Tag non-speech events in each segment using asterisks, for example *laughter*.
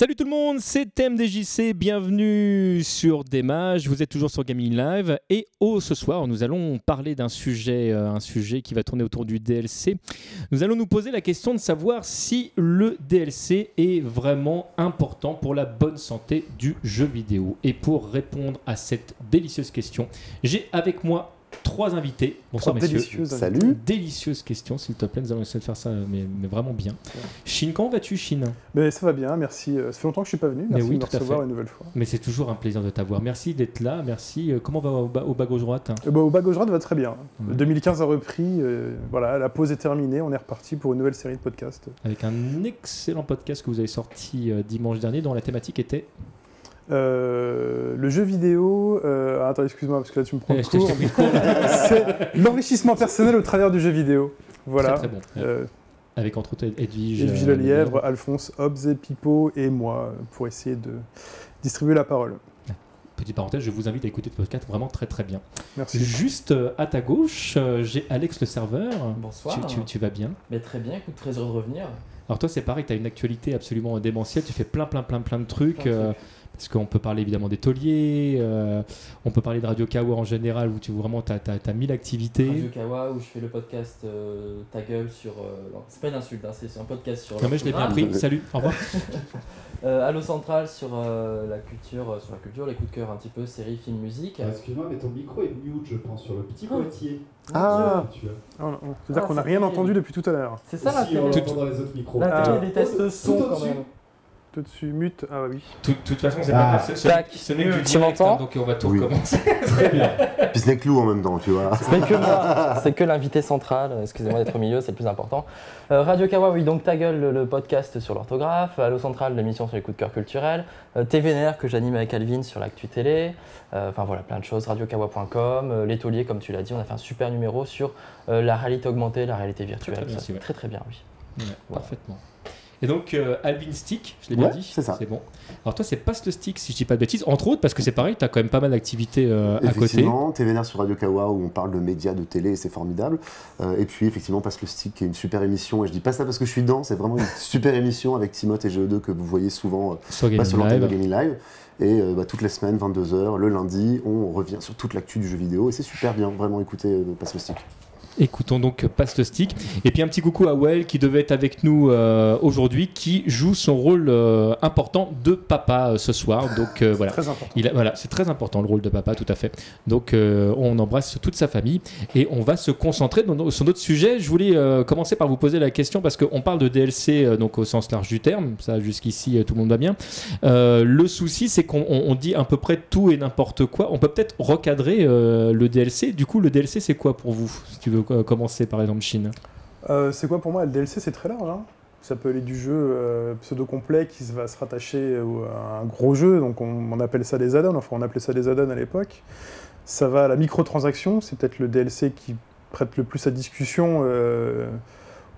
Salut tout le monde, c'est TMDJC, bienvenue sur Démage, vous êtes toujours sur Gaming Live et oh, ce soir nous allons parler d'un sujet, euh, un sujet qui va tourner autour du DLC. Nous allons nous poser la question de savoir si le DLC est vraiment important pour la bonne santé du jeu vidéo. Et pour répondre à cette délicieuse question, j'ai avec moi trois invités. Bonsoir Trois messieurs. délicieuses Salut. Délicieuse question, s'il te plaît. Nous allons essayer de faire ça, mais, mais vraiment bien. Chine, comment vas-tu, Chine? Mais ça va bien, merci. Euh, Ça fait longtemps que je suis pas venu. Mais Merci oui, de me recevoir une nouvelle fois. Mais c'est toujours un plaisir de t'avoir. Merci d'être là. Merci. Euh, Comment va au bas, au bas gauche droite Euh, bah, au bas gauche droite va très bien. Ouais. 2015 a repris. euh, voilà, la pause est terminée. On est reparti pour une nouvelle série de podcasts. Avec un excellent podcast que vous avez sorti euh, dimanche dernier, dont la thématique était. Euh, le jeu vidéo. euh, attends, excuse-moi parce que là tu me prends le je t'ai- cours. le. *laughs* C'est l'enrichissement personnel au travers du jeu vidéo. Voilà. Très très bon. Euh, Avec entre autres Edwige. Edwige euh, Lelièvre, Alphonse Hobbs et Pipo et moi pour essayer de distribuer la parole. Petite parenthèse, je vous invite à écouter ce podcast vraiment très très bien. Merci. Juste euh, à ta gauche, j'ai Alex le serveur. Bonsoir. Tu, tu- tu vas bien? Mais très bien, écoute, très heureux de revenir. Alors toi c'est pareil, tu as une actualité absolument démentielle, tu fais plein plein plein plein de trucs. Plein de euh, trucs. Parce qu'on peut parler évidemment des tauliers, euh, on peut parler de Radio Kawa en général où tu vraiment tu as, mille activités. Radio Kawa, où je fais le podcast euh, Ta gueule sur. euh, non, c'est pas une insulte, hein, c'est c'est un podcast sur. Non mais je l'ai bien pris, salut, au revoir. *laughs* Euh, Allo Central sur euh, la culture, sur la culture, les coups de cœur un petit peu, séries, films, musique. Ah, Excuse-moi, mais ton micro est mute, je pense, sur le petit Ah. boîtier. Ah. Ah, non. C'est-à-dire Ah, qu'on n'a rien entendu depuis tout à l'heure. C'est ça la télé. l'entend dans les autres micros. La Ah. télé des tests Tout son quand même. Tout dessus, mute. Ah oui. De toute façon, c'est Ah. pas ce- ce- Tac. ce n'est que du Tu direct, m'entends hein, donc on va tout Oui. recommencer. *laughs* Puis ce n'est que Lou en même temps, tu vois. Ce n'est que moi, c'est que l'invité central. Excusez-moi d'être au milieu, c'est le plus important. Euh, Radio Kawa, oui, donc ta gueule, le, le podcast sur l'orthographe. Allo Central, l'émission sur les coups de cœur culturels. Euh, TVNR que j'anime avec Alvin sur l'actu télé. Euh, Enfin voilà, plein de choses. Radiokawa.com. Euh, tauliers, comme tu l'as dit, on a fait un super numéro sur euh, la réalité augmentée, la réalité virtuelle. Très, très bien, Ça, vrai. très très bien, oui. Ouais, Voilà. Parfaitement. Et donc, euh, Alvin Stick, je l'ai bien Ouais, dit. c'est ça. C'est bon. Alors, toi, c'est Passe le Stick, si je dis pas de bêtises. Entre autres, parce que c'est pareil, tu as quand même pas mal d'activités euh, à côté. Effectivement, TVNR sur Radio Kawa où on parle de médias, de télé, et c'est formidable. Euh, et puis effectivement, Passe le Stick, qui est une super émission. Et je dis pas ça parce que je suis dedans, c'est vraiment une *laughs* super émission avec Timothée et GE2 que vous voyez souvent euh, Sur pas Gaming sur l'antenne de Live. Gaming Live. Et bah, toutes les semaines, 22h, le lundi, on revient sur toute l'actu du jeu vidéo. Et c'est super bien, vraiment écouter euh, Passe le Stick. Écoutons donc le Stick. Et puis un petit coucou à Well qui devait être avec nous euh, aujourd'hui, qui joue son rôle euh, important de papa euh, ce soir. Donc voilà. Très important. Il a- voilà, c'est très important le rôle de papa, tout à fait. Donc on embrasse toute sa famille et on va se concentrer dans- sur notre sujet. Je voulais commencer par vous poser la question parce qu'on parle de DLC donc au sens large du terme. Ça jusqu'ici tout le monde va bien. Le souci c'est qu'on on- on dit à peu près tout et n'importe quoi. On peut peut-être recadrer le DLC. Du coup, le DLC c'est quoi pour vous Si tu veux euh, commencer par exemple, Chine? Euh, c'est quoi pour moi Le DLC, c'est très large. hein. Ça peut aller du jeu euh, pseudo-complet qui va se rattacher à un gros jeu, donc on, on appelle ça des add-ons, enfin on appelait ça des add-ons à l'époque. Ça va à la microtransaction, c'est peut-être le DLC qui prête le plus à discussion euh,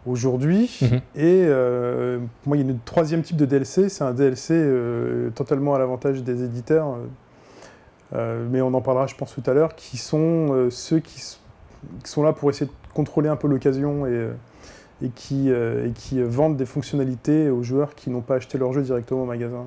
aujourd'hui. Mhm. Et euh, pour moi, il y a une troisième type de DLC, c'est un DLC euh, totalement à l'avantage des éditeurs, mais on en parlera, je pense, tout à l'heure, qui sont ceux qui, qui sont là pour essayer de contrôler un peu l'occasion et, euh, et, qui, euh, et qui euh, vendent des fonctionnalités aux joueurs qui n'ont pas acheté leur jeu directement au magasin.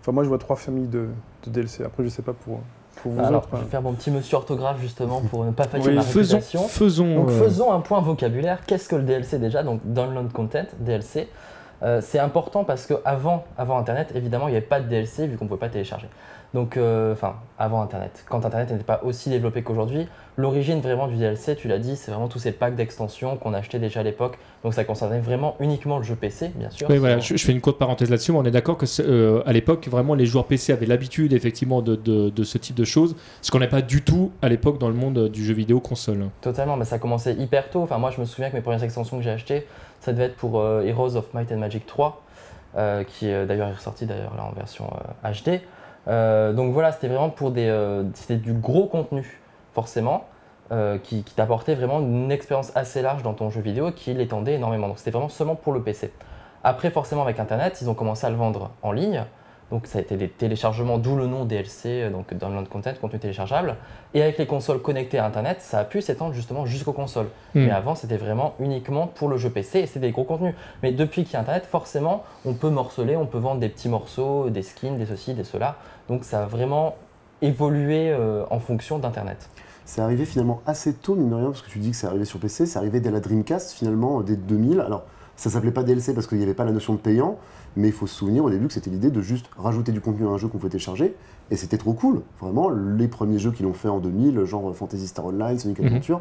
Enfin, moi, je vois trois familles de, de DLC. Après, je sais pas pour, pour vous Alors, autres. je hein. vais faire mon petit monsieur orthographe justement pour ne pas fatiguer Oui, ma Faisons, réputation. faisons. Donc euh, faisons un point vocabulaire. Qu'est-ce que le DLC déjà? Donc download content, DLC. Euh, c'est important parce que avant, avant Internet, évidemment, il n'y avait pas de DLC vu qu'on ne pouvait pas télécharger. Donc, euh, enfin, avant Internet, quand Internet n'était pas aussi développé qu'aujourd'hui, l'origine vraiment du DLC, tu l'as dit, c'est vraiment tous ces packs d'extensions qu'on achetait déjà à l'époque. Donc ça concernait vraiment uniquement le jeu PC, bien sûr. Oui, voilà, je, je fais une courte parenthèse là-dessus, mais on est d'accord que euh, à l'époque, vraiment, les joueurs PC avaient l'habitude effectivement de, de- de ce type de choses, ce qu'on n'est pas du tout à l'époque dans le monde du jeu vidéo console. Totalement, mais ça commençait hyper tôt. Enfin, moi, je me souviens que mes premières extensions que j'ai achetées, ça devait être pour euh, Heroes of Might and Magic 3, euh, qui euh, d'ailleurs est ressorti d'ailleurs là en version euh, HD. Euh, donc voilà, c'était vraiment pour des, euh, c'était du gros contenu, forcément, euh, qui, qui t'apportait vraiment une expérience assez large dans ton jeu vidéo, qui l'étendait énormément. Donc c'était vraiment seulement pour le PC. Après, forcément, avec Internet, ils ont commencé à le vendre en ligne. Donc ça a été des téléchargements, d'où le nom DLC, donc Download Content, contenu téléchargeable. Et avec les consoles connectées à Internet, ça a pu s'étendre justement jusqu'aux consoles. Hmm. Mais avant, c'était vraiment uniquement pour le jeu PC et c'était des gros contenus. Mais depuis qu'il y a Internet, forcément, on peut morceler, on peut vendre des petits morceaux, des skins, des ceci, des cela. Donc ça a vraiment évolué euh, en fonction d'Internet. C'est arrivé finalement assez tôt, mine de rien, parce que tu dis que c'est arrivé sur PC, c'est arrivé dès la Dreamcast, finalement, dès 2000. Alors, ça s'appelait pas DLC parce qu'il n'y avait pas la notion de payant, mais il faut se souvenir au début que c'était l'idée de juste rajouter du contenu à un jeu qu'on pouvait télécharger, et c'était trop cool. Vraiment, les premiers jeux qui l'ont fait en 2000, genre Fantasy Star Online, Sonic Mhm. Adventure,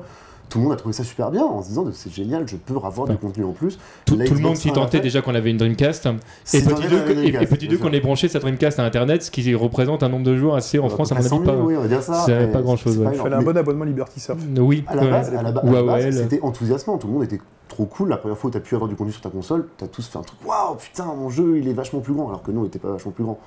tout le monde a trouvé ça super bien en se disant c'est génial, je peux avoir du contenu en plus. Tout, le monde s'y tentait déjà qu'on avait une Dreamcast. Et petit deux, et- et petit qu'on ait branché sa Dreamcast à Internet, ce qui représente un nombre de jours assez en À France, à mon avis, 100 000, pas. oui, on va dire ça. c'est pas ouais. pas Il fallait un bon abonnement Liberty Surf. Oui, À la ouais. base, c'était enthousiasmant. Tout le monde était trop cool. La première fois où tu as pu avoir du contenu sur ta console, tu as tous fait un truc Waouh, putain, mon jeu, il est vachement plus grand. Alors que non, il n'était pas vachement plus grand.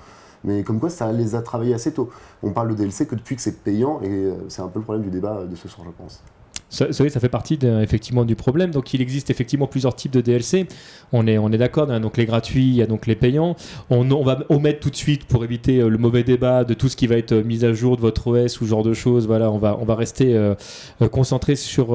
Mais comme quoi, ça les a travaillés assez tôt. On parle de DLC que depuis que c'est payant, et euh, c'est un peu le problème du débat de ce soir, je pense. Ça, ça, ça fait partie effectivement du problème. Donc il existe effectivement plusieurs types de DLC. On est, on est d'accord. A donc les gratuits, il y a donc les payants. On, va omettre tout de suite pour éviter euh, le mauvais débat de tout ce qui va être euh, mis à jour de votre OS ou ce genre de choses. Voilà, on va, on va rester euh, euh, concentré sur,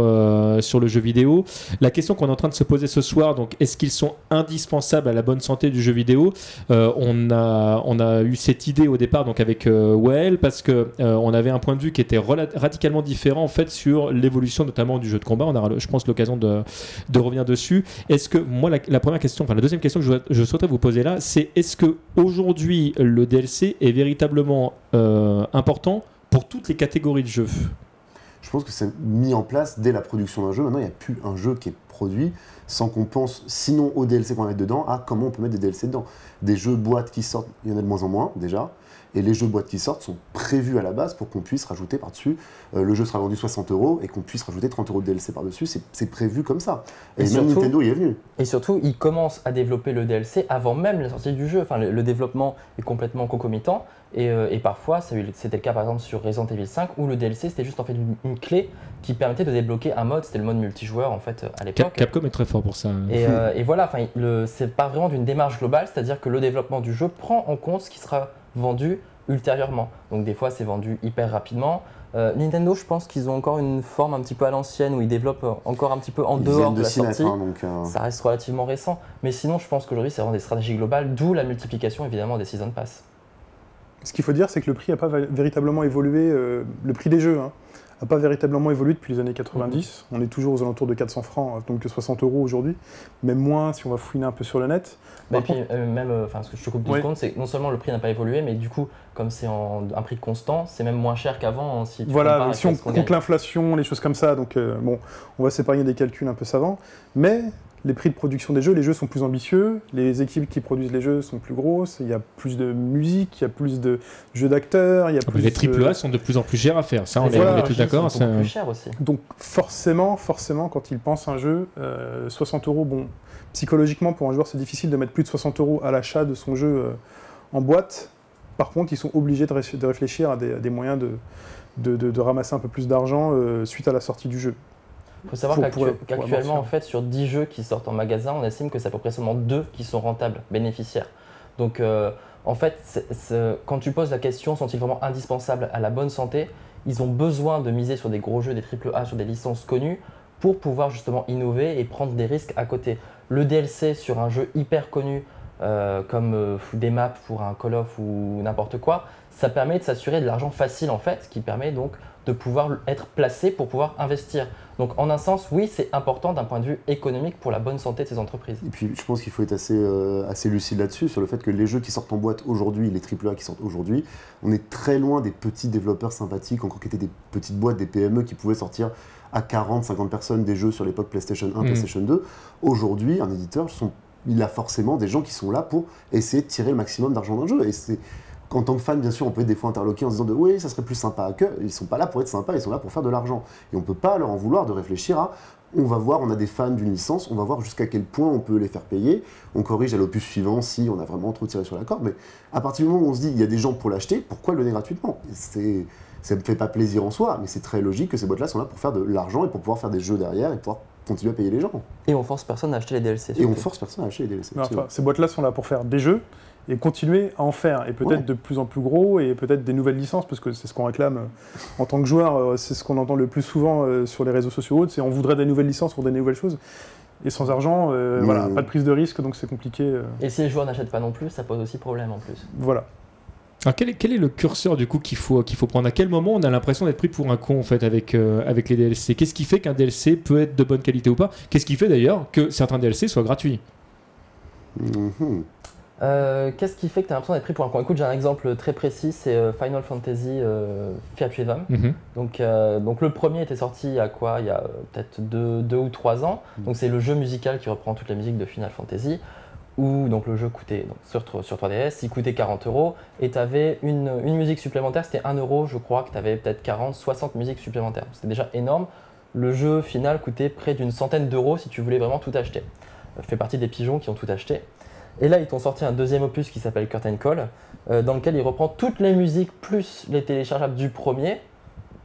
sur le jeu vidéo. La question qu'on est en train de se poser ce soir, donc est-ce qu'ils sont indispensables à la bonne santé du jeu vidéo? On, a, on a eu cette idée au départ donc avec Well parce que on avait un point de vue qui était radicalement différent en fait sur l'évolution notamment du jeu de combat. On aura, je pense, l'occasion de, revenir dessus. Est-ce que moi la, la première question, enfin la deuxième question que je, je souhaiterais vous poser là, c'est est-ce que aujourd'hui le DLC est véritablement euh, important pour toutes les catégories de jeux? Je pense que c'est mis en place dès la production d'un jeu. Maintenant, il n'y a plus un jeu qui est produit sans qu'on pense, sinon au DLC qu'on va mettre dedans, à comment on peut mettre des DLC dedans. Des jeux boîtes qui sortent, il y en a de moins en moins déjà. Et les jeux boîtes qui sortent sont prévus à la base pour qu'on puisse rajouter par-dessus. euh, le jeu sera vendu 60 euros et qu'on puisse rajouter 30 euros de DLC par-dessus. C'est- C'est prévu comme ça. Et, Et même surtout- Nintendo y est venu. Et surtout, ils commencent à développer le DLC avant même la sortie du jeu. Enfin, le, le développement est complètement concomitant. Et, euh, et parfois, c'était le cas par exemple sur Resident Evil 5, où le DLC c'était juste en fait une, une clé qui permettait de débloquer un mode. C'était le mode multijoueur en fait à Cap- l'époque. Capcom est très fort pour ça. Et, euh, *laughs* et voilà, enfin, le- c'est pas vraiment d'une démarche globale, c'est-à-dire que le développement du jeu prend en compte ce qui sera vendu ultérieurement. Donc des fois, c'est vendu hyper rapidement. Euh, Nintendo, je pense qu'ils ont encore une forme un petit peu à l'ancienne où ils développent encore un petit peu en Ils dehors de, de la sortie. hein, donc, euh, Ça reste relativement récent. Mais sinon, je pense qu'aujourd'hui, c'est vraiment des stratégies globales, d'où la multiplication évidemment des Season Pass. Ce qu'il faut dire, c'est que le prix n'a pas véritablement évolué, euh, le prix des jeux n'a pas véritablement évolué depuis les années 90. On est toujours aux alentours de 400 francs, hein, donc 60 euros aujourd'hui, même moins si on va fouiner un peu sur le net. Mais Par puis, euh, même, euh, enfin, ce que je te coupe deux Ouais. secondes, c'est que non seulement le prix n'a pas évolué, mais du coup, comme c'est en un prix constant, c'est même moins cher qu'avant. hein, si tu Voilà, si on compte l'inflation, les choses comme ça, donc euh, bon, on va s'épargner des calculs un peu savants, mais les prix de production des jeux, les jeux sont plus ambitieux, les équipes qui produisent les jeux sont plus grosses, il y a plus de musique, il y a plus de jeux d'acteurs, il y a Ah plus les triple A sont de plus en plus chers à faire. Ça, on, voilà, est tous d'accord. plus cher aussi. Donc forcément, forcément, quand ils pensent un jeu, euh, 60 euros, bon, psychologiquement pour un joueur c'est difficile de mettre plus de 60 euros à l'achat de son jeu euh, en boîte. Par contre, ils sont obligés de, ré- de réfléchir à des, à des moyens de, de, de- de ramasser un peu plus d'argent euh, suite à la sortie du jeu. Il faut savoir qu'actuellement, en fait, sur 10 jeux qui sortent en magasin, on estime que c'est à peu près seulement 2 qui sont rentables, bénéficiaires. Donc, euh, en fait, quand tu poses la question, sont-ils vraiment indispensables à la bonne santé Ils ont besoin de miser sur des gros jeux, des AAA, sur des licences connues, pour pouvoir justement innover et prendre des risques à côté. Le DLC sur un jeu hyper connu, euh, comme euh, des maps pour un Call of ou n'importe quoi, ça permet de s'assurer de l'argent facile en fait, ce qui permet donc de pouvoir être placé pour pouvoir investir. Donc en un sens, oui, c'est important d'un point de vue économique pour la bonne santé de ces entreprises. Et puis je pense qu'il faut être assez, euh, assez lucide là-dessus, sur le fait que les jeux qui sortent en boîte aujourd'hui, les AAA qui sortent aujourd'hui, on est très loin des petits développeurs sympathiques, encore qui étaient des petites boîtes, des PME qui pouvaient sortir à 40, 50 personnes des jeux sur l'époque PlayStation 1, Mhm. PlayStation 2. Aujourd'hui, un éditeur, sont- il a forcément des gens qui sont là pour essayer de tirer le maximum d'argent d'un jeu. Et c'est en tant que fan, bien sûr, on peut être des fois interloqué en se disant de oui, ça serait plus sympa que. Ils sont pas là pour être sympas, ils sont là pour faire de l'argent. Et on peut pas leur en vouloir de réfléchir à on va voir, on a des fans d'une licence, on va voir jusqu'à quel point on peut les faire payer. On corrige à l'opus suivant si on a vraiment trop tiré sur la corde. Mais à partir du moment où on se dit il y a des gens pour l'acheter, pourquoi le donner gratuitement? C'est ça me fait pas plaisir en soi, mais c'est très logique que ces boîtes-là sont là pour faire de l'argent et pour pouvoir faire des jeux derrière et pouvoir continuer à payer les gens. Et on force personne à acheter les DLC. Et on force personne à acheter des DLC. Enfin, ces boîtes-là sont là pour faire des jeux et continuer à en faire, et peut-être Ouais. de plus en plus gros, et peut-être des nouvelles licences, parce que c'est ce qu'on réclame euh, en tant que joueur, euh, c'est ce qu'on entend le plus souvent euh, sur les réseaux sociaux, ou autres, c'est on voudrait des nouvelles licences pour des nouvelles choses, et sans argent, euh, Mais- voilà, pas de prise de risque, donc c'est compliqué, euh, Et si les joueurs n'achètent pas non plus, ça pose aussi problème en plus. voilà. Alors quel est, quel est le curseur du coup qu'il faut, qu'il faut prendre? À quel moment on a l'impression d'être pris pour un con en fait avec, euh, avec les DLC Qu'est-ce qui fait qu'un DLC peut être de bonne qualité ou pas? Qu'est-ce qui fait d'ailleurs que certains DLC soient gratuits? Mhm. Euh, Qu'est-ce qui fait que tu as l'impression d'être pris pour un con Écoute, j'ai un exemple très précis, c'est euh, Final Fantasy euh, Fiat Mhm. Donc, euh, donc le premier était sorti il y a quoi? Il y a peut-être deux, deux ou trois ans. Donc c'est le jeu musical qui reprend toute la musique de Final Fantasy. Où donc le jeu coûtait donc, sur, sur 3DS, il coûtait 40 euros et tu avais une, une musique supplémentaire, c'était 1 euro, je crois que tu avais peut-être 40, 60 musiques supplémentaires. C'était déjà énorme. Le jeu final coûtait près d'une centaine d'euros si tu voulais vraiment tout acheter. Je fais partie des pigeons qui ont tout acheté. Et là, ils t'ont sorti un deuxième opus qui s'appelle Curtain Call, euh, dans lequel il reprend toutes les musiques plus les téléchargeables du premier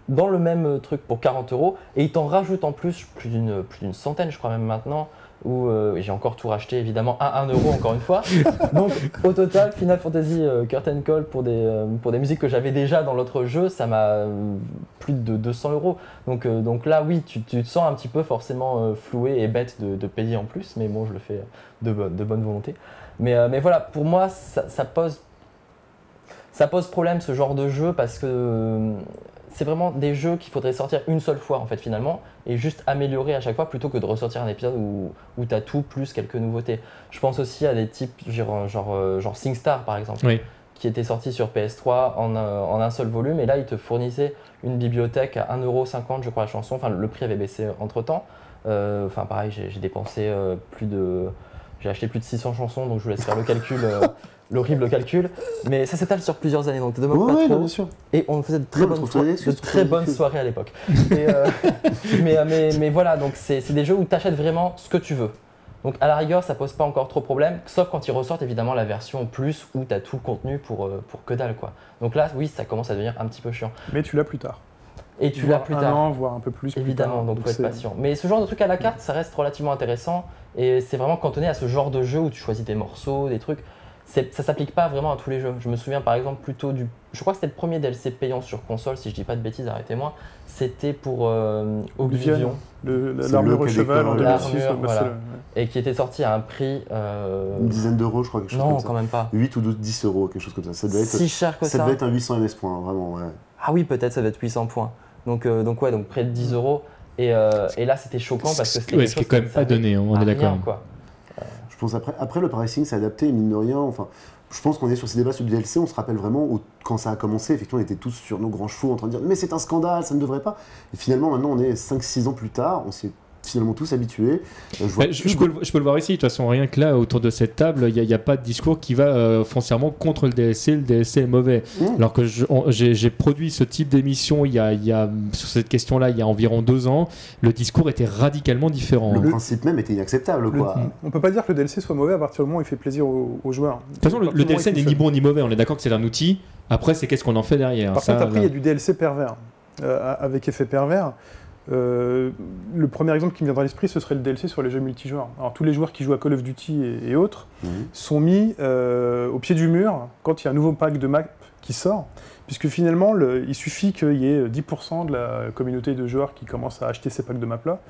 dans le même euh, truc pour 40 euros et il t'en rajoute en plus plus d'une plus d'une centaine, je crois même maintenant. Où euh, j'ai encore tout racheté évidemment à 1 euro encore une fois. *laughs* Donc au total, Final Fantasy euh, Curtain Call pour des, euh, pour des musiques que j'avais déjà dans l'autre jeu, ça m'a euh, plus de 200 euros. Donc, euh, donc là, oui, tu, tu te sens un petit peu forcément euh, floué et bête de, de payer en plus, mais bon, je le fais de, de bonne volonté. Mais, euh, mais voilà, pour moi, ça, ça pose, ça pose problème ce genre de jeu parce que euh, c'est vraiment des jeux qu'il faudrait sortir une seule fois en fait finalement et juste améliorer à chaque fois plutôt que de ressortir un épisode où, où tu as tout plus quelques nouveautés. Je pense aussi à des types genre, genre, euh, genre SingStar par exemple Oui. qui était sorti sur PS3 en, en un seul volume et là il te fournissait une bibliothèque à 1,50€ je crois la chanson, enfin le prix avait baissé entre temps. Enfin pareil j'ai j'ai dépensé euh, plus de... J'ai acheté plus de 600 chansons donc je vous laisse faire le calcul. euh, *laughs* L'horrible calcul, mais ça s'étale sur plusieurs années donc te demande Ouais, pas ouais, trop. bien sûr. Et on faisait de très bonnes, de très bonnes soirées à l'époque. Euh, *laughs* mais, mais, mais voilà, donc c'est c'est des jeux où tu achètes vraiment ce que tu veux. Donc à la rigueur, ça pose pas encore trop de problème, sauf quand ils ressortent évidemment la version plus où tu as tout le contenu pour, euh, pour que dalle. quoi. Donc là, oui, ça commence à devenir un petit peu chiant. Mais tu l'as plus tard. Et tu l'as plus un tard. an, voire un peu plus. plus Évidemment, tard. donc faut être patient. Mais ce genre de truc à la carte, ça reste relativement intéressant et c'est vraiment cantonné à ce genre de jeu où tu choisis des morceaux, des trucs. Ça s'applique pas vraiment à tous les jeux. Je me souviens par exemple plutôt du. Je crois que c'était le premier DLC payant sur console, si je dis pas de bêtises, arrêtez-moi. C'était pour euh, Oblivion L'armure au cheval en Québécois, 2006. L'armure, ouais, bah, voilà. ouais. et qui était sorti à un prix. euh, Une dizaine d'euros, je crois, quelque chose Non, comme ça. quand même pas. 8 ou 12, 10 euros, quelque chose comme ça. Ça devait être, Si cher que ça ça. devait être un 800 MS points, vraiment, ouais. Ah oui, peut-être ça va être 800 points. Donc, euh, donc ouais, donc près de 10 euros. Et, euh, et là, c'était choquant parce que c'était. Ouais, quelque qui est quand même pas donné, hein, on est d'accord. Je pense après, après le pricing s'est adapté, mine de rien. Enfin, je pense qu'on est sur ces débats sur le DLC. On se rappelle vraiment où, quand ça a commencé, effectivement, on était tous sur nos grands chevaux en train de dire mais c'est un scandale, ça ne devrait pas. Et finalement, maintenant, on est 5-6 ans plus tard, on s'est finalement tous habitués. Euh, je, vois Bah, je, peux le, je peux le voir ici, de toute façon, rien que là, autour de cette table, il n'y a, pas de discours qui va euh, foncièrement contre le DLC, le DLC est mauvais. Mmh. Alors que j'ai produit ce type d'émission il, y a- il y a, sur cette question-là il y a environ deux ans, le discours était radicalement différent. le De principe même était inacceptable, Le- quoi. on peut pas dire que le DLC soit mauvais à partir du moment où il fait plaisir aux, aux joueurs. toute façon, le, le DLC n'est ni bon ni mauvais, on est d'accord que c'est un outil. Après, c'est qu'est-ce qu'on en fait derrière. Par Ça, contre, après, il y a du DLC pervers, euh, avec effet pervers. Euh, le premier exemple qui me viendra à l'esprit, ce serait le DLC sur les jeux multijoueurs. Alors, tous les joueurs qui jouent à Call of Duty et, et autres Mhm. sont mis euh, au pied du mur quand il y a un nouveau pack de map qui sort, puisque finalement, le- il suffit qu'il y ait 10% de la communauté de joueurs qui commencent à acheter ces packs de map-là.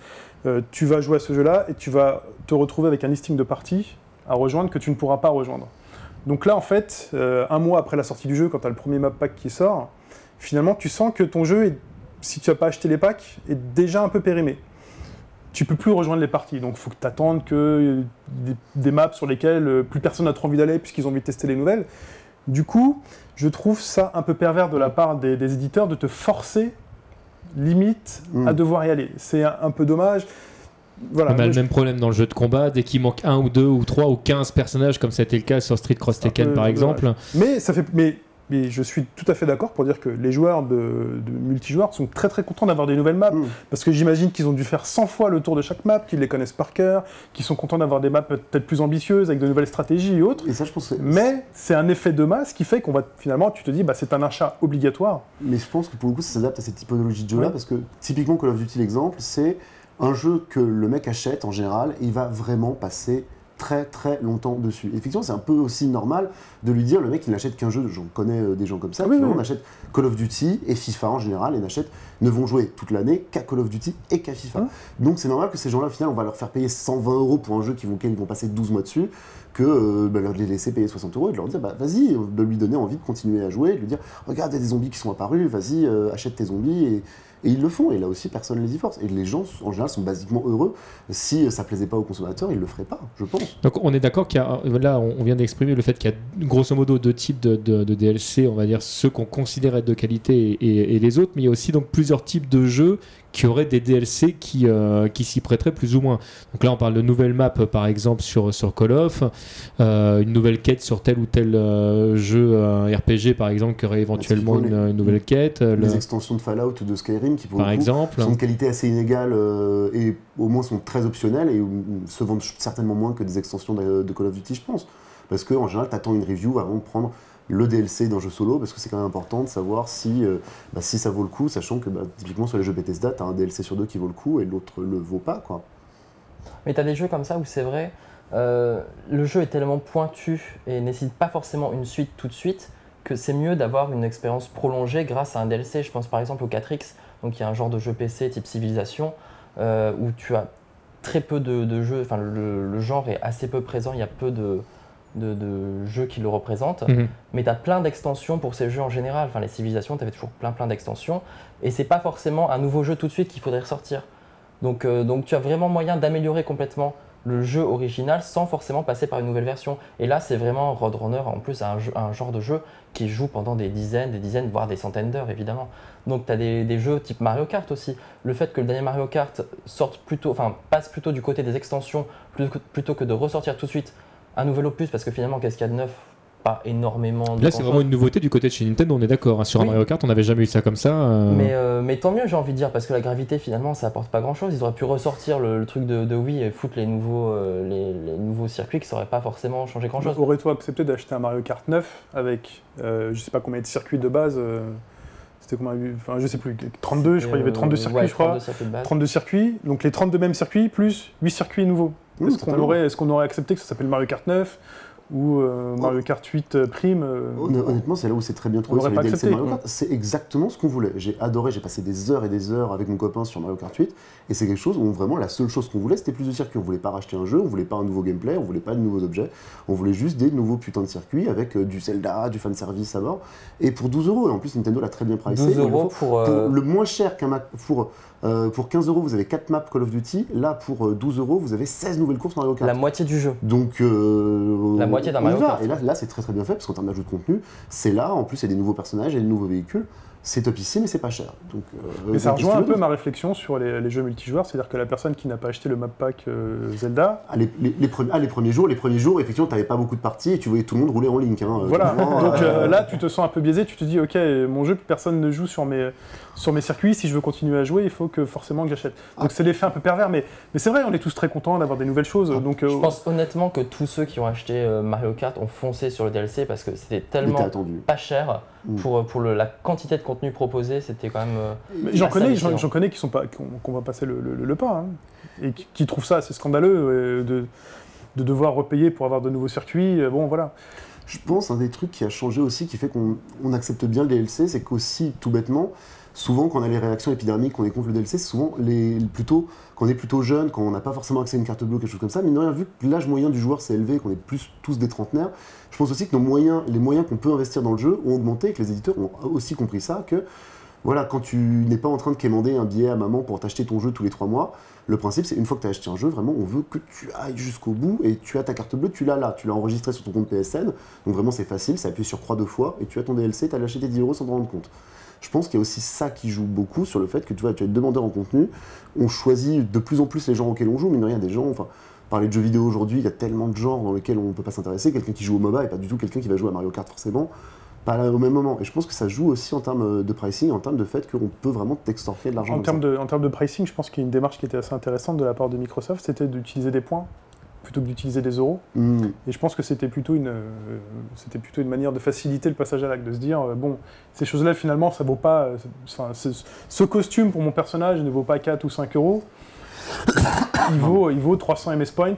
Euh, tu vas jouer à ce jeu-là et tu vas te retrouver avec un listing de parties à rejoindre que tu ne pourras pas rejoindre. Donc là, en fait, un mois après la sortie du jeu, quand tu as le premier map pack qui sort, finalement, tu sens que ton jeu, est- si tu n'as pas acheté les packs, est déjà un peu périmé. Tu peux plus rejoindre les parties, donc il faut que tu attendes que des, des maps sur lesquelles euh, plus personne n'a trop envie d'aller puisqu'ils ont envie de tester les nouvelles. Du coup, je trouve ça un peu pervers de la part des, des éditeurs de te forcer, limite, Mm. à devoir y aller. C'est un, un peu dommage. Voilà. on a le je- même problème dans le jeu de combat, dès qu'il manque un ou deux ou trois ou 15 personnages, comme c'était le cas sur Street Cross Tekken par exemple, Mais ça fait, mais, mais je suis tout à fait d'accord pour dire que les joueurs de, de multijoueurs sont très très contents d'avoir des nouvelles maps. Mm. Parce que j'imagine qu'ils ont dû faire 100 fois le tour de chaque map, qu'ils les connaissent par cœur, qu'ils sont contents d'avoir des maps peut-être plus ambitieuses, avec de nouvelles stratégies et autres. Et ça, je pense que Mais c'est un effet de masse qui fait qu'on va finalement, tu te dis, bah, c'est un achat obligatoire. Mais je pense que pour le coup, ça s'adapte à cette typologie de jeu-là, parce que typiquement, Call of Duty, l'exemple, c'est un jeu que le mec achète en général, et il va vraiment passer très très longtemps dessus. Et effectivement, c'est un peu aussi normal de lui dire le mec il n'achète qu'un jeu, j'en connais euh, des gens comme ça, Ah oui, qui oui. on achète Call of Duty et FIFA en général et n'achètent, ne vont jouer toute l'année qu'à Call of Duty et qu'à FIFA. Hein Donc c'est normal que ces gens-là, au final, on va leur faire payer 120 euros pour un jeu qui vont, ils vont passer 12 mois dessus, que euh, bah, leur les laisser payer 60 euros et de leur dire bah vas-y, euh, de lui donner envie de continuer à jouer, de lui dire regarde, il y a des zombies qui sont apparus, vas-y, euh, achète tes zombies et, et ils le font, et là aussi personne ne les y force. Et les gens, en général, sont basiquement heureux. Si ça plaisait pas aux consommateurs, ils le feraient pas, je pense. Donc on est d'accord qu'il y a, là on vient d'exprimer le fait qu'il y a grosso modo deux types de, DLC, on va dire ceux qu'on considère être de qualité et, et- et les autres, mais il y a aussi donc plusieurs types de jeux qui auraient des DLC qui, euh, qui s'y prêteraient plus ou moins. Donc là on parle de nouvelles maps par exemple sur, sur Call of, euh, une nouvelle quête sur tel ou tel euh, jeu RPG par exemple qui aurait éventuellement une, les- une nouvelle quête, Les le- extensions de Fallout ou de Skyrim, qui pour par le coup, exemple. sont de qualité assez inégale et au moins sont très optionnelles et se vendent certainement moins que des extensions de, de Call of Duty, je pense. Parce qu'en général, tu attends une review avant de prendre le DLC d'un jeu solo, parce que c'est quand même important de savoir si, euh, bah, si ça vaut le coup, sachant que bah, typiquement sur les jeux Bethesda, tu as un DLC sur deux qui vaut le coup et l'autre le vaut pas. Quoi. Mais tu as des jeux comme ça où c'est vrai, euh, le jeu est tellement pointu et nécessite pas forcément une suite tout de suite que c'est mieux d'avoir une expérience prolongée grâce à un DLC. Je pense par exemple au 4X, donc il y a un genre de jeu PC type Civilisation euh, où tu as très peu de, jeux, enfin le genre est assez peu présent, il y a peu de, de, de jeux qui le représentent. Mhm. Mais tu as plein d'extensions pour ces jeux en général. Enfin, les civilisations, tu avais toujours plein plein d'extensions. Et c'est pas forcément un nouveau jeu tout de suite qu'il faudrait ressortir. Donc, euh, donc tu as vraiment moyen d'améliorer complètement le jeu original sans forcément passer par une nouvelle version. Et là, c'est vraiment Roadrunner, en plus, un, jeu- un genre de jeu qui joue pendant des dizaines, des dizaines, voire des centaines d'heures, évidemment. Donc tu as des, des jeux type Mario Kart aussi. Le fait que le dernier Mario Kart sorte plutôt, enfin, passe plutôt du côté des extensions plutôt que, plutôt que de ressortir tout de suite un nouvel opus, parce que finalement, qu'est-ce qu'il y a de neuf? Pas énormément de Là c'est grand-chose. vraiment une nouveauté du côté de chez Nintendo, on est d'accord. hein. Sur un Oui. Mario Kart on n'avait jamais eu ça comme ça. euh. Mais, euh, mais tant mieux, j'ai envie de dire, parce que la gravité, finalement, ça apporte pas grand chose. Ils auraient pu ressortir le, le truc de, de Wii et foutre les nouveaux, euh, les, les nouveaux circuits qui ça aurait pas forcément changé grand chose. Aurais-toi accepté d'acheter un Mario Kart 9 avec euh, je sais pas combien de circuits de base euh, C'était combien Enfin, je sais plus. 32, je crois, il y avait 32 circuits, je crois. 32 circuits de base. 32 circuits, donc les 32 mêmes circuits plus 8 circuits nouveaux. Mmh, Est-ce qu'on aurait, est qu'on aurait accepté que ça s'appelle Mario Kart 9 ou euh, Mario Kart 8 euh, Prime euh, Honn- Honnêtement, c'est là où c'est très bien trouvé On sur l'aurait les pas DLC accepté. Mario Kart. C'est exactement ce qu'on voulait. J'ai adoré, j'ai passé des heures et des heures avec mon copain sur Mario Kart 8. Et c'est quelque chose où vraiment la seule chose qu'on voulait, c'était plus de circuits. On voulait pas racheter un jeu, on voulait pas un nouveau gameplay, on voulait pas de nouveaux objets. On voulait juste des nouveaux putains de circuits avec euh, du Zelda, du fanservice à bord. Et pour 12 euros. Et en plus, Nintendo l'a très bien pricé. 12 Il le euros pour. Pour le moins cher qu'un map, pour, euh, pour 15 euros, vous avez 4 maps Call of Duty. Là, pour euh, 12 euros, vous avez 16 nouvelles courses Mario Kart. la moitié du jeu. Donc, euh, La moitié d'un Mario. Kart. Et là, là c'est très très bien fait parce qu'en termes d'ajout de contenu, c'est là. En plus, il y a des nouveaux personnages, il y a des nouveaux véhicules. C'est topissime mais c'est pas cher. Donc, euh, Mais ça rejoint un peu ma réflexion sur les, les jeux multijoueurs, c'est-à-dire que la personne qui n'a pas acheté le map pack euh, Zelda, Ah, les, les- les premiers, ah, les premiers jours, les premiers jours, effectivement, t'avais pas beaucoup de parties et tu voyais tout le monde rouler en Link. hein. voilà. Donc euh, euh, là, tu te sens un peu biaisé, tu te dis, ok, mon jeu, personne ne joue sur mes, sur mes circuits, si je veux continuer à jouer, il faut que forcément que j'achète. Donc Ah. c'est l'effet un peu pervers, mais, mais c'est vrai, on est tous très contents d'avoir des nouvelles choses. Ah, donc, euh, Je pense honnêtement que tous ceux qui ont acheté euh, Mario Kart ont foncé sur le DLC parce que c'était tellement attendu. pas cher Mm. pour, pour le- la quantité de contenu proposé. C'était quand même. euh, Mais J'en connais, j'en connais qui sont pas, qu'on va passer le, le- le pas, hein, et qui, qui trouvent ça assez scandaleux euh, de, de devoir repayer pour avoir de nouveaux circuits. euh, Bon, voilà. Je pense un des trucs qui a changé aussi, qui fait qu'on on accepte bien le DLC, c'est qu'aussi, tout bêtement, souvent quand on a les réactions épidermiques, qu'on est contre le DLC, c'est souvent les, plutôt, quand on est plutôt jeune, quand on n'a pas forcément accès à une carte bleue, quelque chose comme ça, mais rien, vu que l'âge moyen du joueur s'est élevé, qu'on est plus tous des trentenaires, je pense aussi que nos moyens, les moyens qu'on peut investir dans le jeu ont augmenté et que les éditeurs ont aussi compris ça, que voilà, quand tu n'es pas en train de quémander un billet à maman pour t'acheter ton jeu tous les trois mois, le principe c'est une fois que tu as acheté un jeu, vraiment on veut que tu ailles jusqu'au bout et tu as ta carte bleue, tu l'as là, tu l'as enregistrée sur ton compte PSN, donc vraiment c'est facile, ça appuie sur croix deux fois et tu as ton DLC, tu as lâché tes 10 euros sans te rendre compte. Je pense qu'il y a aussi ça qui joue beaucoup sur le fait que tu vois, tu es demandeur en contenu, on choisit de plus en plus les gens auxquels on joue, mais rien des gens, enfin, parler de jeux vidéo aujourd'hui, il y a tellement de genres dans lesquels on ne peut pas s'intéresser, quelqu'un qui joue au MOBA et pas du tout quelqu'un qui va jouer à Mario Kart forcément, pas là au même moment. Et je pense que ça joue aussi en termes de pricing, en termes de fait qu'on peut vraiment t'extorquer de l'argent. En termes, de, en termes de pricing, je pense qu'il y a une démarche qui était assez intéressante de la part de Microsoft, c'était d'utiliser des points plutôt que d'utiliser des euros. Hmm. Et je pense que c'était plutôt une, euh, c'était plutôt une manière de faciliter le passage à l'acte, de se dire euh, bon, ces choses-là finalement ça vaut pas, euh, ce costume pour mon personnage ne vaut pas 4 ou 5 euros, il vaut, il vaut 300 MS points.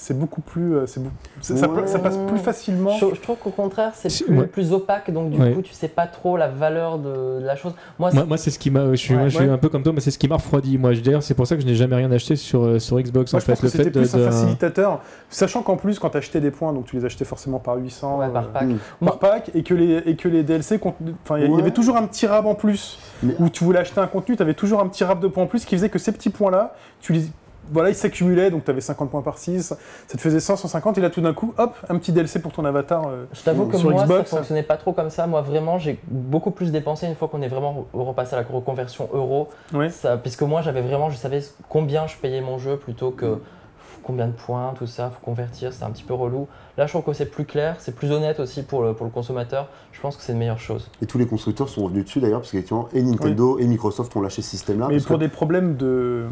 C'est beaucoup plus. euh, c'est beaucoup- ça, passe plus facilement. Je, je trouve qu'au contraire, c'est plus, ouais. plus opaque, donc du Ouais. coup, tu sais pas trop la valeur de, de la chose. Moi, Moi, c'est- moi, c'est ce qui m'a. Je suis, Ouais, moi, je suis un peu comme toi, mais c'est ce qui m'a refroidi. Moi, je- d'ailleurs, c'est pour ça que je n'ai jamais rien acheté sur, euh, sur Xbox. Moi, en je fait, pense que le fait c'était de, plus un facilitateur, sachant qu'en plus, quand tu achetais des points, donc tu les achetais forcément par 800 ouais, par euh, pack. Par pack, et que les, et que les DLC, enfin, il y avait toujours un petit rab en plus, Mais- où tu voulais acheter un contenu, tu avais toujours un petit rab de points en plus qui faisait que ces petits points-là, tu les. Voilà, ils s'accumulaient, donc tu avais 50 points par 6, ça te faisait 100, 150, et là tout d'un coup, hop, un petit DLC pour ton avatar. euh, Je t'avoue que Sur moi, Xbox, ça fonctionnait pas trop comme ça. Moi, vraiment, j'ai beaucoup plus dépensé une fois qu'on est vraiment re- repassé à la reconversion euro. Ça, puisque moi, j'avais vraiment, je savais combien je payais mon jeu plutôt que combien de points, tout ça, faut convertir, c'est un petit peu relou. Là, je trouve que c'est plus clair, c'est plus honnête aussi pour le, pour le consommateur. Je pense que c'est une meilleure chose. Et tous les constructeurs sont revenus dessus d'ailleurs, parce qu'effectivement, et Nintendo et Microsoft ont lâché ce système-là. Mais parce pour que- des problèmes de,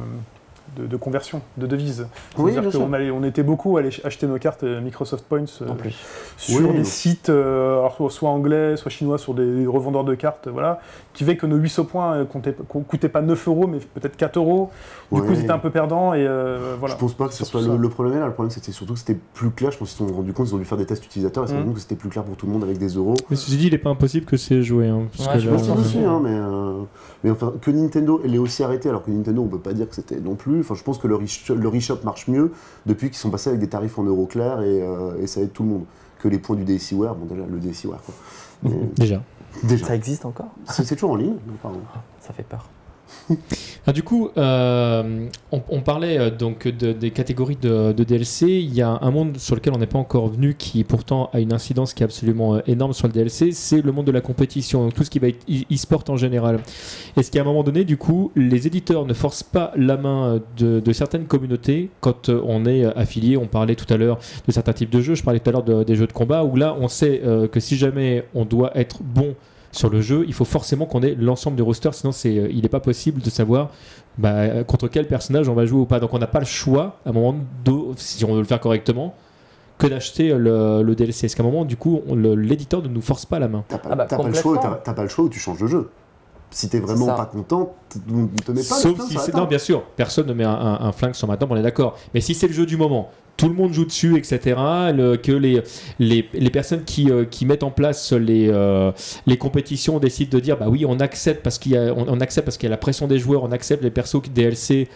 de, de conversion, de devise. Oui, C'est-à-dire qu'on allait- on était beaucoup à aller acheter nos cartes euh, Microsoft Points euh, En plus. sur Oui, des sites, euh, alors, soit- soit anglais, soit chinois, sur des revendeurs de cartes, voilà, qui fait que nos 800 points comptaient- co- coûtaient pas 9 euros, mais peut-être 4 euros. Du coup, ils étaient un peu perdants et euh, voilà. Je pense pas que ce soit le, le problème là. Le problème, c'était surtout que c'était plus clair. Je pense qu'ils se sont rendus compte, ils ont dû faire des tests utilisateurs et ils se sont rendus compte que c'était plus clair pour tout le monde avec des euros. Mais ceci dit, il n'est pas impossible que c'est joué. hein, parce Ouais, que je pense aussi. aussi, hein, mais, euh, mais enfin, que Nintendo l'ait aussi arrêté, alors que Nintendo, on peut pas dire que c'était non plus. Enfin, je pense que le, re- le reshop marche mieux depuis qu'ils sont passés avec des tarifs en euros clairs et, euh, et ça aide tout le monde. Que les points du DSiWare, bon déjà le DSiWare quoi. Mais Déjà. déjà, Ça existe encore? C'est c'est toujours en ligne. pardon. Ça fait peur. *laughs* Ah, du coup, euh, on, parlait euh, donc de- des catégories de, DLC. Il y a un monde sur lequel on n'est pas encore venu qui pourtant a une incidence qui est absolument euh, énorme sur le DLC, c'est le monde de la compétition, donc tout ce qui va être e- e-sport en général. Est-ce qu'à un moment donné, du coup, les éditeurs ne forcent pas la main de, certaines communautés quand on est affilié? On parlait tout à l'heure de certains types de jeux, je parlais tout à l'heure de- des jeux de combat, où là, on sait que si jamais on doit être bon sur le jeu, il faut forcément qu'on ait l'ensemble du roster, sinon c'est, euh, il n'est pas possible de savoir bah, contre quel personnage on va jouer ou pas. Donc on n'a pas le choix, à un moment, de, si on veut le faire correctement, que d'acheter le, le DLC. Est-ce qu'à un moment, du coup, l'éditeur ne nous force pas la main T'as pas, Ah bah, t'as pas le choix, complètement. t'as- t'as pas le choix ou tu changes de jeu. Si t'es vraiment pas content, ne te mets pas le Sauf flingue si sur la. Non, bien sûr, personne ne met un, un- un flingue sur ma table, on est d'accord. Mais si c'est le jeu du moment, tout le monde joue dessus, etc., le- que les, les, les personnes qui, euh, qui mettent en place les, euh, les compétitions décident de dire bah oui, on accepte parce qu'il y a, on, on accepte parce qu'il y a la pression des joueurs, on accepte les persos DLC.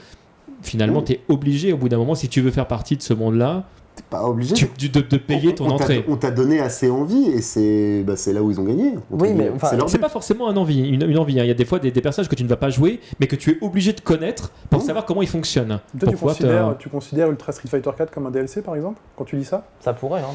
Finalement, Mm. tu es obligé au bout d'un moment, si tu veux faire partie de ce monde-là, T'es pas obligé. tu- de, de payer On- ton on t'a- entrée. On t'a donné assez envie et c'est bah, c'est là où ils ont gagné. Oui, mais enfin, c'est pas forcément un envie, une, une envie. hein. Il y a des fois des, des personnages que tu ne vas pas jouer, mais que tu es obligé de connaître pour Mm. savoir comment ils fonctionnent. Toi, tu considères, tu considères Ultra Street Fighter 4 comme un DLC par exemple, quand tu lis ça? Ça pourrait, hein.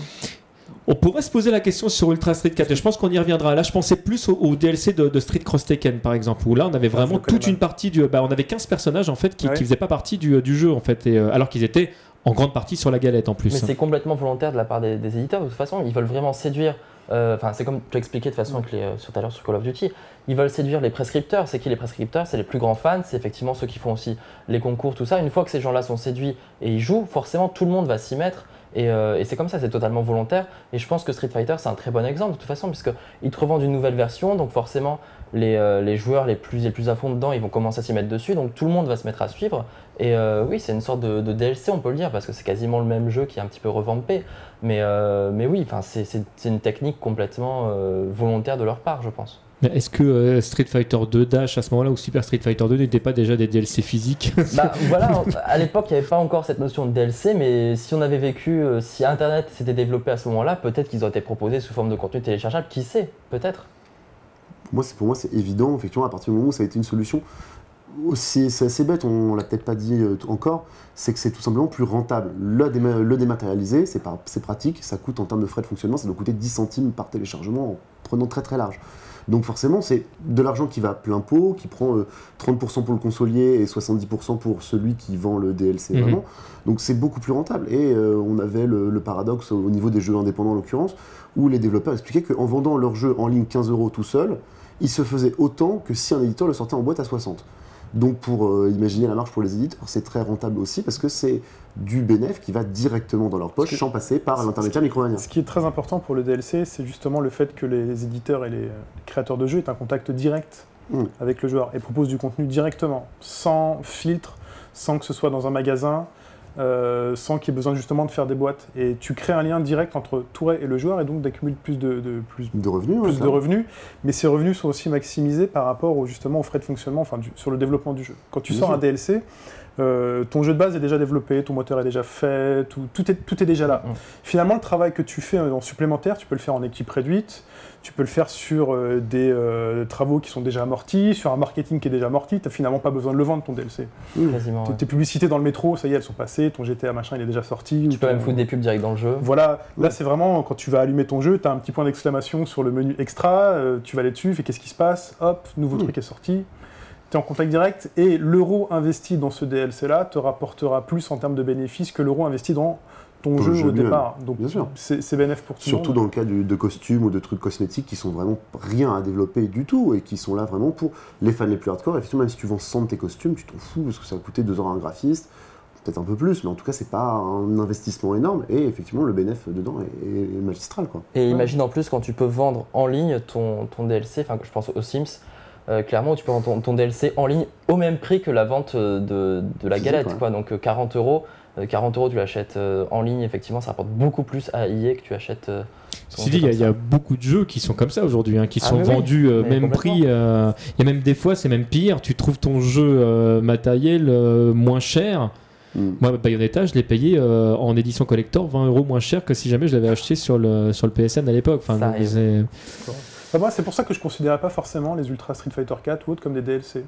On pourrait se poser la question sur Ultra Street 4 et je pense qu'on y reviendra. Là, je pensais plus au, au DLC de, de Street Cross Tekken par exemple, où là on avait Ah, vraiment toute une partie du. Bah, on avait 15 personnages en fait qui, Ouais. qui faisaient pas partie du, du jeu en fait, et, euh, alors qu'ils étaient en grande partie sur la galette en plus. Mais c'est complètement volontaire de la part des, des éditeurs. De toute façon, ils veulent vraiment séduire. euh, Enfin, c'est comme tu as expliqué de façon avec les, euh, sur tout à l'heure sur Call of Duty. Ils veulent séduire les prescripteurs. C'est qui les prescripteurs? C'est les plus grands fans. C'est effectivement ceux qui font aussi les concours, tout ça. Une fois que ces gens-là sont séduits et ils jouent, forcément tout le monde va s'y mettre. Et, euh, et c'est comme ça, c'est totalement volontaire. Et je pense que Street Fighter, c'est un très bon exemple de toute façon, puisqu'ils te revendent une nouvelle version. Donc forcément, les, euh, les joueurs les plus, les plus à fond dedans, ils vont commencer à s'y mettre dessus. Donc tout le monde va se mettre à suivre. Et euh, oui, c'est une sorte de, DLC, on peut le dire, parce que c'est quasiment le même jeu qui est un petit peu revampé. Mais, mais oui, c'est- une technique complètement volontaire de leur part, je pense. Est-ce que euh, Street Fighter 2 Dash à ce moment-là ou Super Street Fighter 2 n'étaient pas déjà des DLC physiques *laughs* Bah voilà, à l'époque, il n'y avait pas encore cette notion de DLC, mais si on avait vécu, euh, si Internet s'était développé à ce moment-là, peut-être qu'ils auraient été proposés sous forme de contenu téléchargeable, qui sait, peut-être? Moi, c'est pour moi, c'est évident, effectivement, à partir du moment où ça a été une solution. Aussi, c'est assez bête, on l'a peut-être pas dit euh, encore, c'est que c'est tout simplement plus rentable. Le, déma- le dématérialiser, c'est pas- c'est pratique, ça coûte en termes de frais de fonctionnement, ça doit coûter 10 centimes par téléchargement en prenant très très large. Donc forcément, c'est de l'argent qui va plein pot, qui prend euh, 30% pour le consolier et 70% pour celui qui vend le DLC Mhm. vraiment. Donc c'est beaucoup plus rentable. Et euh, on avait le, le paradoxe au niveau des jeux indépendants en l'occurrence, où les développeurs expliquaient qu'en vendant leur jeu en ligne 15 euros tout seul, ils se faisaient autant que si un éditeur le sortait en boîte à 60. Donc pour euh, imaginer la marge pour les éditeurs, c'est très rentable aussi parce que c'est du bénéfice qui va directement dans leur poche sans passer par l'intermédiaire Micromania. Ce qui est très important pour le DLC, c'est justement le fait que les éditeurs et les créateurs de jeux aient un contact direct Mm. avec le joueur et proposent du contenu directement, sans filtre, sans que ce soit dans un magasin. Euh, sans qu'il y ait besoin justement de faire des boîtes. Et tu crées un lien direct entre toi et le joueur et donc d'accumuler plus de, de- plus, De revenus, plus de revenus, mais ces revenus sont aussi maximisés par rapport au, justement aux frais de fonctionnement, enfin du- sur le développement du jeu. Quand tu Bien sors sûr. un DLC, euh, ton jeu de base est déjà développé, ton moteur est déjà fait, tout, tout est, tout est déjà là. Mm. Finalement, le travail que tu fais en supplémentaire, tu peux le faire en équipe réduite, tu peux le faire sur euh, des euh, travaux qui sont déjà amortis, sur un marketing qui est déjà amorti, tu n'as finalement pas besoin de le vendre ton DLC. Quasiment. Tes- ouais. Tes publicités dans le métro, ça y est, elles sont passées, ton GTA machin, il est déjà sorti. Tu ou peux ton- même foutre des pubs direct dans le jeu. voilà, là c'est vraiment quand tu vas allumer ton jeu, tu as un petit point d'exclamation sur le menu extra, euh, tu vas aller dessus, fais qu'est-ce qui se passe, hop, nouveau truc est sorti, tu es en contact direct et l'euro investi dans ce DLC là te rapportera plus en termes de bénéfices que l'euro investi dans ton jeu, le jeu au départ. Donc bien sûr. c'est c'est bénéf pour tout Surtout le dans monde. le cas de costumes ou de trucs cosmétiques qui sont vraiment rien à développer du tout et qui sont là vraiment pour les fans les plus hardcore. Effectivement, même si tu vends 100 de tes costumes, tu t'en fous parce que ça va coûter 2 heures à un graphiste, peut-être un peu plus, mais en tout cas, c'est pas un investissement énorme et effectivement, le bénéfice dedans est, est magistral. Quoi. Et imagine en plus quand tu peux vendre en ligne ton, ton DLC, enfin je pense aux Sims, euh, clairement tu peux vendre ton, ton DLC en ligne au même prix que la vente euh, de, de la Physique, galette. ouais. Quoi. Donc euh, 40 euros, euh, 40 euros tu l'achètes euh, en ligne, effectivement ça rapporte beaucoup plus à EA que tu achètes. euh, jeu dit, il y, a- y beaucoup de jeux qui sont comme ça aujourd'hui, hein, qui Ah, sont mais oui, vendus euh, même prix. euh, Il y a même des fois, c'est même pire. Tu trouves ton jeu euh, matériel euh, moins cher. Mm. Moi, Bayonetta, je l'ai payé euh, en édition collector 20 euros moins cher que si jamais je l'avais acheté sur le, sur le PSN à l'époque. Enfin, Enfin, moi, c'est pour ça que je considérais pas forcément les Ultra Street Fighter 4 ou autres comme des DLC,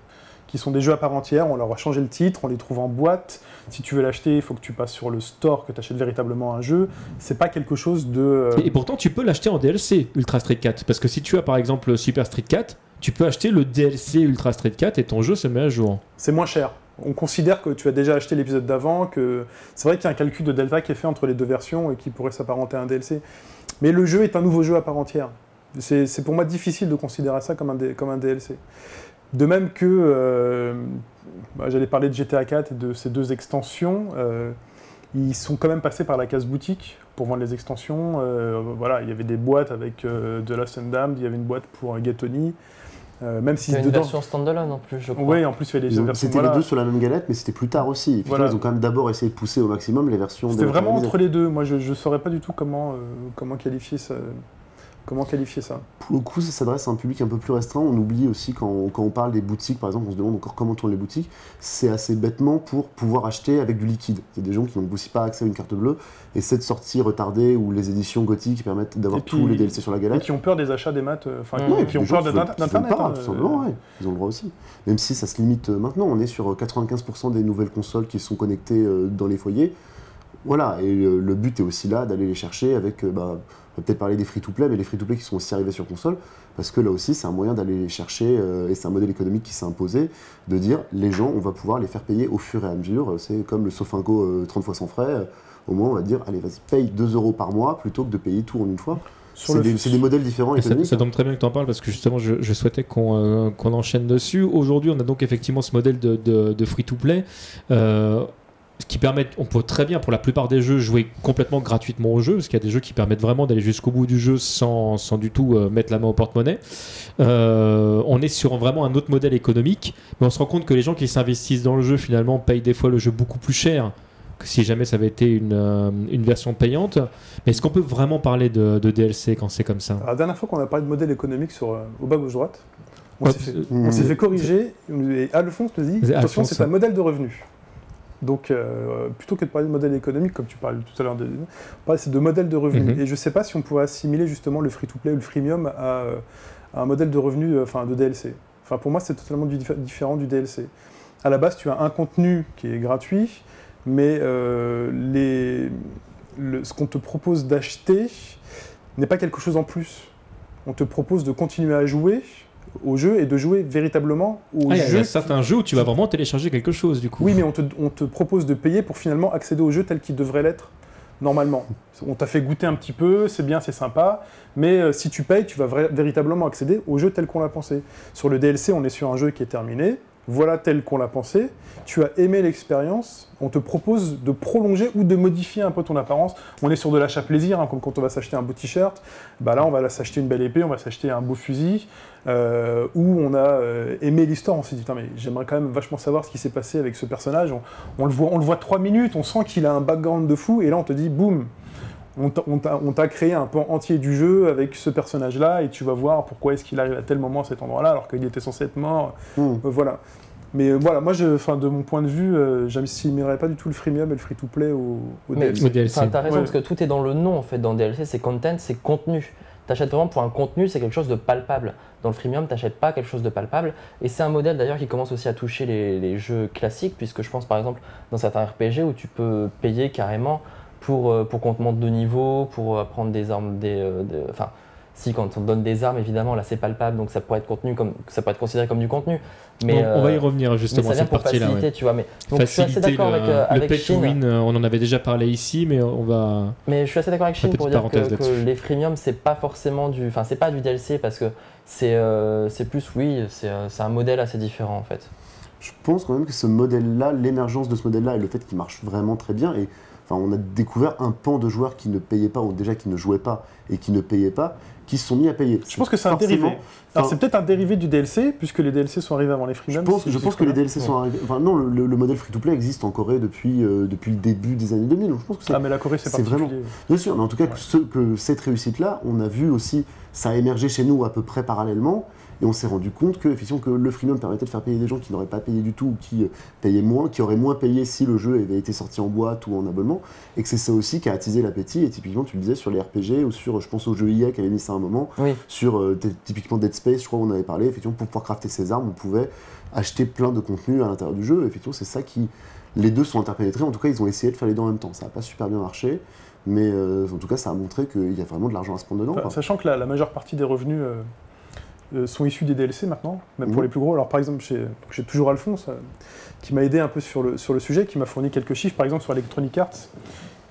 qui sont des jeux à part entière. On leur a changé le titre, on les trouve en boîte. Si tu veux l'acheter, il faut que tu passes sur le store, que tu achètes véritablement un jeu. C'est pas quelque chose de. euh, Et pourtant, tu peux l'acheter en DLC Ultra Street 4. Parce que si tu as par exemple Super Street 4, tu peux acheter le DLC Ultra Street 4 et ton jeu se met à jour. c'est moins cher. On considère que tu as déjà acheté l'épisode d'avant, que c'est vrai qu'il y a un calcul de delta qui est fait entre les deux versions et qui pourrait s'apparenter à un DLC. Mais le jeu est un nouveau jeu à part entière. C'est pour moi difficile de considérer ça comme un, comme un DLC. De même que euh, bah, j'allais parler de GTA 4 et de ces deux extensions. euh, ils sont quand même passés par la case boutique pour vendre les extensions. Euh, voilà, il y avait des boîtes avec euh, The Lost and Damned, il y avait une boîte pour. Euh, même si Il y a une dedans. version standalone en plus, je crois. Oui, en plus, il y avait Ils des versions. C'était voilà. les deux sur la même galette, mais c'était plus tard aussi. Voilà. Ils ont quand même d'abord essayé de pousser au maximum les versions. C'était vraiment entre les deux. Moi, je ne saurais pas du tout comment, euh, comment, qualifier ça, comment qualifier ça? Pour le coup, ça s'adresse à un public un peu plus restreint. On oublie aussi quand on, quand on parle des boutiques, par exemple, on se demande encore comment tournent les boutiques. C'est assez bêtement pour pouvoir acheter avec du liquide. Il y a des gens qui n'ont aussi pas accès à une carte bleue. Et cette sortie retardée ou les éditions gothiques qui permettent d'avoir Et tous les DLC sur la Et galette. qui ont peur des achats des maths, euh, enfin, Ouais, qui- et qui ont peur d'Internet. hein, tout euh, simplement, ouais. Ils ont le droit aussi. Même si ça se limite euh, maintenant. On est sur euh, 95% des nouvelles consoles qui sont connectées dans les foyers. Voilà, et le but est aussi là d'aller les chercher avec, bah, on va peut-être parler des free-to-play, mais les free-to-play qui sont aussi arrivés sur console, parce que là aussi c'est un moyen d'aller les chercher, euh, et c'est un modèle économique qui s'est imposé, de dire les gens, on va pouvoir les faire payer au fur et à mesure, c'est comme le Sofinco euh, 30 fois sans frais, euh, au moins on va dire, allez vas-y, paye 2 euros par mois plutôt que de payer tout en une fois. Sur C'est des, modèles différents Et ça, ça tombe très bien que tu en parles parce que justement, je, je souhaitais qu'on euh, enchaîne dessus. Aujourd'hui, on a donc effectivement ce modèle de, de- de free-to-play. euh, ce qui permet, on peut très bien pour la plupart des jeux jouer complètement gratuitement au jeu, parce qu'il y a des jeux qui permettent vraiment d'aller jusqu'au bout du jeu sans, sans du tout euh, mettre la main au porte-monnaie. Euh, on est sur vraiment un autre modèle économique, mais on se rend compte que les gens qui s'investissent dans le jeu finalement payent des fois le jeu beaucoup plus cher que si jamais ça avait été une, euh, une version payante. Mais est-ce qu'on peut vraiment parler de, de DLC quand c'est comme ça? La dernière fois qu'on a parlé de modèle économique sur, euh, au bas gauche-droite, on s'est fait, on s'est Mmh. fait corriger, et Alphonse nous dit attention, c'est un modèle de revenu. Donc, euh, plutôt que de parler de modèle économique, comme tu parlais tout à l'heure, de, c'est de modèle de revenu. Mhm. Et je ne sais pas si on pourrait assimiler justement le free-to-play ou le freemium à, euh, à un modèle de revenu, euh, enfin de DLC. Enfin, pour moi, c'est totalement du- différent du DLC. À la base, tu as un contenu qui est gratuit, mais euh, les, le- ce qu'on te propose d'acheter n'est pas quelque chose en plus. On te propose de continuer à jouer au jeu et de jouer véritablement au Ah, il y a- il y jeu. a certains jeux où tu vas vraiment télécharger quelque chose du coup. Oui, mais on te, on te propose de payer pour finalement accéder au jeu tel qu'il devrait l'être normalement. On t'a fait goûter un petit peu, c'est bien, c'est sympa, mais euh, si tu payes, tu vas véritablement accéder au jeu tel qu'on l'a pensé. Sur le DLC, on est sur un jeu qui est terminé, voilà tel qu'on l'a pensé, tu as aimé l'expérience, on te propose de prolonger ou de modifier un peu ton apparence. On est sur de l'achat plaisir, hein, comme quand on va s'acheter un beau t-shirt, bah là on va s'acheter une belle épée, on va s'acheter un beau fusil, euh, où on a euh, aimé l'histoire, on s'est dit, mais j'aimerais quand même vachement savoir ce qui s'est passé avec ce personnage. On, on le voit, on le voit trois minutes, on sent qu'il a un background de fou, et là on te dit, boum, on t'a- créé un pan entier du jeu avec ce personnage-là, et tu vas voir pourquoi est-ce qu'il arrive à tel moment à cet endroit-là, alors qu'il était censé être mort. Hmm. Euh, voilà. Mais euh, voilà, moi, je, enfin, de mon point de vue, euh, j'assimilerais pas du tout le freemium et le free-to-play au, au Mais- DLC. Au DLC. T'as raison, Ouais. parce que tout est dans le nom en fait. Dans DLC, c'est content, c'est contenu. T'achètes vraiment pour un contenu, c'est quelque chose de palpable. Dans le freemium, t'achètes pas quelque chose de palpable. Et c'est un modèle d'ailleurs qui commence aussi à toucher les, les jeux classiques, puisque je pense par exemple dans certains RPG où tu peux payer carrément pour, euh, pour qu'on te monte de niveau, pour apprendre des armes, des, euh, des- enfin. Si, quand on te donne des armes, évidemment, là c'est palpable, donc ça pourrait être contenu comme, ça pourrait être considéré comme du contenu. Mais, Bon, on va y euh, revenir mais justement ça vient cette pour partie-là. faciliter, ouais. tu vois. Mais, donc je suis assez d'accord le, avec, euh, le avec pay to Shin. win, euh, on en avait déjà parlé ici, mais on va. Mais je suis assez d'accord avec Shin petite pour dire que, que les freemiums c'est pas forcément du, enfin c'est pas du DLC parce que c'est euh, c'est plus oui c'est euh, c'est un modèle assez différent en fait. Je pense quand même que ce modèle-là, l'émergence de ce modèle-là et le fait qu'il marche vraiment très bien, et enfin, on a découvert un pan de joueurs qui ne payaient pas, ou déjà qui ne jouaient pas et qui ne payaient pas, qui se sont mis à payer. Je pense que c'est un dérivé. Alors, c'est peut-être un dérivé du DLC, puisque les DLC sont arrivés avant les Je freemiums. pense, si je pense que les. DLC sont arrivés. Enfin, non, le, le modèle free-to-play existe en Corée depuis, euh, depuis le début des années 2000. Donc je pense que Ah, mais la Corée, c'est c'est particulier. vraiment- Bien sûr, mais en tout cas, Ouais. que, ce- que cette réussite-là, on a vu aussi, ça a émergé chez nous à peu près parallèlement, et on s'est rendu compte que, effectivement, que le freemium permettait de faire payer des gens qui n'auraient pas payé du tout, ou qui euh, payaient moins, qui auraient moins payé si le jeu avait été sorti en boîte ou en abonnement, et que c'est ça aussi qui a attisé l'appétit, et typiquement, tu le disais, sur les RPG, ou sur, je pense au jeu IA qui avait mis ça à un moment, Oui. sur euh, typiquement Dead Space, je crois qu'on avait parlé, effectivement, pour pouvoir crafter ses armes, on pouvait acheter plein de contenu à l'intérieur du jeu, effectivement, c'est ça qui... Les deux sont interpénétrés, en tout cas, ils ont essayé de faire les deux en même temps, ça n'a pas super bien marché, mais euh, en tout cas, ça a montré qu'il y a vraiment de l'argent à se prendre dedans. Enfin, sachant que la, la majeure partie des revenus euh, sont issus des DLC maintenant, même pour Mhm. les plus gros. Alors par exemple, j'ai toujours Alphonse euh, qui m'a aidé un peu sur le, sur le sujet, qui m'a fourni quelques chiffres, par exemple sur Electronic Arts,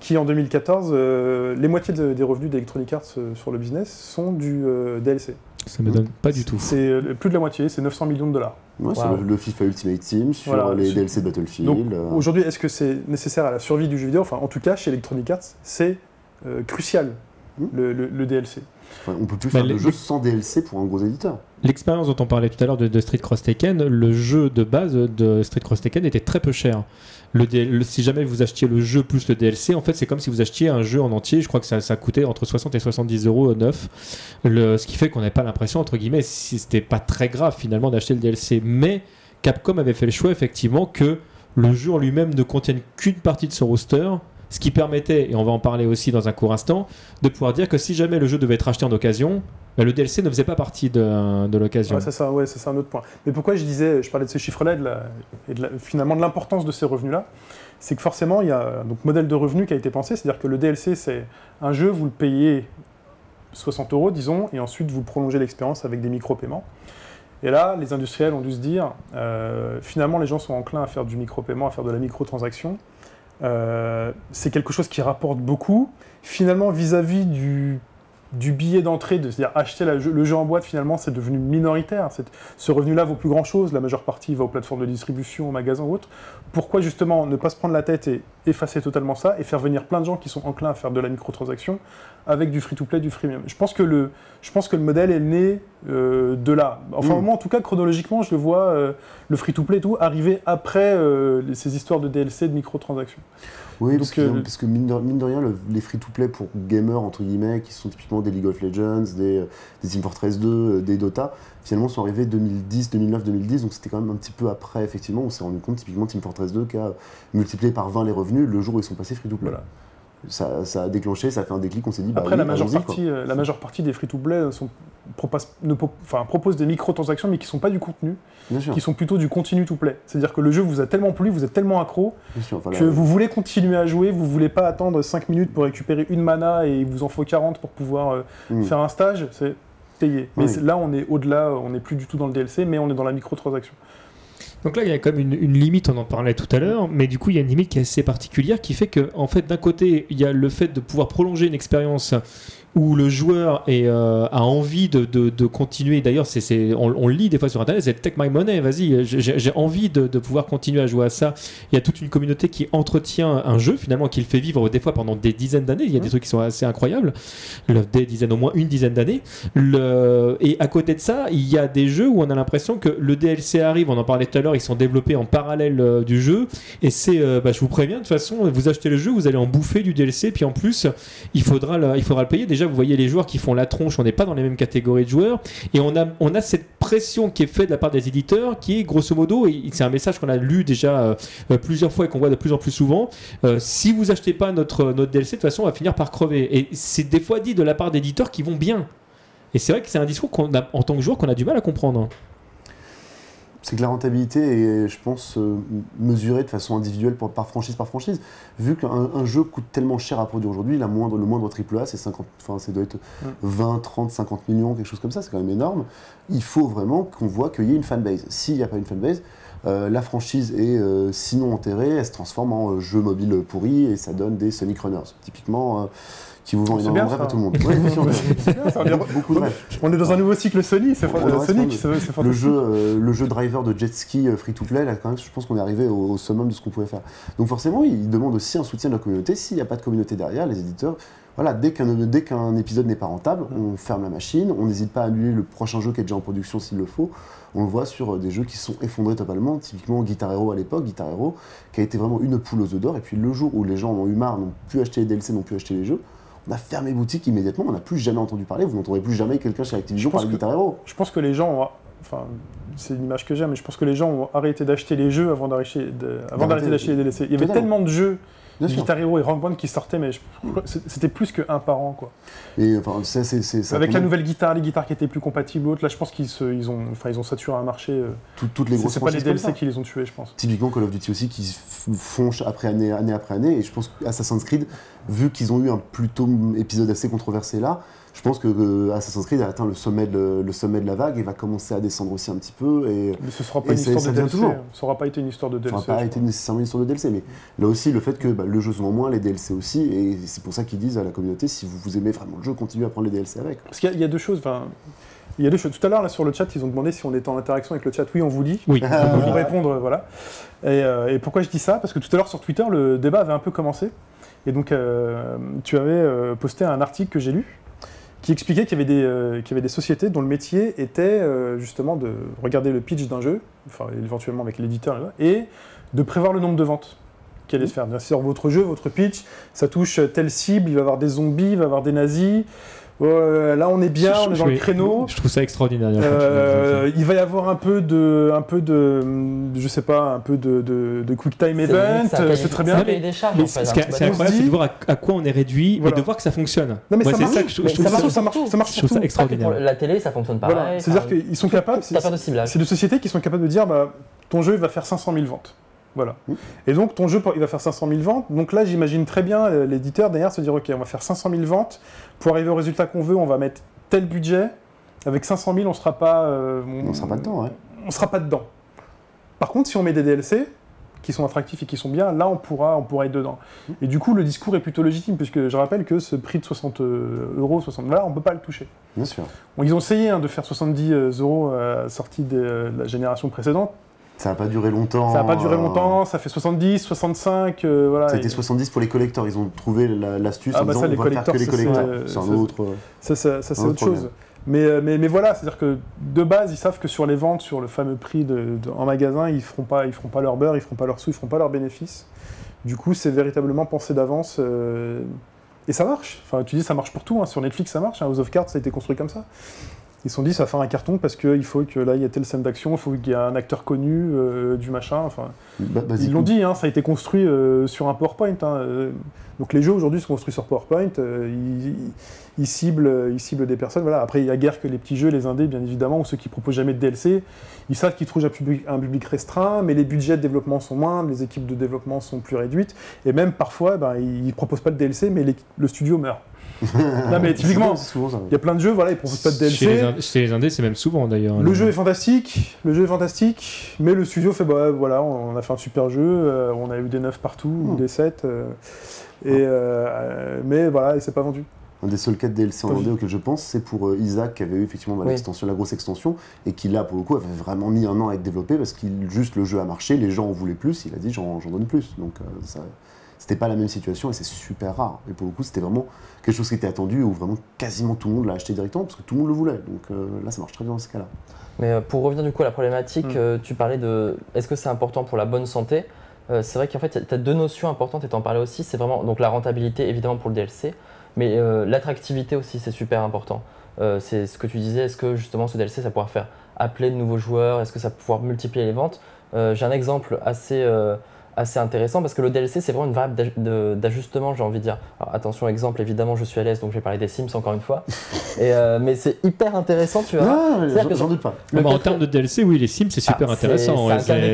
qui en 2014, euh, les moitiés de- des revenus d'Electronic Arts euh, sur le business sont du euh, DLC. Ça me donne pas du tout. C'est euh, plus de la moitié, c'est 900 millions de dollars. Ouais, sur le, le FIFA Ultimate Team, sur Voilà, les sur- DLC de Battlefield. Euh, aujourd'hui, est-ce que c'est nécessaire à la survie du jeu vidéo? Enfin, en tout cas, chez Electronic Arts, c'est euh, crucial, le, le- le DLC. Enfin, on peut plus Bah, faire de jeu sans DLC pour un gros éditeur. L'expérience dont on parlait tout à l'heure de, de Street Cross Tekken, le jeu de base de Street Cross Tekken était très peu cher. Le, si jamais vous achetiez le jeu plus le DLC, en fait, c'est comme si vous achetiez un jeu en entier. Je crois que ça, ça coûtait entre 60 et 70 euros neuf. Le, ce qui fait qu'on n'avait pas l'impression, entre guillemets, si c'était pas très grave finalement d'acheter le DLC. Mais Capcom avait fait le choix, effectivement, que le jeu en lui-même ne contienne qu'une partie de son roster. Ce qui permettait, et on va en parler aussi dans un court instant, de pouvoir dire que si jamais le jeu devait être acheté en occasion, bah, le DLC ne faisait pas partie de, de l'occasion. Ouais, ça, ça, c'est un autre point. Mais pourquoi je disais, je parlais de ces chiffres-là et, de finalement de l'importance de ces revenus-là, c'est que forcément, il y a un donc, modèle de revenu qui a été pensé, c'est-à-dire que le DLC, c'est un jeu, vous le payez 60 euros, disons, et ensuite vous prolongez l'expérience avec des micro-paiements. Et là, les industriels ont dû se dire, euh, finalement, les gens sont enclins à faire du micro-paiement, à faire de la micro-transaction. Euh, c'est quelque chose qui rapporte beaucoup. Finalement, vis-à-vis du, billet d'entrée, de c'est-à-dire acheter le jeu en boîte, finalement, c'est devenu minoritaire. Ce revenu-là vaut plus grand-chose. La majeure partie va aux plateformes de distribution, aux magasins ou autres. Pourquoi justement ne pas se prendre la tête et effacer totalement ça et faire venir plein de gens qui sont enclins à faire de la microtransaction avec du free-to-play, du freemium Je pense que le, je pense que le modèle est né euh, de là. Enfin, Mm. moi, en tout cas, chronologiquement, je le vois, euh, le free-to-play et tout, arriver après euh, ces histoires de DLC, de microtransactions. Oui, parce, Donc, que, parce que mine, de, mine de rien, le- les free-to-play pour gamers, entre guillemets, qui sont typiquement des League of Legends, des, des Team Fortress 2, euh, des Dota, finalement sont arrivés 2010, 2009, 2010, donc c'était quand même un petit peu après, effectivement, on s'est rendu compte, typiquement Team Fortress 2 qui a multiplié par 20 les revenus le jour où ils sont passés free-to-play. Voilà. Ça, ça a déclenché, ça a fait un déclic, on s'est dit, bah Après, oui, la, majeure partie, euh, la majeure partie des free-to-play sont- proposent, ne enfin, proposent des microtransactions, mais qui ne sont pas du contenu, Bien sûr, qui sont plutôt du continue-to-play. C'est-à-dire que le jeu vous a tellement plu, vous êtes tellement accro, bien sûr. Voilà. que vous voulez continuer à jouer, vous voulez pas attendre 5 minutes pour récupérer une mana et il vous en faut 40 pour pouvoir euh, Mm. faire un stage, c'est payé. Mais Oui. là, on est au-delà, on n'est plus du tout dans le DLC, mais on est dans la microtransaction. Donc là, il y a quand même une, limite, on en parlait tout à l'heure, mais du coup, il y a une limite qui est assez particulière qui fait que, en fait, d'un côté, il y a le fait de pouvoir prolonger une expérience où le joueur est, euh, a envie de, de- de continuer. D'ailleurs, c'est, on, on le lit des fois sur Internet, c'est Take My Money, vas-y, j'ai, j'ai envie de, de pouvoir continuer à jouer à ça. Il y a toute une communauté qui entretient un jeu, finalement, qui le fait vivre des fois pendant des dizaines d'années. Il y a des trucs qui sont assez incroyables, Le- des dizaines, au moins une dizaine d'années. Et à côté de ça, il y a des jeux où on a l'impression que le DLC arrive, on en parlait tout à l'heure, ils sont développés en parallèle euh, du jeu. Et c'est, euh, bah, je vous préviens, de toute façon, vous achetez le jeu, vous allez en bouffer du DLC, puis en plus, il faudra le, il faudra le payer. Déjà, vous voyez les joueurs qui font la tronche, on n'est pas dans les mêmes catégories de joueurs, et on a, on a cette pression qui est faite de la part des éditeurs, qui est grosso modo, et c'est un message qu'on a lu déjà euh, euh, plusieurs fois et qu'on voit de plus en plus souvent. euh, si vous achetez pas notre, notre DLC, de toute façon, on va finir par crever. Et c'est des fois dit de la part d'éditeurs qui vont bien. Et c'est vrai que c'est un discours qu'on a, en tant que joueur qu'on a du mal à comprendre. C'est que la rentabilité est, je pense, euh, mesurée de façon individuelle par, par franchise par franchise. Vu qu'un un jeu coûte tellement cher à produire aujourd'hui, la moindre, le moindre AAA, c'est 50, enfin, ça doit être 20, 30, 50 millions, quelque chose comme ça, c'est quand même énorme. Il faut vraiment qu'on voit qu'il y ait une fanbase. S'il n'y a pas une fanbase, euh, la franchise est euh, sinon enterrée, elle se transforme en euh, jeu mobile pourri et ça donne des Sonic Runners, typiquement, qui vous C'est énormément de rêves à tout le monde. Ouais, *laughs* bien bien, beaucoup de rêves. On est dans un nouveau cycle Sony, c'est se Sonic, c'est Le jeu, euh, le jeu driver de jet ski euh, free to play, là, quand même, je pense qu'on est arrivé au, au summum de ce qu'on pouvait faire. Donc forcément, il demande aussi un soutien de la communauté. S'il n'y a pas de communauté derrière, les éditeurs, voilà, dès qu'un qu'un épisode n'est pas rentable, on ferme la machine, on n'hésite pas à annuler le prochain jeu qui est déjà en production s'il le faut. On le voit sur euh, des jeux qui sont effondrés totalement, typiquement Guitar Hero à l'époque, Guitar Hero, qui a été vraiment une poule aux œufs d'or. Et puis le jour où les gens en ont eu marre, n'ont plus acheté les DLC, n'ont plus acheté les jeux, on a fermé boutique immédiatement, on n'a plus jamais entendu parler, vous n'entendrez plus jamais quelqu'un chez Activision Je pense parler de que- Guitar Hero. Je pense que les gens ont. Enfin, c'est une image que j'ai, mais je pense que les gens ont arrêté d'acheter les jeux avant d'arrêter d'acheter les DLC. Il y avait Totalement. tellement de jeux. Guitar Hero et Rock Band qui sortaient, mais c'était plus qu'un par an. Quoi. Et enfin, ça, ça Avec la nouvelle guitare, les guitares qui étaient plus compatibles, autres, là je pense qu'ils ils ont, enfin, ils ont saturé un marché. euh, tout- toutes les grosses c'est pas les DLC qui les ont tués, je pense. Typiquement Call of Duty aussi qui f- font ch- après année, année après année. Et je pense qu'Assassin's Creed, vu qu'ils ont eu un plutôt épisode assez controversé là, je pense que euh, Assassin's Creed a atteint le sommet, de, le sommet de la vague et va commencer à descendre aussi un petit peu. Et Mais ce sera pas Et une histoire de DLC. toujours. Ça aura pas été une histoire de DLC. ça n'a pas été nécessairement une histoire de DLC. Mais là aussi, le fait que bah, le jeu se vend moins, les DLC aussi. Et c'est pour ça qu'ils disent à la communauté si vous, vous aimez vraiment le jeu, continuez à prendre les DLC avec. Parce qu'il y, a- il y a deux choses. Enfin, il y a deux choses. Tout à l'heure, là, sur le chat, ils ont demandé si on était en interaction avec le chat. Oui, on vous dit. Oui. On vous répondre, euh, voilà. Et, euh, et pourquoi je dis ça? Parce que tout à l'heure, sur Twitter, le débat avait un peu commencé. Et donc, euh, tu avais euh, posté un article que j'ai lu qui expliquait qu'il y, avait des, euh, qu'il y avait des sociétés dont le métier était euh, justement de regarder le pitch d'un jeu, enfin, éventuellement avec l'éditeur, et de prévoir le nombre de ventes qui allait se faire. Bien sûr, votre jeu, votre pitch, ça touche telle cible, il va y avoir des zombies, il va y avoir des nazis. Euh, là, on est bien, on est dans le Je- créneau. Je trouve ça extraordinaire. Euh, il va y avoir un peu de, un peu de, je sais pas, un peu de, de, de quick time event, c'est euh, c'est très bien. Mais hein, c'est bêtement. incroyable, dit- c'est de voir à, à quoi on est réduit Voilà. et de voir que ça fonctionne. Non, mais Moi, ça c'est marche. ça que je, Mais je trouve ça ça, marche, ça marche, ça marche je trouve ça extraordinaire. Pour la télé, ça fonctionne pareil. Voilà. C'est-à-dire qu'ils sont capables. c'est- T'as peur de ciblage. C'est des sociétés qui sont capables de dire, bah, ton jeu il va faire 500 000 ventes. Voilà. Mm. Et donc ton jeu il va faire 500 000 ventes. Donc là, j'imagine très bien euh, l'éditeur derrière se dire, ok, on va faire 500 000 ventes. Pour arriver au résultat qu'on veut, on va mettre tel budget. Avec 500 000, on sera pas. euh, On sera pas dedans, ouais. on sera pas dedans. Par contre, si on met des DLC qui sont attractifs et qui sont bien, là on pourra, on pourra être dedans. Et du coup, le discours est plutôt légitime, puisque je rappelle que ce prix de 60 euros, 60 dollars, on peut pas le toucher. Bien sûr. Bon, ils ont essayé hein, de faire 70 euros à la sortie de euh, la génération précédente. Ça n'a pas duré longtemps. Ça n'a pas duré euh, longtemps, ça fait 70, 65, euh, voilà. Ça a Et été 70 pour les collecteurs. Ils ont trouvé la- l'astuce Ah en bah disant ça, les on va faire que les collecteurs, c'est- un autre. ça, ça- ça, c'est autre problème. chose. Mais, euh, mais, mais voilà, c'est-à-dire que de base, ils savent que sur les ventes, sur le fameux prix de, de- en magasin, ils feront pas, ils feront pas leur beurre, ils feront pas leur sous, ils feront pas leurs bénéfices. Du coup, c'est véritablement pensé d'avance. euh, et ça marche. Enfin, tu dis, ça marche pour tout. hein. Sur Netflix, ça marche. hein. House of Cards, ça a été construit comme ça. Ils se sont dit, ça va faire un carton parce qu'il faut que là, il y a telle scène d'action, il faut qu'il y ait un acteur connu, euh, du machin. Enfin, ba- ils l'ont dit, hein, ça a été construit euh, sur un PowerPoint. hein, euh. donc les jeux aujourd'hui sont construits sur PowerPoint. ils, ciblent, ils ciblent des personnes. Voilà. Après, il y a guère que les petits jeux, les indés, bien évidemment, ou ceux qui proposent jamais de DLC. Ils savent qu'ils trouvent un public, un public restreint, mais les budgets de développement sont moindres, les équipes de développement sont plus réduites. Et même parfois, ben, ils proposent pas de DLC, mais le studio meurt. *laughs* non, mais typiquement, C'est souvent ça. il y a plein de jeux, voilà, ils proposent pas de DLC. Chez les, Ind- chez les indés, c'est même souvent d'ailleurs. Le jeu est fantastique, le jeu est fantastique, mais le studio fait bah voilà, on a fait un super jeu, euh, on a eu des 9 partout, ou Hmm. des 7, euh, et, euh, mais voilà, et c'est pas vendu. un des seuls cas de DLC en. Vendée auquel je pense, c'est pour Isaac qui avait eu effectivement bah, Oui. la grosse extension, et qui là pour le coup avait vraiment mis un an à être développé parce qu'il juste le jeu a marché, les gens en voulaient plus, il a dit j'en j'en donne plus. Donc euh, ça, c'était pas la même situation et c'est super rare. Et pour le coup c'était vraiment quelque chose qui était attendu où vraiment quasiment tout le monde l'a acheté directement parce que tout le monde le voulait. Donc euh, là ça marche très bien dans ce cas-là. Mais euh, pour revenir du coup à la problématique, Mm. euh, tu parlais de est-ce que c'est important pour la bonne santé? Euh, C'est vrai qu'en fait, tu as deux notions importantes et tu en parlais aussi. C'est vraiment donc la rentabilité évidemment pour le DLC, mais euh, l'attractivité aussi, c'est super important. Euh, c'est ce que tu disais, est-ce que justement ce DLC ça pourra faire appeler de nouveaux joueurs? Est-ce que ça va pouvoir multiplier les ventes? Euh, J'ai un exemple assez, euh, assez intéressant parce que le DLC c'est vraiment une variable d'ajustement, j'ai envie de dire. Alors attention, exemple, évidemment, je suis à l'aise donc je vais parler des Sims encore une fois. *laughs* et, euh, mais c'est hyper intéressant, tu vois. Ah, mais c'est-à-dire j'en doute pas. Le Bah, en termes de DLC, oui, les Sims, c'est super Ah, c'est- intéressant.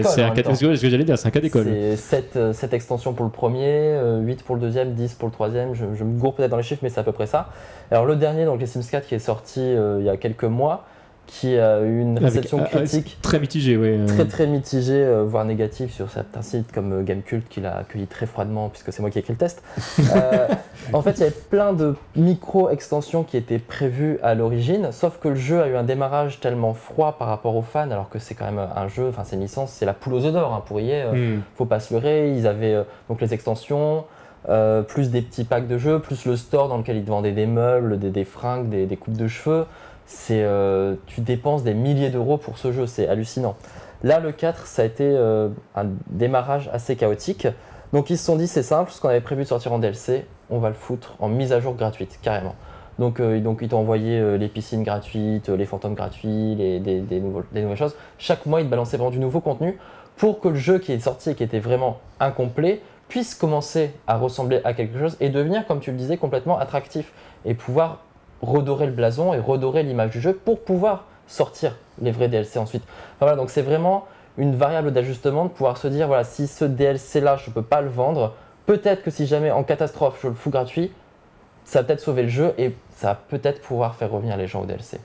c'est un cas d'école, ce que j'allais dire, c'est un cas d'école. C'est 7, cette extensions pour le premier, euh, 8 pour le deuxième, 10 pour le troisième. Je, je me gourre peut-être dans les chiffres, mais c'est à peu près ça. Alors le dernier, donc les Sims 4, qui est sorti euh, il y a quelques mois, qui a eu une réception critique Très mitigé, oui. euh. très très mitigée, euh, voire négative sur certains sites comme euh, Gamecult qui l'a accueilli très froidement puisque c'est moi qui ai écrit le test. *laughs* Euh, en fait, il y avait plein de micro-extensions qui étaient prévues à l'origine, sauf que le jeu a eu un démarrage tellement froid par rapport aux fans, alors que c'est quand même un jeu, enfin c'est une licence, c'est la poule aux œufs d'or hein, pour EA. euh, Hmm. faut pas se leurrer, ils avaient donc les extensions, euh, plus des petits packs de jeux, plus le store dans lequel ils te vendaient des meubles, des, des fringues, des, des coupes de cheveux. C'est, euh, tu dépenses des milliers d'euros pour ce jeu, c'est hallucinant. Là, le 4, ça a été euh, un démarrage assez chaotique. Donc ils se sont dit, c'est simple, ce qu'on avait prévu de sortir en DLC, on va le foutre en mise à jour gratuite, carrément. Donc, euh, donc ils t'ont envoyé les piscines gratuites, les fantômes gratuits, les- des, des des nouvelles choses. Chaque mois, ils te balançaient vraiment du nouveau contenu pour que le jeu qui est sorti et qui était vraiment incomplet puisse commencer à ressembler à quelque chose et devenir, comme tu le disais, complètement attractif et pouvoir redorer le blason et redorer l'image du jeu pour pouvoir sortir les vrais DLC ensuite. Enfin, voilà, donc c'est vraiment une variable d'ajustement de pouvoir se dire voilà, si ce DLC là je peux pas le vendre, peut-être que si jamais en catastrophe je le fous gratuit, ça va peut-être sauver le jeu et ça va peut-être pouvoir faire revenir les gens au DLC.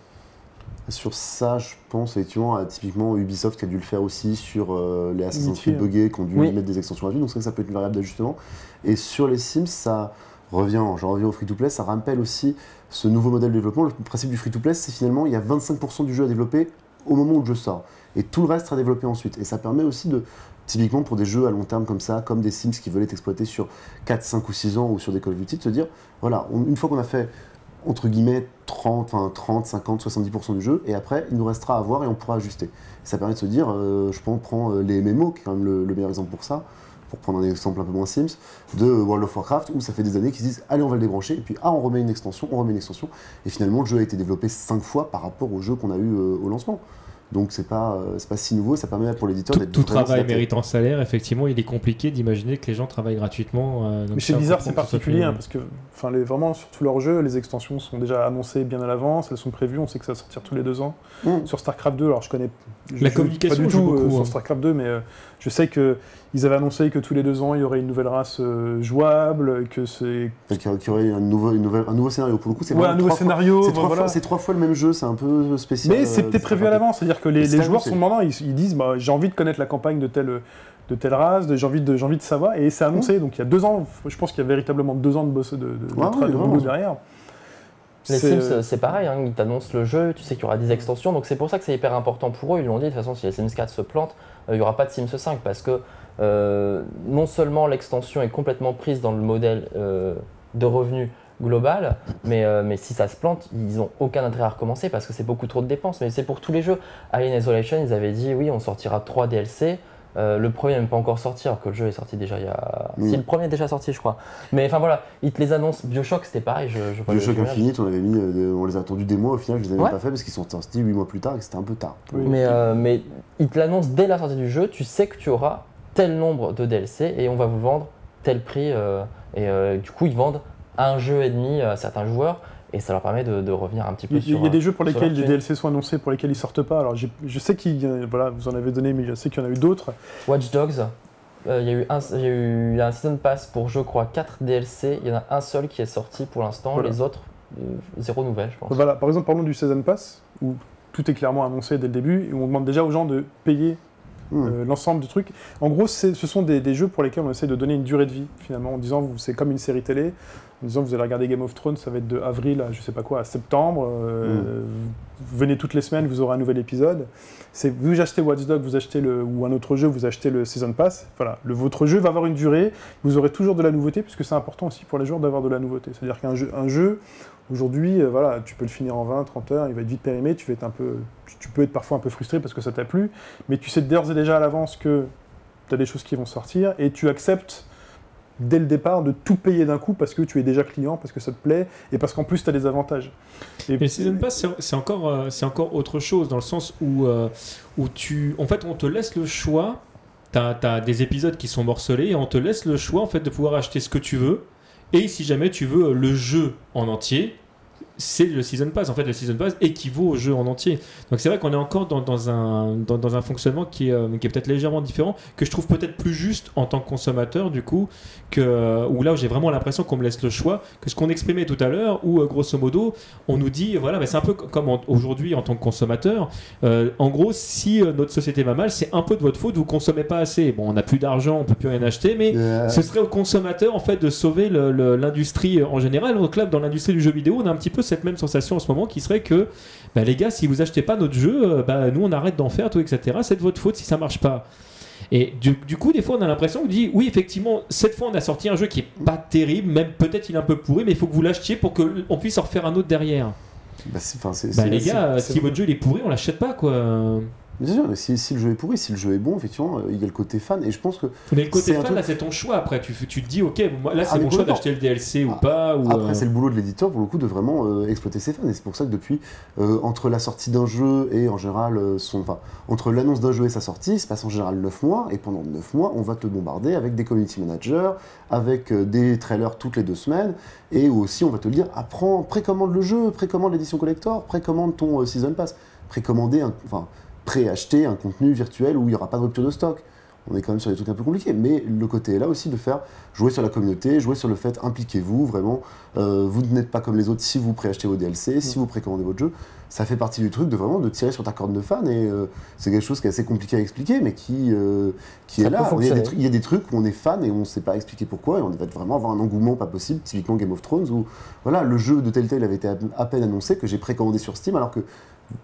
Sur ça, je pense effectivement à typiquement Ubisoft qui a dû le faire aussi sur euh, les Assassin's Creed buggés, qui ont dû Oui. mettre des extensions gratuites, donc c'est vrai que ça peut être une variable d'ajustement. Et sur les Sims, ça revient, j'en reviens au free-to-play, ça rappelle aussi ce nouveau modèle de développement. Le principe du free-to-play, c'est finalement, il y a 25% du jeu à développer au moment où le jeu sort, et tout le reste à développer ensuite. Et ça permet aussi de, typiquement pour des jeux à long terme comme ça, comme des Sims qui veulent être exploités sur 4, 5 ou 6 ans, ou sur des Call of Duty, de se dire, voilà, une fois qu'on a fait entre guillemets 30, enfin, 30, 50, 70% du jeu, et après il nous restera à voir et on pourra ajuster. Ça permet de se dire, euh, je prends, prends euh, les MMO, qui est quand même le meilleur exemple pour ça, pour prendre un exemple un peu moins Sims, de World of Warcraft, où ça fait des années qu'ils se disent, allez on va le débrancher, et puis ah on remet une extension, on remet une extension, et finalement le jeu a été développé 5 fois par rapport au jeu qu'on a eu euh, au lancement. Donc c'est pas, euh, c'est pas si nouveau, ça permet pour l'éditeur Tout, d'être tout travail s'adapter. méritant salaire, effectivement, il est compliqué d'imaginer que les gens travaillent gratuitement. euh, donc Mais chez Blizzard, c'est particulier, hein, parce que enfin, vraiment, sur tous leurs jeux, les extensions sont déjà annoncées bien à l'avance, elles sont prévues, on sait que ça va sortir tous les deux ans. Mmh. Sur StarCraft 2, alors je connais je La communication pas du tout euh, beaucoup, sur hein. StarCraft 2, mais euh, je sais qu'ils avaient annoncé que tous les deux ans, il y aurait une nouvelle race euh, jouable, que c'est qu'il y aurait- un nouveau, une nouvelle- un nouveau scénario. Pour le coup, c'est ouais, un nouveau trois fois- scénario. C'est trois, voilà. fois- c'est trois fois le même jeu, c'est un peu spécial. Mais c'est euh, peut-être prévu à l'avance, c'est-à-dire que les, joueurs sont demandants, ils, ils disent bah, j'ai envie de connaître la campagne de telle, de telle race, j'ai envie, de- j'ai envie de savoir, et c'est annoncé, donc il y a deux ans, je pense qu'il y a véritablement deux ans de, boss, de, de, de Ouais, tra- ouais, de boulot derrière. Les Sims, euh, c'est pareil, hein, ils t'annoncent le jeu, tu sais qu'il y aura des extensions, donc c'est pour ça que c'est hyper important pour eux. Ils l'ont dit, de toute façon, si les Sims 4 se plantent, il n'y aura pas de Sims 5 parce que euh, non seulement l'extension est complètement prise dans le modèle euh, de revenu global, mais, euh, si ça se plante, ils n'ont aucun intérêt à recommencer parce que c'est beaucoup trop de dépenses. Mais c'est pour tous les jeux. Alien Isolation, ils avaient dit oui, on sortira 3 DLC. Euh, le premier n'est pas encore sorti, alors que le jeu est sorti déjà il y a. Mm. Si, le premier est déjà sorti, je crois. Mais enfin voilà, ils te les annoncent. Bioshock, c'était pareil. Je, je Bioshock Infinite, on avait mis, euh, on les a attendus des mois, au final, je les avais Ouais. pas fait parce qu'ils sont sortis 8 mois plus tard et que c'était un peu tard. Oui. Mais, euh, mais ils te l'annoncent dès la sortie du jeu, tu sais que tu auras tel nombre de DLC et on va vous vendre tel prix. euh, et euh, du coup, ils vendent un jeu et demi à certains joueurs et ça leur permet de, de revenir un petit peu Il sur. il y a des jeux pour lesquels thune. DLC sont annoncés, pour lesquels ils sortent pas. Alors je sais qu'il y en a- voilà, vous en avez donné, mais je sais qu'il y en a eu d'autres. Watch Dogs, euh, il y a eu un, il y a eu il y a un season pass pour, je crois, 4 DLC. Il y en a un seul qui est sorti pour l'instant. Voilà. Les autres, euh, zéro nouvelle, je pense. Voilà, par exemple, parlons du Season Pass, où tout est clairement annoncé dès le début, et on demande déjà aux gens de payer Hmm. euh, l'ensemble du truc. En gros, ce sont des, des jeux pour lesquels on essaie de donner une durée de vie, finalement, en disant c'est comme une série télé. En disant vous allez regarder Game of Thrones, ça va être de avril à je sais pas quoi, à septembre. euh, vous venez toutes les semaines, vous aurez un nouvel épisode. C'est vous achetez Watch Dogs, vous achetez le ou un autre jeu, vous achetez le Season Pass. Voilà, le, votre jeu va avoir une durée. Vous aurez toujours de la nouveauté puisque c'est important aussi pour les joueurs d'avoir de la nouveauté. C'est-à-dire qu'un jeu, un jeu aujourd'hui, euh, voilà, tu peux le finir en 20, 30 heures, il va être vite périmé. Tu vas être un peu, tu- tu peux être parfois un peu frustré parce que ça t'a plu, mais tu sais d'ores et déjà à l'avance que tu as des choses qui vont sortir et tu acceptes dès le départ de tout payer d'un coup parce que tu es déjà client, parce que ça te plaît et parce qu'en plus tu as des avantages. Et Mais le Season Pass, c'est encore, euh, c'est encore autre chose, dans le sens où, euh, où tu, en fait, on te laisse le choix. Tu as, des épisodes qui sont morcelés et on te laisse le choix en fait, de pouvoir acheter ce que tu veux. Et si jamais tu veux le jeu en entier, c'est le Season Pass. En fait, le Season Pass équivaut au jeu en entier. Donc c'est vrai qu'on est encore dans, dans un, dans, dans un fonctionnement qui est, euh, qui est peut-être légèrement différent, que je trouve peut-être plus juste en tant que consommateur, du coup, que, euh, où là j'ai vraiment l'impression qu'on me laisse le choix, que ce qu'on exprimait tout à l'heure, où euh, grosso modo, on nous dit, voilà, bah, c'est un peu comme aujourd'hui en tant que consommateur. euh, en gros, si notre société va mal, c'est un peu de votre faute, vous consommez pas assez. Bon, on n'a plus d'argent, on peut plus rien acheter, mais ce serait au consommateur en fait de sauver l'industrie en général. Donc là, dans l'industrie du jeu vidéo, on a un petit peu cette même sensation en ce moment qui serait que bah, les gars, si vous achetez pas notre jeu, euh, bah, nous on arrête d'en faire, tout etc. C'est de votre faute si ça marche pas. Et du, du coup, des fois, on a l'impression qu'on dit oui, effectivement, cette fois on a sorti un jeu qui est pas terrible, même peut-être il est un peu pourri, mais il faut que vous l'achetiez pour qu'on puisse en refaire un autre derrière. bah, c'est- enfin, c'est- Bah, les gars, si votre jeu il est pourri, on l'achète pas quoi. Bien sûr, mais si, si le jeu est pourri, si le jeu est bon, effectivement, euh, il y a le côté fan. Et je pense que Mais le côté fan, truc- là, c'est ton choix. Après, tu, tu te dis, ok, moi, là, Ah, c'est mon choix d'acheter le DLC ou Ah, pas. Ou, Après, euh, c'est le boulot de l'éditeur pour le coup de vraiment euh, exploiter ses fans. Et c'est pour ça que depuis, euh, entre la sortie d'un jeu et en général, son, enfin, entre l'annonce d'un jeu et sa sortie, il se passe en général 9 mois. Et pendant 9 mois, on va te bombarder avec des community managers, avec des trailers toutes les deux semaines. Et aussi, on va te dire, apprends, précommande le jeu, précommande l'édition collector, précommande ton Season Pass, précommander, un- enfin, préacheter un contenu virtuel où il n'y aura pas de rupture de stock. On est quand même sur des trucs un peu compliqués, mais le côté est là aussi de faire jouer sur la communauté, jouer sur le fait impliquez-vous vraiment. Euh, vous n'êtes pas comme les autres si vous préachetez vos DLC, si vous précommandez votre jeu. Ça fait partie du truc de vraiment de tirer sur ta corde de fan et euh, c'est quelque chose qui est assez compliqué à expliquer, mais qui, euh, qui Ça est là. Il y, a des trucs, il y a des trucs où on est fan et on ne sait pas expliquer pourquoi et on va vraiment avoir un engouement pas possible, typiquement Game of Thrones où voilà, le jeu de Telltale avait été à peine annoncé que j'ai précommandé sur Steam alors que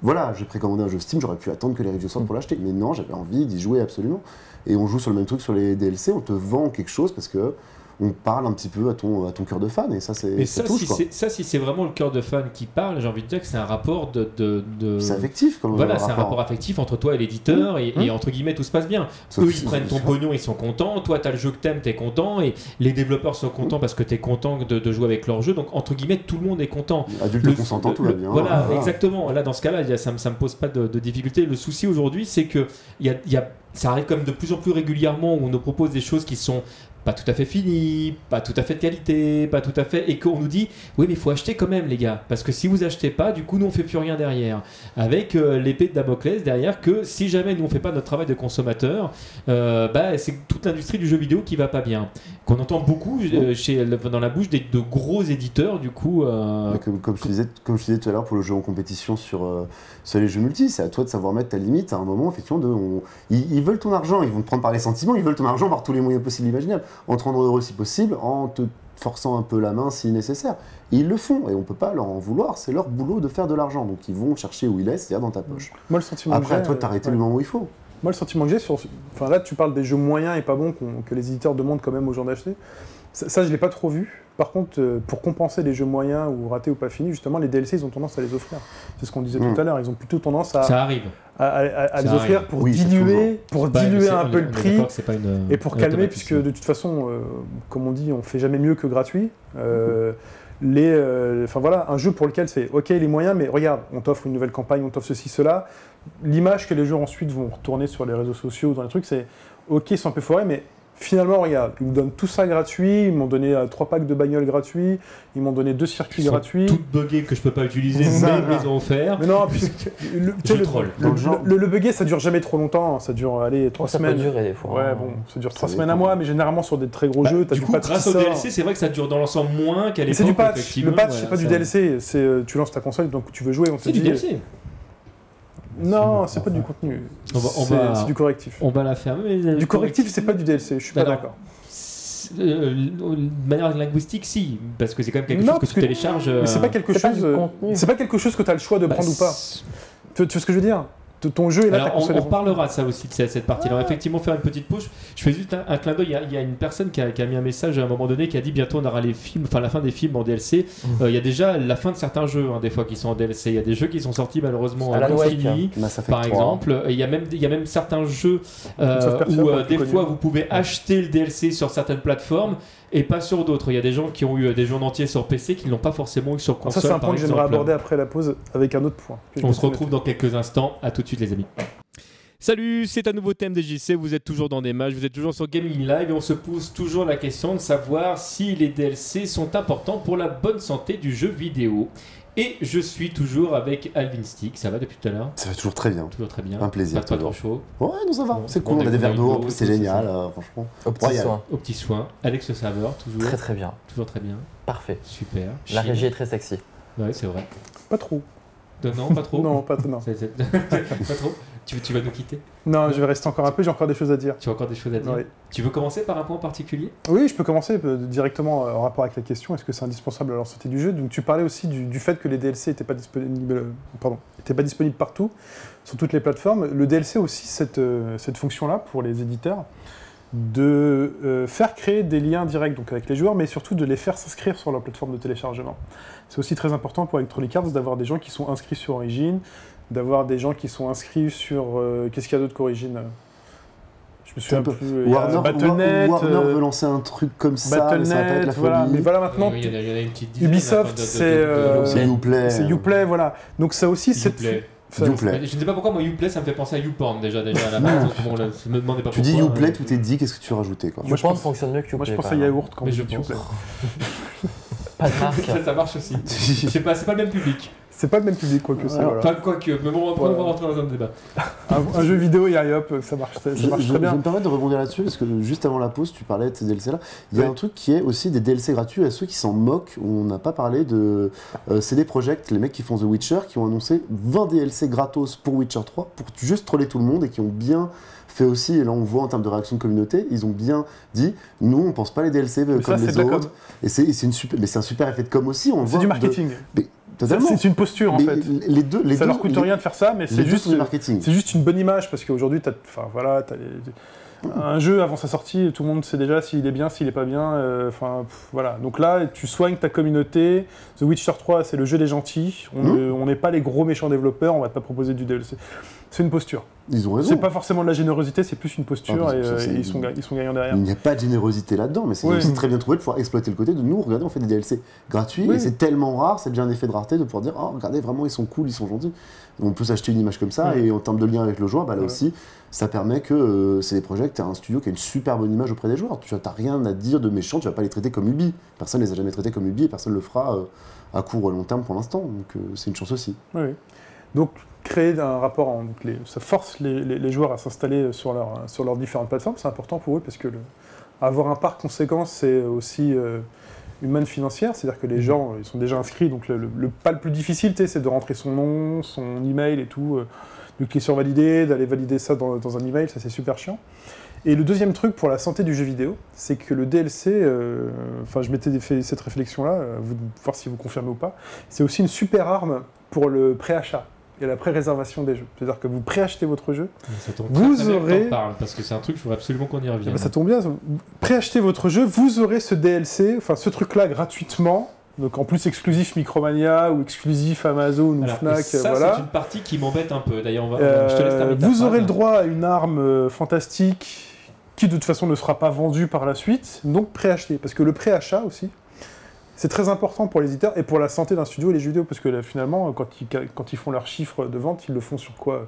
voilà, j'ai précommandé un jeu Steam, j'aurais pu attendre que les reviews sortent pour l'acheter, mais non, j'avais envie d'y jouer absolument. Et on joue sur le même truc sur les DLC, on te vend quelque chose parce que on parle un petit peu à ton, à ton cœur de fan et ça c'est Mais ça ça, touche si quoi. c'est, ça, si c'est vraiment le cœur de fan qui parle, j'ai envie de dire que c'est un rapport de. de, de- C'est affectif comme Voilà, c'est un rapport affectif entre toi et l'éditeur, et, et entre guillemets, tout se passe bien. Eux, ils prennent ton pognon, ils sont contents. Toi, t'as le jeu que t'aimes, t'es content. Et les développeurs sont contents parce que t'es content de, de jouer avec leur jeu. Donc, entre guillemets, tout le monde est content. Adulte consentant, tout va le- bien. Voilà, exactement. Là, dans ce cas-là, ça ne me, pose pas de, de difficulté. Le souci aujourd'hui, c'est que il y a, il y a- ça arrive comme de plus en plus régulièrement où on nous propose des choses qui sont pas tout à fait finies, pas tout à fait de qualité, pas tout à fait. Et qu'on nous dit, oui, mais il faut acheter quand même, les gars. Parce que si vous achetez pas, du coup, nous, on fait plus rien derrière. Avec euh, l'épée de Damoclès derrière, que si jamais nous, on fait pas notre travail de consommateur, euh, bah, c'est toute l'industrie du jeu vidéo qui va pas bien. Qu'on entend beaucoup euh, chez, dans la bouche des, de gros éditeurs, du coup. Comme, comme je te disais, comme je disais tout à l'heure pour le jeu en compétition sur, sur les jeux multi, c'est à toi de savoir mettre ta limite à un moment, effectivement, de, on- ils, ils veulent ton argent, ils vont te prendre par les sentiments, ils veulent ton argent par tous les moyens possibles imaginables, en te rendre heureux si possible, en te forçant un peu la main si nécessaire. Et ils le font, et on peut pas leur en vouloir, c'est leur boulot de faire de l'argent, donc ils vont chercher où il est, c'est-à-dire dans ta poche. Moi, le sentiment Après, à toi j'ai, de t'arrêter euh, le moment où il faut. Moi, le sentiment que j'ai sur. Enfin, là, tu parles des jeux moyens et pas bons que les éditeurs demandent quand même aux gens d'acheter. Ça, ça, je l'ai pas trop vu. Par contre, euh, pour compenser les jeux moyens ou ratés ou pas finis, justement, les DLC, ils ont tendance à les offrir. C'est ce qu'on disait Mm. tout à l'heure. Ils ont plutôt tendance à, ça arrive. à, à- à- à Ça les offrir arrive. pour Oui, c'est diluer, pour diluer c'est- un peu le prix. c'est une- Et pour calmer, puisque de toute façon, euh, comme on dit, on fait jamais mieux que gratuit. euh, les, euh, enfin voilà, un jeu pour lequel c'est ok les moyens, mais regarde, on t'offre une nouvelle campagne, on t'offre ceci, cela. L'image que les gens ensuite vont retourner sur les réseaux sociaux, dans les trucs, c'est ok, ils sont un peu forés, mais finalement, regarde, ils nous donnent tout ça gratuit. Ils m'ont donné euh, trois packs de bagnoles gratuits. Ils m'ont donné deux circuits Ils sont gratuits. toutes buggées que je peux pas utiliser, Ça, mais ils me les ont offerts. Mais non, puisque le, troll. le, le buggé, ça dure jamais trop longtemps. Ça dure, allez, trois ça semaines. peut durer des fois. Ouais, hein. bon, ça dure trois Ça semaines à mois, mais généralement sur des très gros Bah, jeux, t'as du du, coup, patch grâce au. DLC, c'est vrai que ça dure dans l'ensemble moins qu'à l'époque. c'est du patch. Le patch, c'est pas du ça- DLC. C'est euh, tu lances ta console, donc tu veux jouer, on te C'est du dit. DLC. Non, c'est pas du contenu. On va- on C'est va- c'est du correctif. On va la fermer. mais- Du correctif, c'est pas du DLC. Je suis pas Alors, d'accord. c'est- euh, de manière linguistique, si, parce que c'est quand même quelque Non, chose que parce tu que- télécharges. Mais c'est pas quelque c'est pas chose. du euh, contenu. C'est pas quelque chose que tu as le choix de bah, prendre ou pas. Tu, tu vois ce que je veux dire? Ton jeu est là, Alors, on, on parlera de ça aussi, de cette partie-là. Effectivement faire une petite push. Je fais juste un, un clin d'œil. Il y a- Il y, a une personne qui a, qui a mis un message à un moment donné qui a dit bientôt on aura les films, enfin la fin des films en DLC. Euh, Il y a déjà la fin de certains jeux, hein, des fois, qui sont en DLC. Il y a des jeux qui sont sortis malheureusement Wake, finis. Mass Effect Par 3. exemple, Et il y a même il y a même certains jeux euh, où euh, des connu. fois vous pouvez acheter le DLC sur certaines plateformes et pas sur d'autres. Il y a des gens qui ont eu des jeux en entier sur PC qui ne l'ont pas forcément eu sur console. ça, c'est un point que j'aimerais aborder après la pause avec un autre point. On se retrouve dans quelques instants. À tout de suite, les amis. Salut, c'est un nouveau thème des JC. Vous êtes toujours dans des matchs, vous êtes toujours sur Gaming Live et on se pose toujours la question de savoir si les DLC sont importants pour la bonne santé du jeu vidéo. Et je suis toujours avec Alvin Stick. Ça va depuis tout à l'heure Ça va toujours très bien. Toujours très bien. Un plaisir, Pas, pas trop chaud. Ouais, non, ça va. Bon, C'est cool. on a- des verres d'eau, c'est génial, euh, franchement. Au petit Royal. soin. Au petit soin. Alex le serveur, toujours. Très très bien. Toujours très bien. Parfait. Super. La régie est très sexy. Ouais, c'est vrai. Pas trop. Non, pas trop. Non, pas, non. *laughs* Pas trop. Tu, tu vas nous quitter? Non, je vais rester encore un peu, j'ai encore des choses à dire. Tu as encore des choses à dire? Tu veux commencer par un point particulier? Oui, je peux commencer euh, directement euh, en rapport avec la question est-ce que c'est indispensable à la sortie du jeu? Donc tu parlais aussi du, du fait que les DLC n'étaient pas disponibles, euh, pardon, étaient pas disponibles partout sur toutes les plateformes. Le DLC a aussi cette, cette fonction-là pour les éditeurs de euh, faire créer des liens directs donc avec les joueurs, mais surtout de les faire s'inscrire sur leur plateforme de téléchargement. C'est aussi très important pour Electronic Arts d'avoir des gens qui sont inscrits sur Origin, d'avoir des gens qui sont inscrits sur euh, qu'est-ce qu'il y a d'autre qu'Origin Je me souviens Un peu. plus. Warner, Battle.net, Wa- Warner euh, veut lancer un truc comme ça, mais ça va pas être Battle.net, la voilà. folie. Mais voilà maintenant, Oui, il y en a- il y en a une petite Ubisoft, c'est, euh, C'est Uplay. c'est Uplay, voilà. Donc ça aussi, c'est Uplay. ça- Uplay. Je ne sais pas pourquoi, moi, Uplay, ça me fait penser à YouPorn déjà. déjà à la *laughs* base. Bon, là, me demandez pas Tu dis pourquoi, Uplay, hein. tout est dit, qu'est-ce que tu rajouter quoi Moi, Moi, je je pense fonctionne mieux que Moi, je pense quand à même. yaourt quand Mais je pense. Pas de marque. Ça, ça marche aussi. *laughs* Je sais pas, c'est pas le même public. C'est pas le même public, quoi que. Alors, voilà. Enfin, quoique, mais bon, après, on va rentrer dans un débat. Un, un jeu vidéo et hop, ça marche, ça Je, marche je- très je vais bien. me permettre de rebondir là-dessus parce que juste avant la pause, tu parlais de ces DLC là. Il y a Oui. un truc qui est aussi des DLC gratuits à ceux qui s'en moquent. où On n'a pas parlé de euh, CD Projekt, les mecs qui font The Witcher, qui ont annoncé 20 DLC gratos pour Witcher 3 pour juste troller tout le monde et qui ont bien fait aussi. Et là, on voit en termes de réaction de communauté, ils ont bien dit nous, on pense pas les DLC euh, Mais ça, comme c'est les autres. Et c'est une super, mais c'est un super effet de com aussi. On C'est voit du de- marketing. mais. C'est une posture, en fait. Les deux, les ça deux, leur coûte les- rien de faire ça, mais c'est juste, c'est une bonne image parce qu'aujourd'hui, enfin voilà, les- un jeu avant sa sortie, tout le monde sait déjà s'il est bien, s'il est pas bien. euh, Enfin voilà. Donc là, tu soignes ta communauté. The Witcher 3, c'est le jeu des gentils. On ne- on n'est pas les gros méchants développeurs. On va te pas proposer du DLC. C'est une posture. Ils ont raison. C'est pas forcément de la générosité, c'est plus une posture Ah, et, ça, euh, et ils, sont, ga- ils sont gagnants derrière. Il n'y a pas de générosité là-dedans, mais c'est aussi très bien trouvé de pouvoir exploiter le côté de nous, regardez, on fait des DLC gratuits, Oui. et c'est tellement rare, c'est déjà un effet de rareté de pouvoir dire, oh, regardez, vraiment, ils sont cool, ils sont gentils. On peut s'acheter une image comme ça, et en termes de lien avec le joueur, bah, là Ouais. aussi, ça permet que euh, c'est des projets, tu as un studio qui a une super bonne image auprès des joueurs. Tu n'as rien à dire de méchant, tu vas pas les traiter comme Ubi. Personne ne les a jamais traités comme Ubi, et personne ne le fera euh, à court ou à long terme pour l'instant, donc euh, c'est une chance aussi. Oui. Donc, créer un rapport, en- donc les- ça force les, les- les joueurs à s'installer sur, leur, sur leurs différentes plateformes, c'est important pour eux parce que le- avoir un parc conséquent, c'est aussi euh, une manne financière, c'est-à-dire que les gens, euh, ils sont déjà inscrits, donc le, le- le pas le plus difficile, c'est de rentrer son nom, son email et tout, euh, de cliquer sur valider, d'aller valider ça dans, dans un email, ça c'est super chiant. Et le deuxième truc pour la santé du jeu vidéo, c'est que le DLC, euh, enfin je m'étais fait cette réflexion-là, euh, voir si vous confirmez ou pas, c'est aussi une super arme pour le préachat et la pré-réservation des jeux. C'est-à-dire que vous préachetez votre jeu, Vous très, aurez- t'en parles, parce que c'est un truc, il faudrait absolument qu'on y revienne. ben, ça tombe bien, préachetez votre jeu, vous aurez ce DLC, enfin ce truc-là gratuitement, donc en plus exclusif Micromania ou exclusif Amazon ou Alors, Fnac, ça, voilà. c'est une partie qui m'embête un peu. D'ailleurs, on va, Euh, je te laisse terminer ta vous aurez le droit à une arme euh, fantastique qui de toute façon ne sera pas vendue par la suite, donc préacheter. Parce que le préachat aussi, c'est très important pour les éditeurs et pour la santé d'un studio et les jeux vidéo, parce que là, finalement, quand ils, quand ils font leurs chiffres de vente, ils le font sur quoi?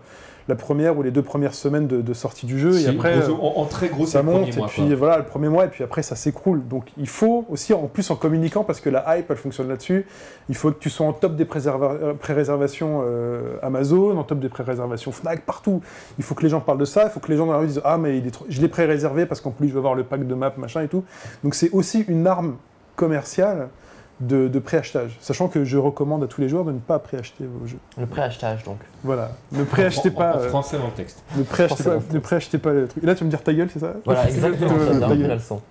La première ou les deux premières semaines de, de sortie du jeu, Si, et après... gros- en, en très gros, ça monte, et mois. puis quoi. voilà, le premier mois, et puis après ça s'écroule. Donc il faut aussi, en plus en communiquant, parce que la hype elle fonctionne là-dessus, il faut que tu sois en top des euh, pré-réservations euh, Amazon, en top des pré-réservations Fnac, partout. Il faut que les gens parlent de ça, il faut que les gens dans la rue disent Ah, mais il est trop- je l'ai pré-réservé parce qu'en plus je veux avoir le pack de map, machin et tout. Donc c'est aussi une arme commerciale de, de préachetage. Sachant que je recommande à tous les joueurs de ne pas préacheter vos jeux. Le préachetage, donc. Voilà. Ne préachetez en- pas. En, euh, français dans le texte. ne préachetez pas, ne préachetez pas le truc. Et là, tu vas me dire ta gueule, c'est ça? Voilà, exactement. Ta J'adore gueule. la leçon.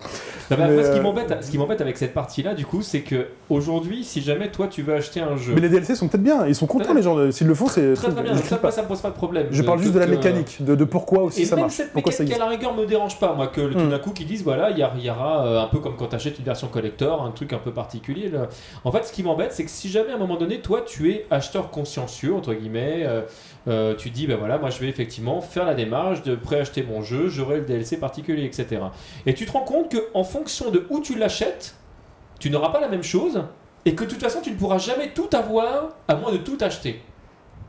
Non, mais Mais, après, ce qui euh, m'embête, ce qui m'embête avec cette partie-là, du coup, c'est que aujourd'hui, si jamais toi tu veux acheter un jeu, Mais les DLC sont peut-être bien, ils sont contents Ouais. les gens, s'ils le font, c'est. très très bien, je ça, pas. ça me pose pas de problème. Je parle juste de la que- mécanique, de, de pourquoi aussi Et ça marche. Pourquoi ça mécanique à existe. la rigueur me dérange pas, moi, que le- tout Hmm. d'un coup qu'ils disent voilà, il y, aura euh, un peu comme quand tu achètes une version collector, un truc un peu particulier. là. En fait, ce qui m'embête, c'est que si jamais à un moment donné, toi, tu es acheteur consciencieux, entre guillemets, euh, euh, tu dis ben voilà, moi je vais effectivement faire la démarche de préacheter mon jeu, j'aurai le DLC particulier, etc. Et tu te rends compte que en fonction de où tu l'achètes, tu n'auras pas la même chose. Et que de toute façon, tu ne pourras jamais tout avoir à moins de tout acheter.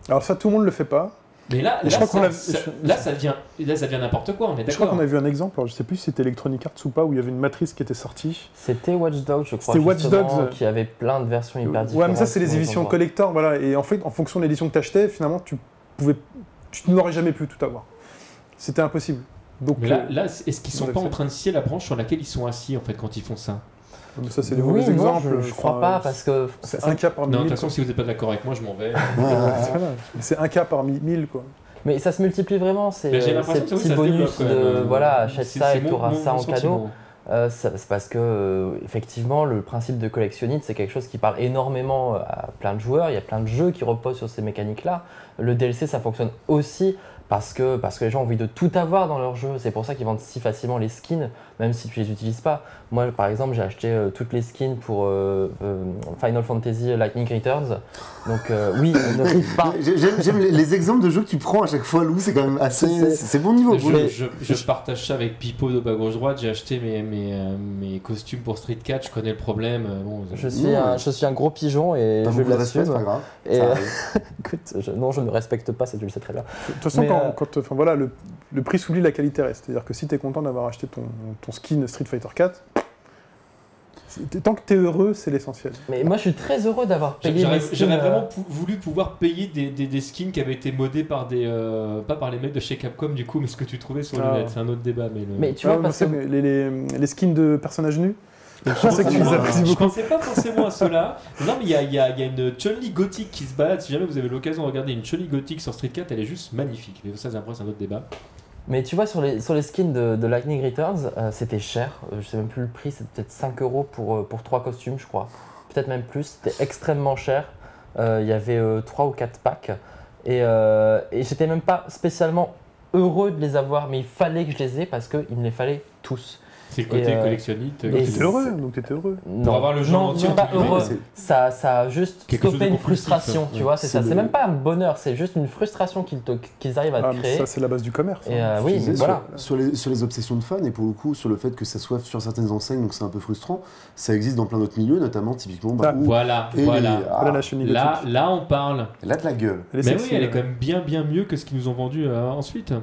Alors ça, tout le monde le fait pas. Mais là, là, ça, a- ça- là, ça devient, là, ça devient n'importe quoi. On est Je crois d'accord. qu'on a vu un exemple, alors je sais plus si c'était Electronic Arts ou pas, où il y avait une matrice qui était sortie. C'était Watch Dogs, je crois. C'était Watch Dogs. Qui avait plein de versions hyper différentes. Ouais, mais ça, c'est les éditions collector, voilà. Et en fait, en fonction de l'édition que tu achetais, finalement, tu pouvais. Tu n'aurais jamais pu tout avoir. C'était impossible. Donc, Mais là, euh, là, est-ce qu'ils sont on pas en train de scier la branche sur laquelle ils sont assis en fait quand ils font ça? Ça, c'est des Oui, mauvais non, exemples. je, je enfin, crois pas parce que C'est un cas parmi Non, de mille. toute façon, si vous n'êtes pas d'accord avec moi, je m'en vais. Voilà. C'est un cas parmi mille, quoi. Mais ça se multiplie vraiment, ces, ces oui, petits bonus de voilà, Euh, achète c'est- ça et tu auras ça en cadeau. Euh, c'est parce que, euh, effectivement, le principe de collectionnite, c'est quelque chose qui parle énormément à plein de joueurs. Il y a plein de jeux qui reposent sur ces mécaniques-là. Le DLC, ça fonctionne aussi parce que, parce que les gens ont envie de tout avoir dans leur jeu. C'est pour ça qu'ils vendent si facilement les skins, même si tu les utilises pas. Moi, par exemple, j'ai acheté euh, toutes les skins pour euh, euh, Final Fantasy Lightning Returns. Donc, euh, oui, ne pas. *laughs* J'ai- J'aime les, les exemples de jeux que tu prends à chaque fois, Lou, c'est quand même assez. C'est- bon niveau. Je, Mais- je- je partage ça avec Pipo de bas gauche droite. J'ai acheté mes, mes, mes costumes pour Street Cat. Je connais le problème. Bon, Je suis, Non, un, ouais. je suis un gros pigeon et Pas je l'assume. pas grave. Et, *laughs* euh, écoute, je- non, je ne respecte pas, ça tu le sais très bien. De toute façon, Mais, quand, euh, quand- enfin, voilà, le, le prix s'oublie, la qualité reste. C'est-à-dire que si tu es content d'avoir acheté ton, ton skin Street Fighter 4, c'est- tant que tu es heureux, c'est l'essentiel. Mais moi, je suis très heureux d'avoir payé J'aurais euh, vraiment pou- voulu pouvoir payer des, des, des skins qui avaient été modés par des. euh, pas par les mecs de chez Capcom, du coup, mais ce que tu trouvais sur Ah. le net. C'est un autre débat. Mais, le- Mais tu Ah, vois, parce que mais les, les- les skins de personnages nus, je sais que tu les apprécies Je beaucoup. pensais pas forcément à cela. Non, mais il y a, il y a- il y a une Chun-Li gothique qui se balade. Si jamais vous avez l'occasion de regarder une Chun-Li gothique sur Street 4, elle est juste magnifique. Mais ça, c'est un autre débat. Mais tu vois, sur les, skins de, Lightning Returns, euh, c'était cher. Euh, je sais même plus le prix, c'était peut-être 5 euros pour, euh, pour 3 costumes, je crois. Peut-être même plus. C'était extrêmement cher. Euh, Il y avait 3 ou 4 packs. Et, euh, et j'étais même pas spécialement heureux de les avoir, mais il fallait que je les ai parce qu'il me les fallait tous. C'est le côté euh, collectionniste. t'étais heureux, donc t'étais heureux. Non, avoir le jeu non, entier, non, pas heureux. Ça, ça a juste Quelque stoppé une frustration, ouais. tu vois. C'est ça. C'est même pas un bonheur, c'est juste une frustration qu'ils te- qu'ils arrivent à Ah, créer. ça, c'est la base du commerce. Et hein. euh, oui, voilà. Sur, les, sur les obsessions de fans et pour le coup sur le fait que ça soit sur certaines enseignes, donc c'est un peu frustrant, ça existe dans plein d'autres milieux, notamment typiquement bah, Ah, où- Voilà, voilà. les- Voilà ah, la Là, là, on parle. elle a de la gueule. Mais oui, elle est quand même bien, bien mieux que ce qu'ils nous ont vendu euh, ensuite.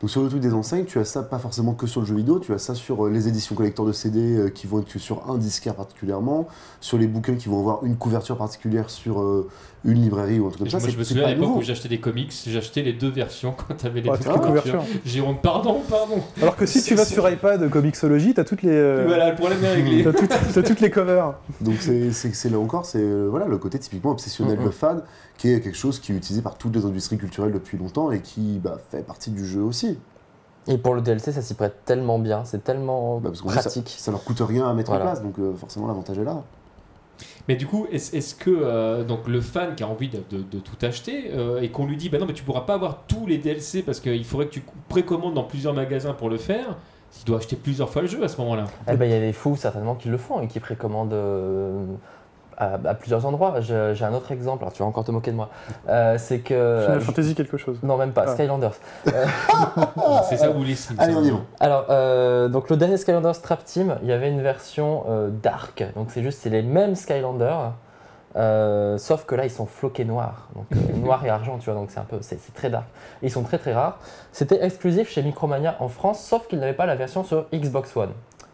Donc sur le truc des enseignes, tu as ça pas forcément que sur le jeu vidéo, tu as ça sur euh, les éditions collector de CD euh, qui vont être sur un disquaire particulièrement, sur les bouquins qui vont avoir une couverture particulière sur euh, une librairie ou un truc comme ça. Moi, je me souviens à l'époque où j'achetais des comics, j'achetais les deux versions *laughs* quand t'avais les Ah, deux couvertures. honte, pardon, pardon. Alors que si tu vas sur iPad, Comixology, t'as toutes les. euh, Voilà, le problème est réglé. T'as toutes, toutes les covers. Donc c'est c'est- c'est là encore, c'est euh, voilà, le côté typiquement obsessionnel de fan, qui est quelque chose qui est utilisé par toutes les industries culturelles depuis longtemps et qui bah, fait partie du jeu aussi. Et pour le DLC, ça s'y prête tellement bien, c'est tellement Bah, parce pratique. Ça leur coûte rien à mettre Voilà. en place, donc euh, forcément l'avantage est là. Mais du coup, est-ce que euh, donc le fan qui a envie de, tout acheter euh, et qu'on lui dit bah non mais tu pourras pas avoir tous les DLC parce qu'il faudrait que tu précommandes dans plusieurs magasins pour le faire, il doit acheter plusieurs fois le jeu à ce moment-là. Eh ben, il y a des fous certainement qui le font et qui précommandent euh, à, à plusieurs endroits. J'ai un autre exemple, alors tu vas encore te moquer de moi. Euh, c'est que. Final je- Fantasy quelque chose. non, même pas, Ah. Skylanders. *laughs* C'est ça ou les Sims. Allez, on y va. Alors, euh, donc le dernier Skylanders Trap Team, il y avait une version euh, dark. Donc c'est juste, c'est les mêmes Skylanders, euh, sauf que là ils sont floqués noirs, donc euh, *laughs* noir et argent, tu vois. Donc c'est un peu, c'est c'est très dark. Et ils sont très très rares. C'était exclusif chez Micromania en France, sauf qu'ils n'avaient pas la version sur Xbox One.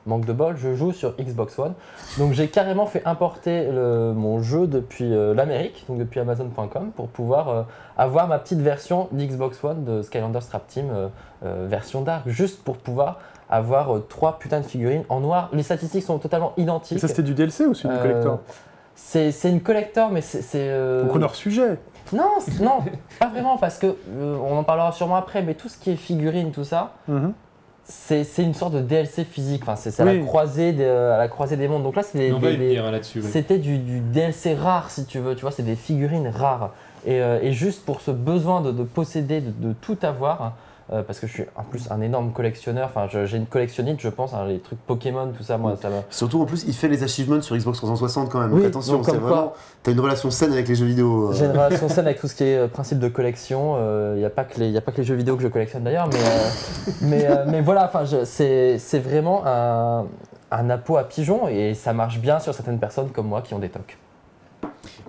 Manque de bol, je joue sur Xbox One. Donc j'ai carrément fait importer le- mon jeu depuis euh, l'Amérique, donc depuis Amazon.com, pour pouvoir euh, avoir ma petite version d'Xbox One de Skylanders Trap Team euh, version dark, juste pour pouvoir avoir trois putains de figurines en noir. Les statistiques sont totalement Et identiques. ça, c'était du DLC ou c'est du Euh, collector c'est c'est une collector, mais c'est. Donc on hors sujet. Non, non, pas vraiment, parce que on en parlera sûrement après, mais tout ce qui est figurines, tout ça, Mhm. C'est c'est une sorte de DLC physique. Enfin, c'est à, la croisée des- à la croisée des mondes. Donc là. C'était du, du DLC rare, si tu veux, tu vois, c'est des figurines rares. Et, euh, et juste pour ce besoin de, de posséder, de, de tout avoir, euh, parce que je suis en plus un énorme collectionneur, enfin j'ai une collectionnite, je pense, hein, les trucs Pokémon, tout ça, moi, ça me... Surtout en plus, il fait les achievements sur Xbox 360 quand même. Oui, donc attention, c'est vraiment. T'as une relation saine avec les jeux vidéo. euh. J'ai une *laughs* relation saine avec tout ce qui est euh, principe de collection. Il n'y a, pas que les- y a pas que les jeux vidéo que je collectionne d'ailleurs, mais, *laughs* mais, mais voilà, c'est vraiment un, un appôt à pigeons et ça marche bien sur certaines personnes comme moi qui ont des tocs.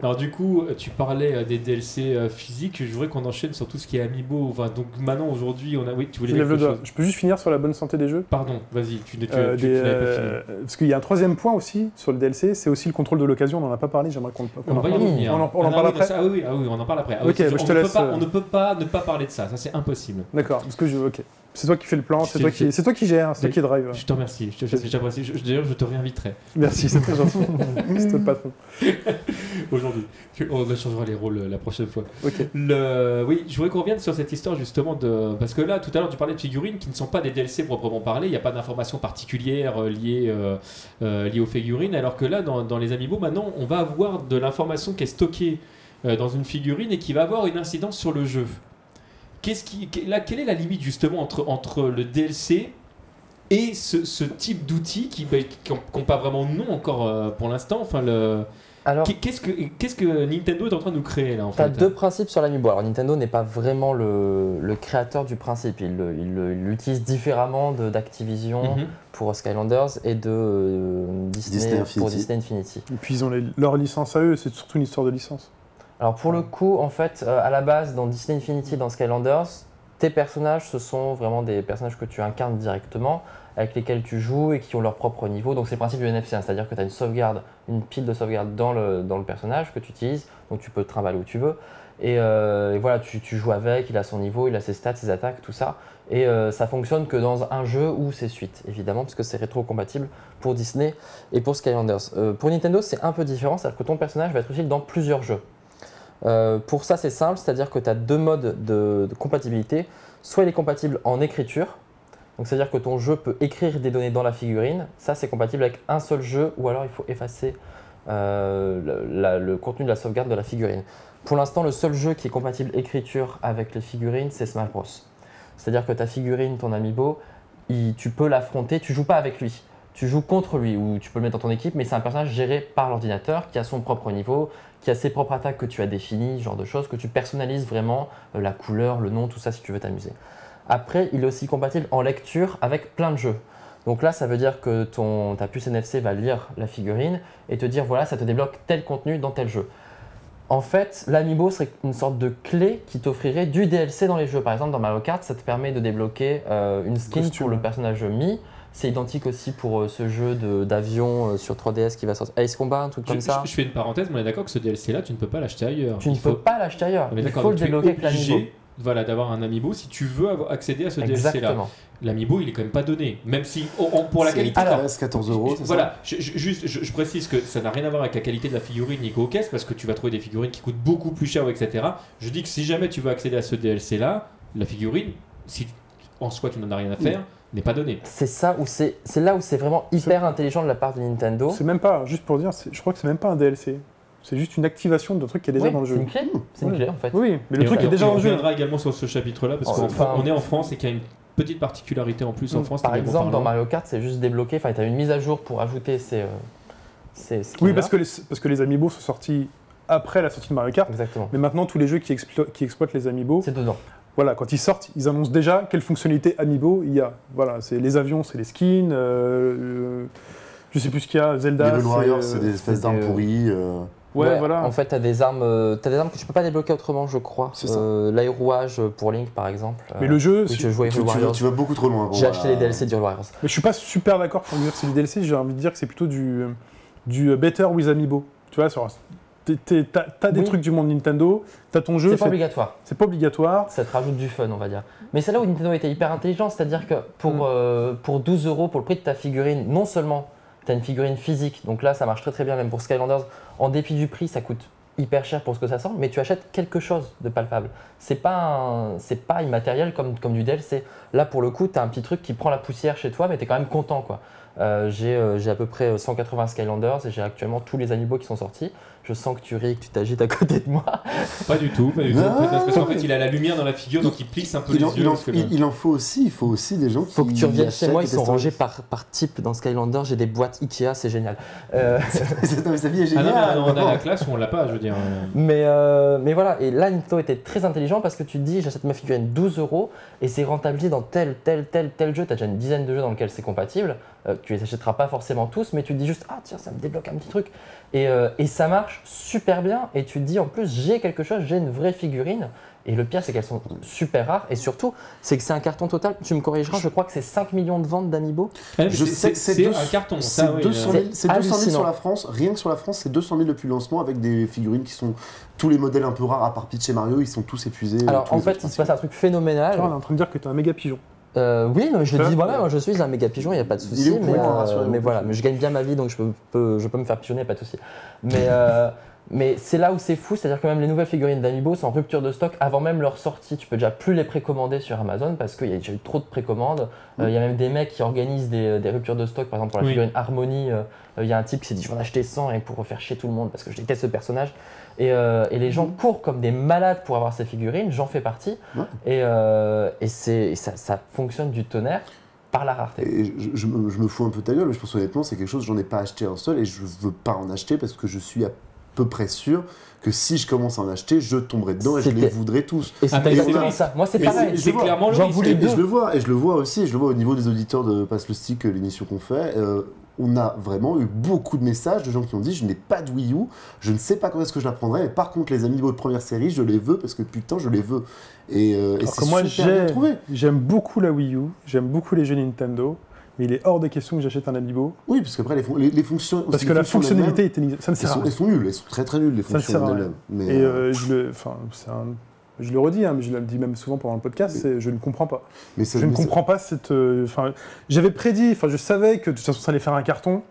Alors du coup, tu parlais euh, des DLC euh, physiques. Je voudrais qu'on enchaîne sur tout ce qui est Amiibo. Enfin, donc maintenant, aujourd'hui, on a. Oui, tu voulais Je dire lève le quelque doigt. chose Je peux juste finir sur la bonne santé des jeux? Pardon, vas-y, tu, tu, Euh, tu des, pas euh, fini. Parce qu'il y a un troisième point aussi sur le DLC, c'est aussi le contrôle de l'occasion. On n'en a pas parlé, j'aimerais qu'on On en parle. On en, on en parle oui, après ça- ah, oui, ah on en parle après. Ah, oui, Ok, c'est- bah, je on te ne peut laisse, pas- euh, on ne peut pas ne pas parler de ça. Ça, c'est impossible. D'accord, parce que je. Ok. C'est toi qui fais le plan, c'est toi, qui... toi qui gère, c'est toi qui drive. Je te remercie. Je te- J'apprécie. Je- D'ailleurs, je te réinviterai Merci, c'est très gentil. c'est le patron. aujourd'hui. On changera les rôles euh, la prochaine fois. Ok. Le... Oui, je voudrais qu'on revienne sur cette histoire justement de. Parce que là, tout à l'heure, tu parlais de figurines qui ne sont pas des DLC proprement parlé. Il n'y a pas d'informations particulières euh, liées, euh, euh, liées aux figurines. Alors que là, dans, dans les Amiibo, maintenant, on va avoir de l'information qui est stockée euh, dans une figurine et qui va avoir une incidence sur le jeu. Qu'est-ce qui, là, quelle est la limite justement entre, entre le DLC et ce, ce type d'outils qui n'ont pas vraiment de nom encore euh, pour l'instant Enfin, le. Alors, Qu'est- Qu'est-ce que, qu'est-ce que Nintendo est en train de nous créer là en as fait deux principes sur l'Amiibo. Alors Nintendo n'est pas vraiment le, le créateur du principe. Il le- il le- il l'utilise différemment de- d'Activision Mhm. pour Skylanders et de euh, Disney, Disney pour Infinity. Disney Infinity. Et puis ils ont les- leur licence à eux, c'est surtout une histoire de licence. Alors pour le coup, en fait, euh, à la base, dans Disney Infinity, dans Skylanders, tes personnages, ce sont vraiment des personnages que tu incarnes directement, avec lesquels tu joues et qui ont leur propre niveau. Donc c'est le principe du NFC, hein, c'est-à-dire que tu as une sauvegarde, une pile de sauvegarde dans le, dans le personnage que tu utilises, donc tu peux te trimballer où tu veux. Et, euh, et voilà, tu, tu joues avec, il a son niveau, il a ses stats, ses attaques, tout ça. Et euh, ça fonctionne que dans un jeu ou ses suites, évidemment, parce que c'est rétro-compatible pour Disney et pour Skylanders. Euh, pour Nintendo, c'est un peu différent, c'est-à-dire que ton personnage va être utile dans plusieurs jeux. Euh, pour ça, c'est simple, c'est-à-dire que tu as deux modes de, compatibilité. Soit il est compatible en écriture, donc c'est-à-dire que ton jeu peut écrire des données dans la figurine. Ça, c'est compatible avec un seul jeu, ou alors il faut effacer euh, le contenu de la sauvegarde de la figurine. Pour l'instant, le seul jeu qui est compatible écriture avec les figurines, c'est Smash Bros. C'est-à-dire que ta figurine, ton amiibo, il- tu peux l'affronter, tu joues pas avec lui. Tu joues contre lui ou tu peux le mettre dans ton équipe, mais c'est un personnage géré par l'ordinateur qui a son propre niveau, qui a ses propres attaques que tu as définies, ce genre de choses, que tu personnalises vraiment, euh, la couleur, le nom, tout ça si tu veux t'amuser. Après, il est aussi compatible en lecture avec plein de jeux. Donc là, ça veut dire que ton, ta puce NFC va lire la figurine et te dire voilà, ça te débloque tel contenu dans tel jeu. En fait, l'amiibo serait une sorte de clé qui t'offrirait du DLC dans les jeux. Par exemple, dans Mario Kart, ça te permet de débloquer euh, une skin Costume. pour le personnage Mi. C'est identique aussi pour euh, ce jeu de- d'avion euh, sur 3DS qui va sortir. Ace Combat, un truc Je, comme ça. je- je fais une parenthèse, mais on est d'accord que ce DLC là, tu ne peux pas l'acheter ailleurs. Tu ne Il peux pas l'acheter ailleurs. On est Il d'accord, faut le donc tu es débloquer avec l'amiibo. obligé, Voilà, d'avoir un amiibo si tu veux avoir- accéder à ce DLC là. Exactement. L'amiibo, il est quand même pas donné, même si on- on- pour la qualité. Alors, 13, 14 euros, c'est Voilà, je, je- juste, je, je précise que ça n'a rien à voir avec la qualité de la figurine ni caisses, parce que tu vas trouver des figurines qui coûtent beaucoup plus cher, etc. Je dis que si jamais tu veux accéder à ce DLC-là, la figurine, si en soi tu n'en as rien à faire, n'est pas donnée. C'est ça où c'est c'est là où c'est vraiment hyper intelligent de la part de Nintendo. C'est même pas, juste pour dire, c'est- je crois que c'est même pas un DLC. C'est juste une activation d'un truc qui est déjà Oui, dans le C'est jeu. une clé. C'est une Ouais. clé en fait. Oui, mais le Et truc on- est déjà dans on le jeu. reviendra également sur ce chapitre-là, parce qu'on Enfin- on est en France et qu'il y a une petite particularité en plus en Mm. France. Par exemple, dans. Mario Kart, c'est juste débloqué. Enfin, tu as une mise à jour pour ajouter ces. euh, ces. Oui, parce que, les, parce que les amiibo sont sortis après la sortie de Mario Kart. Exactement. Mais maintenant, tous les jeux qui, explo- qui exploitent les amiibo, C'est dedans. Voilà, quand ils sortent, ils annoncent déjà quelles fonctionnalités amiibo il y a. Voilà, c'est les avions, c'est les skins, euh, euh, je sais plus ce qu'il y a, Zelda. Les Warriors, euh, c'est des espèces d'armes pourries. euh, Ouais, voilà. En fait, tu as des armes, euh, t'as des armes que tu peux pas débloquer autrement, je crois. C'est ça. Euh, L'aérouage pour Link, par exemple. Mais Euh, le jeu, je jouais tu, vas, Warriors. tu vas beaucoup trop loin. J'ai acheté les DLC d'Hyrule Warriors. mais je suis pas super d'accord pour dire que c'est du DLC. J'ai envie de dire que c'est plutôt du, du better with amiibo. Tu vois, sur- t'as t'as des Oui. trucs du monde Nintendo, t'as ton jeu, C'est pas obligatoire. c'est pas obligatoire. Ça te rajoute du fun, on va dire. Mais c'est là où Nintendo était hyper intelligent, c'est-à-dire que pour, Mm. euh, pour 12 euros, pour le prix de ta figurine, non seulement tu as une figurine physique, donc là ça marche très très bien, même pour Skylanders, en dépit du prix, ça coûte hyper cher pour ce que ça sent, mais tu achètes quelque chose de palpable. C'est pas, c'est pas immatériel comme, comme du DLC. Là, pour le coup, tu as un petit truc qui prend la poussière chez toi, mais tu es quand même content. quoi. Euh, j'ai euh, j'ai à peu près 180 Skylanders et j'ai actuellement tous les amiibo qui sont sortis. Je sens que tu ris, que tu t'agites à côté de moi. *laughs* Pas du tout, pas du tout. Non, En fait, parce qu'en fait, il a la lumière dans la figure, donc il plisse un peu Il les en, yeux. il en- parce que il- il en faut aussi, il faut aussi des gens qui. Faut que tu reviennes chez moi, ils sont rangés par, par type dans Skylander. J'ai des boîtes Ikea, c'est génial. Euh, *laughs* Non, mais sa vie est Ah non, géniale. on a la classe où on l'a pas, je veux dire. Mais, euh, mais voilà, et là Nintendo était très intelligent parce que tu te dis j'achète ma figurine 12 euros et c'est rentabilisé dans tel, tel, tel, tel jeu. Tu as déjà une dizaine de jeux dans lesquels c'est compatible. Euh, tu les achèteras pas forcément tous, mais tu te dis juste ah tiens, ça me débloque un petit truc. Et, euh, et ça marche super bien. Et tu te dis en plus j'ai quelque chose, j'ai une vraie figurine. Et le pire c'est qu'elles sont super rares et surtout c'est que c'est un carton total. Tu me corrigeras, je crois que c'est 5 millions de ventes d'amiibo. Je c'est- sais que c'est un carton. C'est oui, 200 euh, 000, c'est 200 000 hallucinant. sur la France. Rien que sur la France, c'est 200 000 depuis le lancement avec des figurines qui sont tous les modèles un peu rares à part Peach et Mario, ils sont tous épuisés. Alors tous en fait il se passe un truc phénoménal. Tu vois, on est en train de dire que tu es un méga pigeon. Euh, oui, je dis ouais. moi-même, je suis un méga pigeon, il n'y a pas de souci. Mais, euh, mais voilà, mais je gagne bien ma vie donc je peux, peux- je peux me faire pigeonner, pas de souci. Mais, *laughs* euh, mais c'est là où c'est fou, c'est-à-dire que même les nouvelles figurines d'Amiibo sont en rupture de stock avant même leur sortie. Tu peux déjà plus les précommander sur Amazon parce qu'il y a déjà eu trop de précommandes. Euh, Il y a même des mecs qui organisent des, des ruptures de stock, par exemple pour la Oui. figurine Harmony. Euh, Il y a un type qui s'est dit je vais en acheter 100 et pour faire chier tout le monde parce que je déteste ce personnage. Et, euh, et les gens courent comme des malades pour avoir ces figurines, j'en fais partie. Ouais. Et, euh, et, c'est- et ça, ça fonctionne du tonnerre par la rareté. Et je, je me, je me fous un peu de ta gueule, mais je pense honnêtement, c'est quelque chose, j'en ai pas acheté un seul et je veux pas en acheter parce que je suis à peu près sûr que si je commence à en acheter, je tomberai dedans et je les voudrais tous. Et c'est Ah, exactement ça. Moi, c'est pareil. c'est- clairement le J'en voulais Et deux. je le vois, et je le vois aussi, je le vois au niveau des auditeurs de Passe le Stick, l'émission qu'on fait. euh, on a vraiment eu beaucoup de messages de gens qui ont dit Je n'ai pas de Wii U, je ne sais pas quand est-ce que je la prendrai, mais par contre, les amiibo de première série, je les veux parce que putain, je les veux. Et, euh, et c'est moi, j'aime beaucoup la Wii U, j'aime beaucoup les jeux Nintendo, mais il est hors de question que j'achète un Amiibo. Oui, parce qu'après, les, les, les fonctions. Parce que la fonctionnalité, est ça ne Elles sert à rien. elles sont nulles, elles sont très très nulles les Ça ne fonctions sert à rien. d'elles-mêmes. Mais, Et euh, euh, je, le, enfin, c'est un- je le redis, hein, mais je le dis même souvent pendant le podcast, c'est je ne comprends pas. mais ça- Je ne ça- comprends pas cette. euh, Enfin, j'avais prédit, enfin, je savais que de toute façon ça allait faire un carton.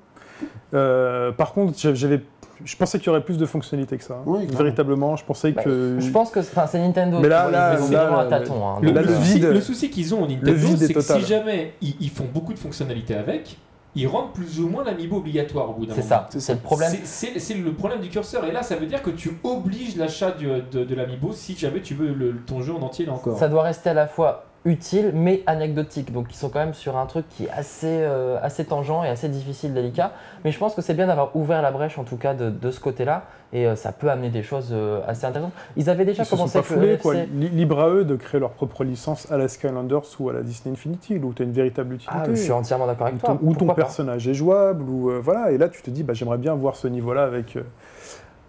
Euh, par contre, j'a- j'avais, je pensais qu'il y aurait plus de fonctionnalités que ça. hein. Oui. Véritablement, je pensais Bah, que. Je pense que enfin, c'est Nintendo. Mais là, là, un là, tâton. hein, le- souci, vide- le souci qu'ils ont au Nintendo, c'est que si jamais ils, ils font beaucoup de fonctionnalités avec, ils rendent plus ou moins l'amiibo obligatoire au bout d'un C'est moment. ça, C'est c'est le problème. C'est- C'est c'est le problème du curseur. Et là, ça veut dire que tu obliges l'achat de, de l'amiibo si jamais tu veux le- ton jeu en entier là encore. Ça doit rester à la fois utile mais anecdotique. Donc ils sont quand même sur un truc qui est assez, euh, assez tangent et assez difficile, délicat. Mais je pense que c'est bien d'avoir ouvert la brèche en tout cas de, de ce côté-là. Et euh, ça peut amener des choses euh, assez intéressantes. Ils avaient déjà Ils commencé le foulés, quoi. Libre à eux de créer leur propre licence à la Skylanders ou à la Disney Infinity, où tu as une véritable utilité. Ah, je suis entièrement d'accord où avec ton, toi. où ton Pourquoi pas? personnage est jouable, ou voilà, et là tu te dis bah, j'aimerais bien voir ce niveau-là avec,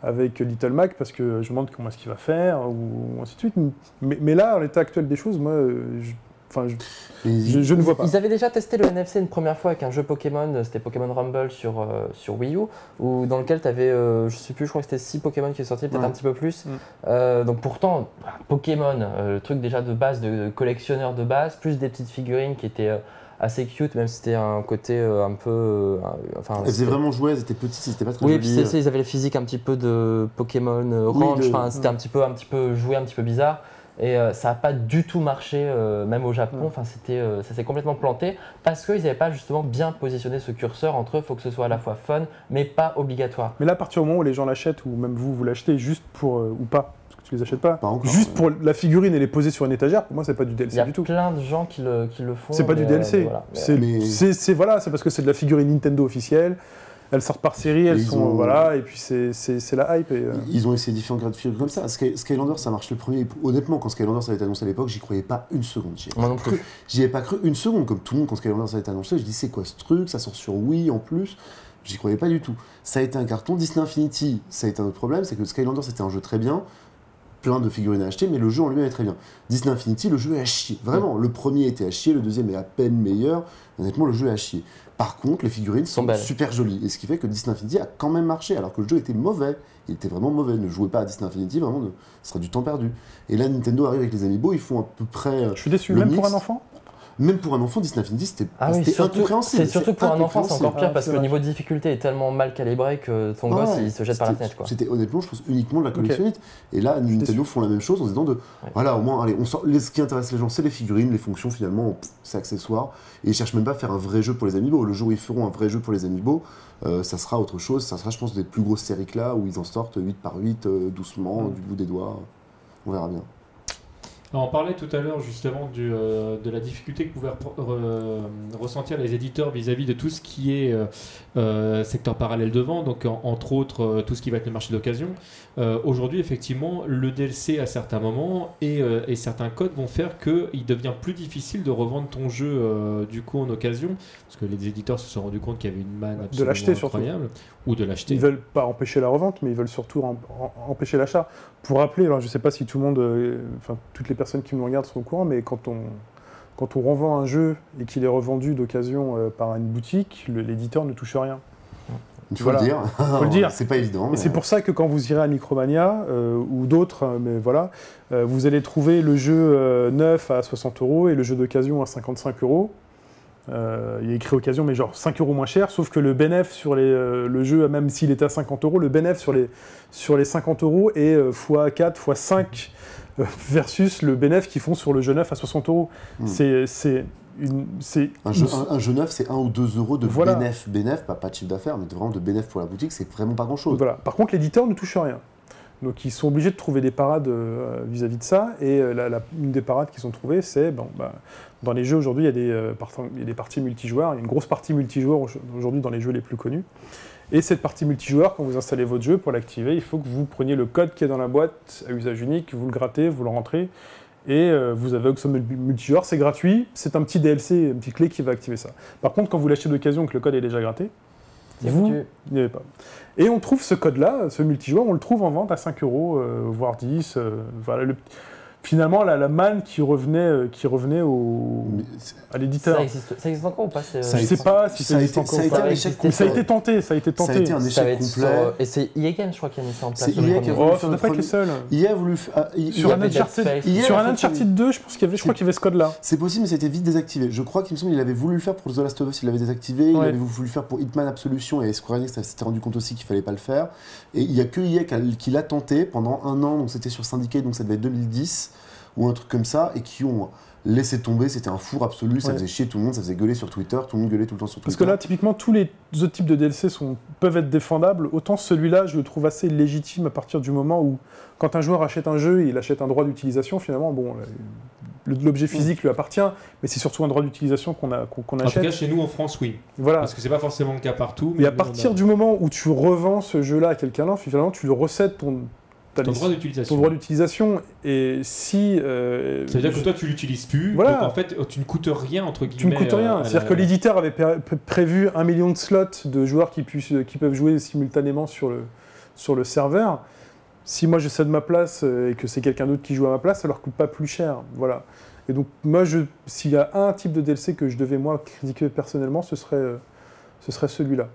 avec Little Mac parce que je me demande comment est-ce qu'il va faire, ou ainsi de suite. Mais, mais là, en l'état actuel des choses, moi, euh, je, enfin, je, je- je ne vois pas. Ils avaient déjà testé le NFC une première fois avec un jeu Pokémon, euh, c'était Pokémon Rumble sur, euh, sur Wii U, où, dans lequel tu avais, je sais plus, je crois que c'était 6 Pokémon qui sorti, peut-être Ouais. un petit peu plus. Mm. Euh, donc pourtant, bah, Pokémon, euh, le truc déjà de base, de, collectionneur de base, plus des petites figurines qui étaient euh, assez cute, même si c'était un côté euh, un peu. euh, enfin, Elles faisaient c'était- vraiment jouer, elles étaient petites, c'était pas très oui, et puis joli. c'est- c'est- ils avaient le physique un petit peu de Pokémon euh, Oui, Ranch, de- enfin, c'était un petit peu, un petit peu joué, un petit peu bizarre. Et euh, ça n'a pas du tout marché, euh, même au Japon. Enfin, c'était, euh, ça s'est complètement planté parce qu'ils n'avaient pas justement bien positionné ce curseur entre eux. Il faut que ce soit à la fois fun, mais pas obligatoire. Mais là, à partir du moment où les gens l'achètent, ou même vous, vous l'achetez juste pour, euh, ou pas, tu les achètes pas, Pas encore, juste pour la figurine et les poser sur une étagère, pour moi, c'est pas du Il y DLC a du tout. plein de gens qui le, qui le font. C'est pas du euh, DLC. voilà. Mais, C'est Mais- voilà, c'est parce que c'est de la figurine Nintendo officielle. Elles sortent par série, elles sont ont- voilà, et puis c'est la hype. Et, euh, Ils ont essayé différents grades de figures comme ça. Sky- Skylander, ça marche le premier. Honnêtement, quand Skylander ça avait été annoncé à l'époque, j'y croyais pas une seconde. J'y ai Moi pas non cru. J'y ai pas cru une seconde, comme tout le monde quand Skylander ça a été annoncé. Je dis c'est quoi ce truc? Ça sort sur Wii en plus. J'y croyais pas du tout. Ça a été un carton. Disney Infinity, ça a été un autre problème, c'est que Skylander c'était un jeu très bien, plein de figurines à acheter, mais le jeu en lui-même est très bien. Disney Infinity, le jeu est à chier. Vraiment, le premier était à chier, le deuxième est à peine meilleur. Honnêtement, le jeu est à chier. Par contre, les figurines Sont super jolies. Et ce qui fait que Disney Infinity a quand même marché, alors que le jeu était mauvais. Il était vraiment mauvais. Ne jouez pas à Disney Infinity, vraiment, ce sera du temps perdu. Et là, Nintendo arrive avec les Amiibo, ils font à peu près. euh, je suis déçu, le même pour un enfant. Même pour un enfant, Disney Infinity, c'était Ah oui, incompréhensible. c'est surtout pour un enfant, c'est encore Ah, pire parce que le niveau de difficulté est tellement mal calibré que ton Ouais, gosse il se jette par la c'était- fenêtre. C'était honnêtement, je pense, uniquement de la collectionnite. Et là, Nintendo font la même chose en disant de, voilà, au moins, allez, on sort, les- ce qui intéresse les gens, c'est les figurines, les fonctions, finalement, c'est accessoire. Et ils cherchent même pas à faire un vrai jeu pour les amiibo. Le jour où ils feront un vrai jeu pour les amiibo, euh, ça sera autre chose. Ça sera, je pense, des plus grosses séries que là, où ils en sortent 8 par 8, euh, doucement, Mm. du bout des doigts. On verra bien. On parlait tout à l'heure justement euh, de la difficulté que pouvaient ressentir les éditeurs vis-à-vis de tout ce qui est euh, euh, secteur parallèle de vente, donc en- entre autres tout ce qui va être le marché d'occasion. Euh, Aujourd'hui, effectivement, le DLC à certains moments et, euh, et certains codes vont faire qu'il devient plus difficile de revendre ton jeu euh, du coup en occasion, parce que les éditeurs se sont rendus compte qu'il y avait une manne absolument l'acheter, surtout. incroyable, ou de l'acheter. Ils veulent pas empêcher la revente, mais ils veulent surtout em- em- empêcher l'achat. Pour rappeler, alors je sais pas si tout le monde, enfin toutes les personnes qui nous regardent sont au courant, mais quand on, quand on revend un jeu et qu'il est revendu d'occasion par une boutique, l'éditeur ne touche rien. Il faut Voilà. le dire. Faut le *laughs* dire. c'est pas évident. Et c'est pour ça que quand vous irez à Micromania euh, ou d'autres, euh, mais voilà, euh, vous allez trouver le jeu neuf à 60 euros et le jeu d'occasion à 55 euros. Euh, il y a écrit occasion, mais genre 5 euros moins cher, sauf que le bénéf sur les, euh, le jeu, même s'il est à 50 euros, le bénéf sur les, sur les 50 euros est euh, x4, x5 euh, versus le bénéf qu'ils font sur le jeu neuf à 60 euros. Hmm. C'est une. Un jeu, un, un jeu neuf, c'est 1 ou 2 euros de Voilà. bénéf. Bénéf, pas, pas de chiffre d'affaires, mais vraiment de bénéf pour la boutique, c'est vraiment pas grand chose. Voilà. Par contre, l'éditeur ne touche rien. Donc ils sont obligés de trouver des parades euh, vis-à-vis de ça. Et euh, la- la- une des parades qu'ils ont trouvées, c'est bon, bah, dans les jeux aujourd'hui, il y, a des, euh, il y a des parties multijoueurs. Il y a une grosse partie multijoueur au- aujourd'hui dans les jeux les plus connus. Et cette partie multijoueur, quand vous installez votre jeu pour l'activer, il faut que vous preniez le code qui est dans la boîte à usage unique, vous le grattez, vous le rentrez. Et euh, vous avez Oxfam Multijoueur, c'est gratuit, c'est un petit DLC, une petite clé qui va activer ça. Par contre, quand vous l'achetez d'occasion et que le code est déjà gratté, vous, n'y avait pas. Et on trouve ce code-là, ce multijoueur, on le trouve en vente à 5 euros, euh, voire 10. euh, voilà, le- finalement, la, la manne qui revenait, euh, qui revenait au, à l'éditeur. Ça existe, ça existe encore ou pas Je a sais pas si ça ça a existe été- encore. ça a été un Ça échec Mais ça a été tenté, ça a été Ça a tenté. été un échec complet. et c'est EA Games, je crois, qui a mis ça en place. C'est EA qui a Oh, voulu ça faire le pas les premier- seuls. Il a voulu. ah, Sur un Uncharted, Space. Hier, sur la un fois Uncharted 2, je pense qu'il y avait, je crois qu'il y avait ce code-là. C'est possible, mais ça a été vite désactivé. Je crois qu'il me semble qu'il avait voulu le faire pour The Last of Us, il l'avait désactivé. Il avait voulu le faire pour Hitman Absolution et Square Enix s'était rendu compte aussi qu'il fallait pas le faire. Et il y a que EA qui a- qui l'a tenté pendant un an, donc c'était sur Syndicate, donc ça devait être 2010 ou un truc comme ça, et qui ont laissé tomber. C'était un four absolu, ça Ouais. faisait chier tout le monde, ça faisait gueuler sur Twitter, tout le monde gueulait tout le temps sur Twitter. Parce que là, typiquement, tous les autres types de DLC sont, peuvent être défendables. Autant celui-là, je le trouve assez légitime à partir du moment où, quand un joueur achète un jeu, il achète un droit d'utilisation, finalement, bon, l'objet physique lui appartient, mais c'est surtout un droit d'utilisation qu'on a- qu'on qu'on En tout achète. cas, chez nous en France, oui. Voilà. Parce que c'est pas forcément le cas partout. mais à partir a du moment où tu revends ce jeu-là à quelqu'un d'autre, finalement, tu le recèdes ton, ta ton droit ton d'utilisation. droit d'utilisation. Et si. euh, Ça veut dire que toi, tu l'utilises plus. Voilà. Donc en fait, tu ne coûtes rien, entre tu guillemets. ne coûtes rien. euh, C'est-à-dire la- que l'éditeur avait pré- pré- prévu un million de slots de joueurs qui, puissent, qui peuvent jouer simultanément sur le, sur le serveur. Si moi je cède ma place euh, et que c'est quelqu'un d'autre qui joue à ma place, ça leur coûte pas plus cher. Voilà. Et donc, moi, s'il y a un type de DLC que je devais moi critiquer personnellement, ce serait, euh, ce serait celui-là.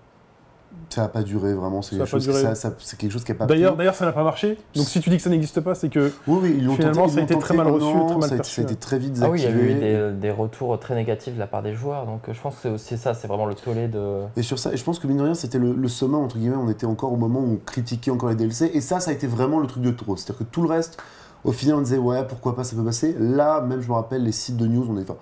Ça n'a pas duré vraiment, c'est quelque, chose qui- duré. ça- ça- c'est quelque chose qui n'a pas D'ailleurs, pris. d'ailleurs, ça n'a pas marché. Donc, si tu dis que ça n'existe pas, c'est que Oui, oui, ils l'ont finalement, tenté, ils ça a été très mal reçu, très mal ça a- perçu, Ça a été très vite Ah oui, il y a eu désactivé. des, des retours très négatifs de la part des joueurs, donc euh, je pense que c'est aussi ça, c'est vraiment le tollé de. Et sur ça, et je pense que mine de rien, c'était le, le summum, entre guillemets, on était encore au moment où on critiquait encore les DLC, et ça, ça a été vraiment le truc de trop. C'est-à-dire que tout le reste, au final, on disait, ouais, pourquoi pas, ça peut passer. Là, même, je me rappelle, les sites de news, on est, enfin,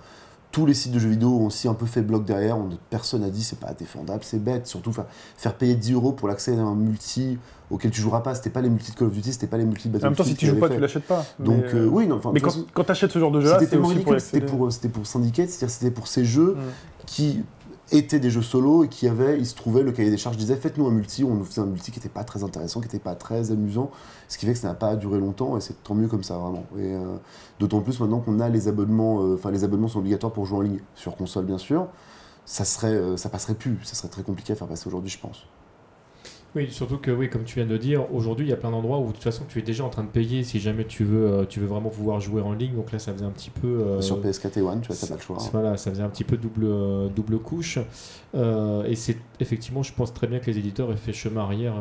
tous les sites de jeux vidéo ont aussi un peu fait bloc derrière, on, personne n'a dit, c'est pas défendable, c'est bête, surtout faire, faire payer 10 euros pour l'accès à un multi auquel tu joueras pas, c'était pas les multi de Call of Duty, c'était pas les multi de en même temps, Battlefield si tu joues pas, l'avaient tu fait. l'achètes pas. Donc, mais, euh, euh, oui, non, Mais de toute quand, quand tu achètes ce genre de jeu-là, c'était tellement ridicule, c'était pour, pour Syndicate, c'est-à-dire c'était pour ces jeux Mm. qui étaient des jeux solo et qui il se trouvait, le cahier des charges disait faites-nous un multi, on nous faisait un multi qui n'était pas très intéressant, qui n'était pas très amusant, ce qui fait que ça n'a pas duré longtemps et c'est tant mieux comme ça vraiment. Et euh, d'autant plus maintenant qu'on a les abonnements, euh, enfin les abonnements sont obligatoires pour jouer en ligne, sur console bien sûr, ça serait, euh, ça passerait plus, ça serait très compliqué à faire passer aujourd'hui je pense. Oui, surtout que, oui, comme tu viens de dire, aujourd'hui, il y a plein d'endroits où de toute façon tu es déjà en train de payer si jamais tu veux, euh, tu veux vraiment pouvoir jouer en ligne. Donc là, ça faisait un petit peu. euh, Sur PSKT One, tu vois, t'as pas le choix. hein. Voilà, ça faisait un petit peu double, euh, double couche. Et c'est effectivement, je pense très bien que les éditeurs aient fait chemin arrière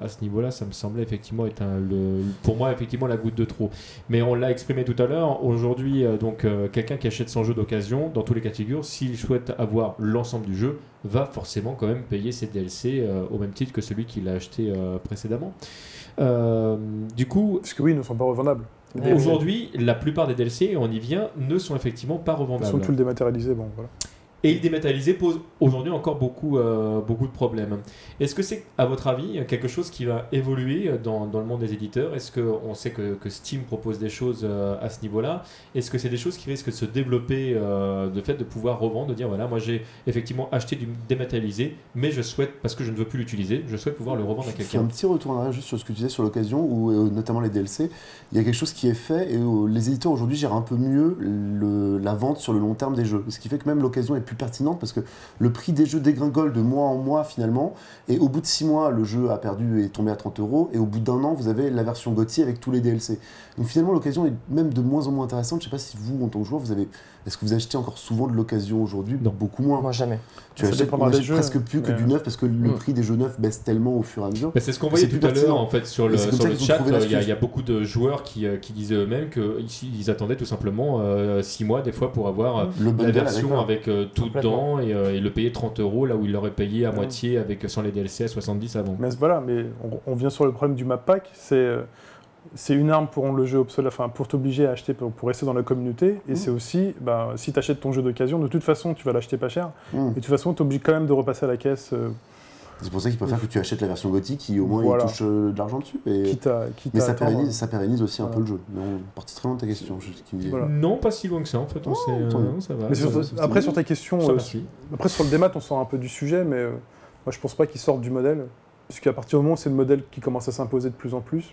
à ce niveau-là. Ça me semblait effectivement être un- le, pour moi effectivement la goutte de trop. Mais on l'a exprimé tout à l'heure. Aujourd'hui, donc quelqu'un qui achète son jeu d'occasion, dans tous les cas de figure, s'il souhaite avoir l'ensemble du jeu, va forcément quand même payer ses DLC euh, au même titre que celui qu'il a acheté euh, précédemment. Euh, du coup, Parce que oui, ils ne sont pas revendables. Aujourd'hui, la plupart des DLC, on y vient, ne sont effectivement pas De toute façon, revendables. tout le dématérialisé, bon, voilà. Et le dématérialisé pose aujourd'hui encore beaucoup, euh, beaucoup de problèmes. Est-ce que c'est, à votre avis, quelque chose qui va évoluer dans, dans le monde des éditeurs? Est-ce qu'on sait que, que Steam propose des choses euh, à ce niveau-là? Est-ce que c'est des choses qui risquent de se développer, euh, de fait de pouvoir revendre, de dire voilà, moi j'ai effectivement acheté du dématérialisé, mais je souhaite, parce que je ne veux plus l'utiliser, je souhaite pouvoir le revendre à fais un quelqu'un petit retour en arrière juste sur ce que tu disais sur l'occasion, où euh, notamment les DLC, il y a quelque chose qui est fait et euh, les éditeurs aujourd'hui gèrent un peu mieux le- la vente sur le long terme des jeux. Ce qui fait que même l'occasion est plus pertinente parce que le prix des jeux dégringole de mois en mois finalement, et au bout de 6 mois, le jeu a perdu et est tombé à 30 euros, et au bout d'un an, vous avez la version GOTY avec tous les DLC. Donc finalement, l'occasion est même de moins en moins intéressante. Je sais pas si vous, en tant que joueur, vous avez. Est-ce que vous achetez encore souvent de l'occasion aujourd'hui? Non. Beaucoup moins. Moi, jamais. tu Ça achètes, on des jeux, presque plus que du neuf parce que le Mm. prix des jeux neufs baisse tellement au fur et à mesure. C'est ce qu'on voyait tout à l'heure en fait sur le, sur chat. euh, Il y, a- l'astuce. il y a beaucoup de joueurs qui, euh, qui disaient eux-mêmes qu'ils attendaient tout simplement 6 mois des fois pour avoir euh, Le la version avec, avec euh, tout dedans et, euh, et le payer 30 euros là où il l'aurait payé à Ouais. moitié avec sans les DLC à 70 avant. Mais voilà, mais on, on vient sur le problème du map pack. C'est euh, c'est une arme pour rendre le jeu obsolète, enfin pour t'obliger à acheter pour, pour rester dans la communauté. Et Mhm. c'est aussi, bah, si tu achètes ton jeu d'occasion, de toute façon, tu vas l'acheter pas cher. Mm. Et de toute façon, tu obligé quand même de repasser à la caisse, euh, C'est pour ça qu'ils préfèrent que tu achètes la version gothique qui au moins Voilà. il touche euh, de l'argent dessus. Et... quitte à. Quitte Mais à ça attendre. pérennise, ça pérennise aussi un peu le jeu. Mais on est parti très loin de ta question. je- qui- Voilà. Non, pas si loin que ça en fait. On Oh, s'est, euh, tant mieux. non, ça va. Mais ça sur- va, ça après, sur ta question, euh, après sur le démat, on sort un peu du sujet, mais euh, moi je pense pas qu'ils sortent du modèle. Parce qu'à partir du moment où c'est le modèle qui commence à s'imposer de plus en plus,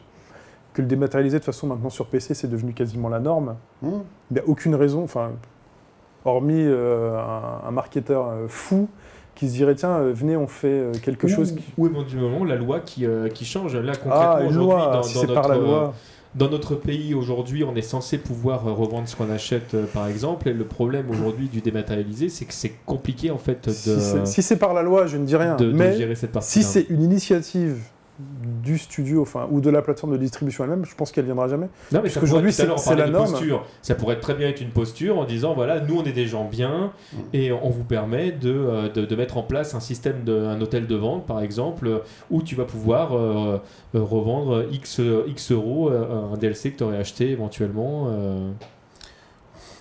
que le dématérialisé, de façon, maintenant sur PC, c'est devenu quasiment la norme. Mm. Il n'y a aucune raison, enfin, hormis euh, un, un marketeur euh, fou qui se dirait tiens, euh, venez, on fait euh, quelque Ou- chose qui. Ou éventuellement la loi qui, euh, qui change. Là concrètement Ah, aujourd'hui dans, si dans c'est par la notre, loi. Dans notre pays aujourd'hui, on est censé pouvoir revendre ce qu'on achète, par exemple. Et le problème aujourd'hui du dématérialisé, c'est que c'est compliqué en fait de, Si c'est si par la loi, je ne dis rien. de- de mais gérer cette partie. si c'est une initiative du studio, enfin, ou de la plateforme de distribution elle-même, je pense qu'elle viendra jamais. Non, mais on c'est- la norme. posture. Ça pourrait très bien être une posture en disant voilà, nous on est des gens bien Mm. et on vous permet de, euh, de, de mettre en place un système, de, un hôtel de vente par exemple, où tu vas pouvoir euh, euh, revendre X, X euros un DLC que tu aurais acheté éventuellement. euh.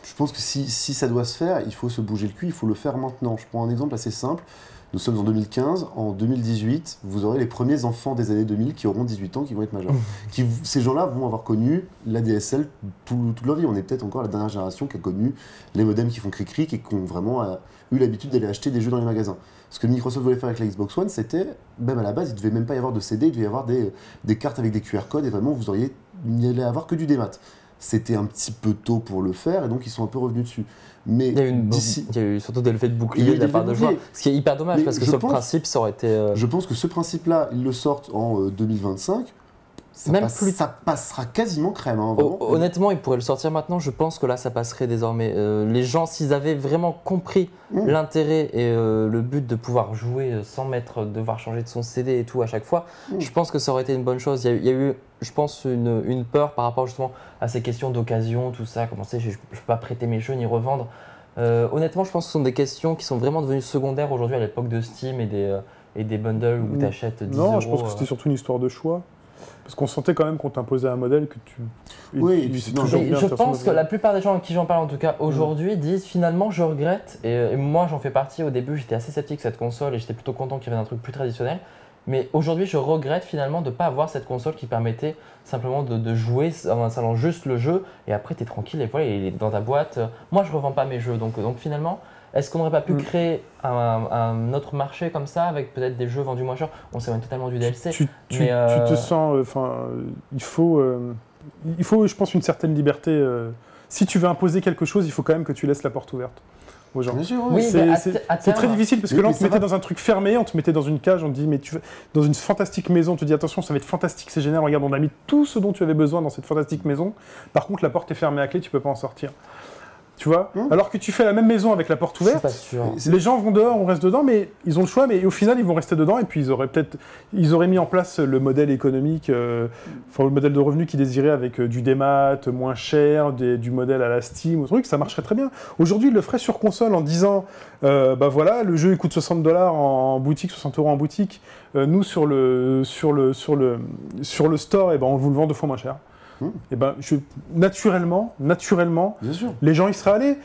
Je pense que si, si ça doit se faire, il faut se bouger le cul, il faut le faire maintenant. Je prends un exemple assez simple. Nous sommes en 2015, en 2018, vous aurez les premiers enfants des années 2000 qui auront 18 ans, qui vont être majeurs. *laughs* qui, ces gens-là vont avoir connu la DSL tout- toute leur vie. On est peut-être encore la dernière génération qui a connu les modems qui font cric-cric et qui ont vraiment euh, eu l'habitude d'aller acheter des jeux dans les magasins. Ce que Microsoft voulait faire avec la Xbox One, c'était, même à la base, il ne devait même pas y avoir de CD, il devait y avoir des, des cartes avec des QR codes et vraiment, vous auriez, n'y allait avoir que du démat. C'était un petit peu tôt pour le faire et donc ils sont un peu revenus dessus. Mais Il y a eu, une- d'ici, il y a eu surtout des levées de boucliers de la part de joueurs. Ce qui est hyper dommage Mais parce que pense- le principe, ça aurait été. euh, je pense que ce principe-là, ils le sortent en euh, 2025. Ça, Même passe- plus- ça passera quasiment crème. hein, vraiment. Honnêtement, ils pourraient le sortir maintenant. Je pense que là, ça passerait désormais. Euh, les gens, s'ils avaient vraiment compris Mm. l'intérêt et euh, le but de pouvoir jouer euh, sans mettre, devoir changer de son CD et tout à chaque fois, Mm. je pense que ça aurait été une bonne chose. Il y a, eu- il y a eu, je pense, une, une peur par rapport justement à ces questions d'occasion, tout ça. Comment c'est, je ne peux pas prêter mes jeux ni revendre. Euh, honnêtement, je pense que ce sont des questions qui sont vraiment devenues secondaires aujourd'hui à l'époque de Steam et des, euh, et des bundles où Mm. tu achètes 10 Non, euros. je pense que c'était surtout une histoire de choix. Parce qu'on sentait quand même qu'on t'imposait un modèle que tu. et Oui, et puis c'est non, toujours bien, je pense que la plupart des gens avec qui j'en parle, en tout cas aujourd'hui, disent finalement je regrette. Et, et moi j'en fais partie. Au début j'étais assez sceptique cette console et j'étais plutôt content qu'il y avait un truc plus traditionnel. Mais aujourd'hui je regrette finalement de ne pas avoir cette console qui permettait simplement de, de jouer en installant juste le jeu et après tu es tranquille et voilà il est dans ta boîte. Moi je revends pas mes jeux donc, donc finalement. Est-ce qu'on n'aurait pas pu Mm. créer un, un autre marché comme ça avec peut-être des jeux vendus moins cher On s'éloigne totalement du DLC. tu, tu- Mais, tu euh, te sens. Enfin, euh, il faut. euh, il faut, je pense, une certaine liberté. euh, si tu veux imposer quelque chose, il faut quand même que tu laisses la porte ouverte. aux gens. Bien sûr, Oui, C'est- très difficile parce que Oui, là, on te mettait va. dans un truc fermé, on te mettait dans une cage, on te dit, mais tu vas dans une fantastique maison, on te dit, attention, ça va être fantastique, c'est génial, regarde, on a mis tout ce dont tu avais besoin dans cette fantastique maison. Par contre, la porte est fermée à clé, tu peux pas en sortir. Tu vois Hmm. Alors que tu fais la même maison avec la porte ouverte, pas sûr. C'est- les gens vont dehors, on reste dedans, mais ils ont le choix, mais au final, ils vont rester dedans, et puis ils auraient peut-être, ils auraient mis en place le modèle économique, euh, enfin le modèle de revenu qu'ils désiraient avec euh, du démat moins cher, des- du modèle à la Steam, ou truc, ça marcherait très bien. Aujourd'hui, ils le feraient sur console en disant, euh, bah voilà, le jeu il coûte 60 dollars en boutique, 60 euros en boutique. Nous sur le sur le sur le sur le store, et ben on vous le vend deux fois moins cher. Hmm. Et ben je, naturellement, naturellement, Bien sûr. les gens y seraient allés.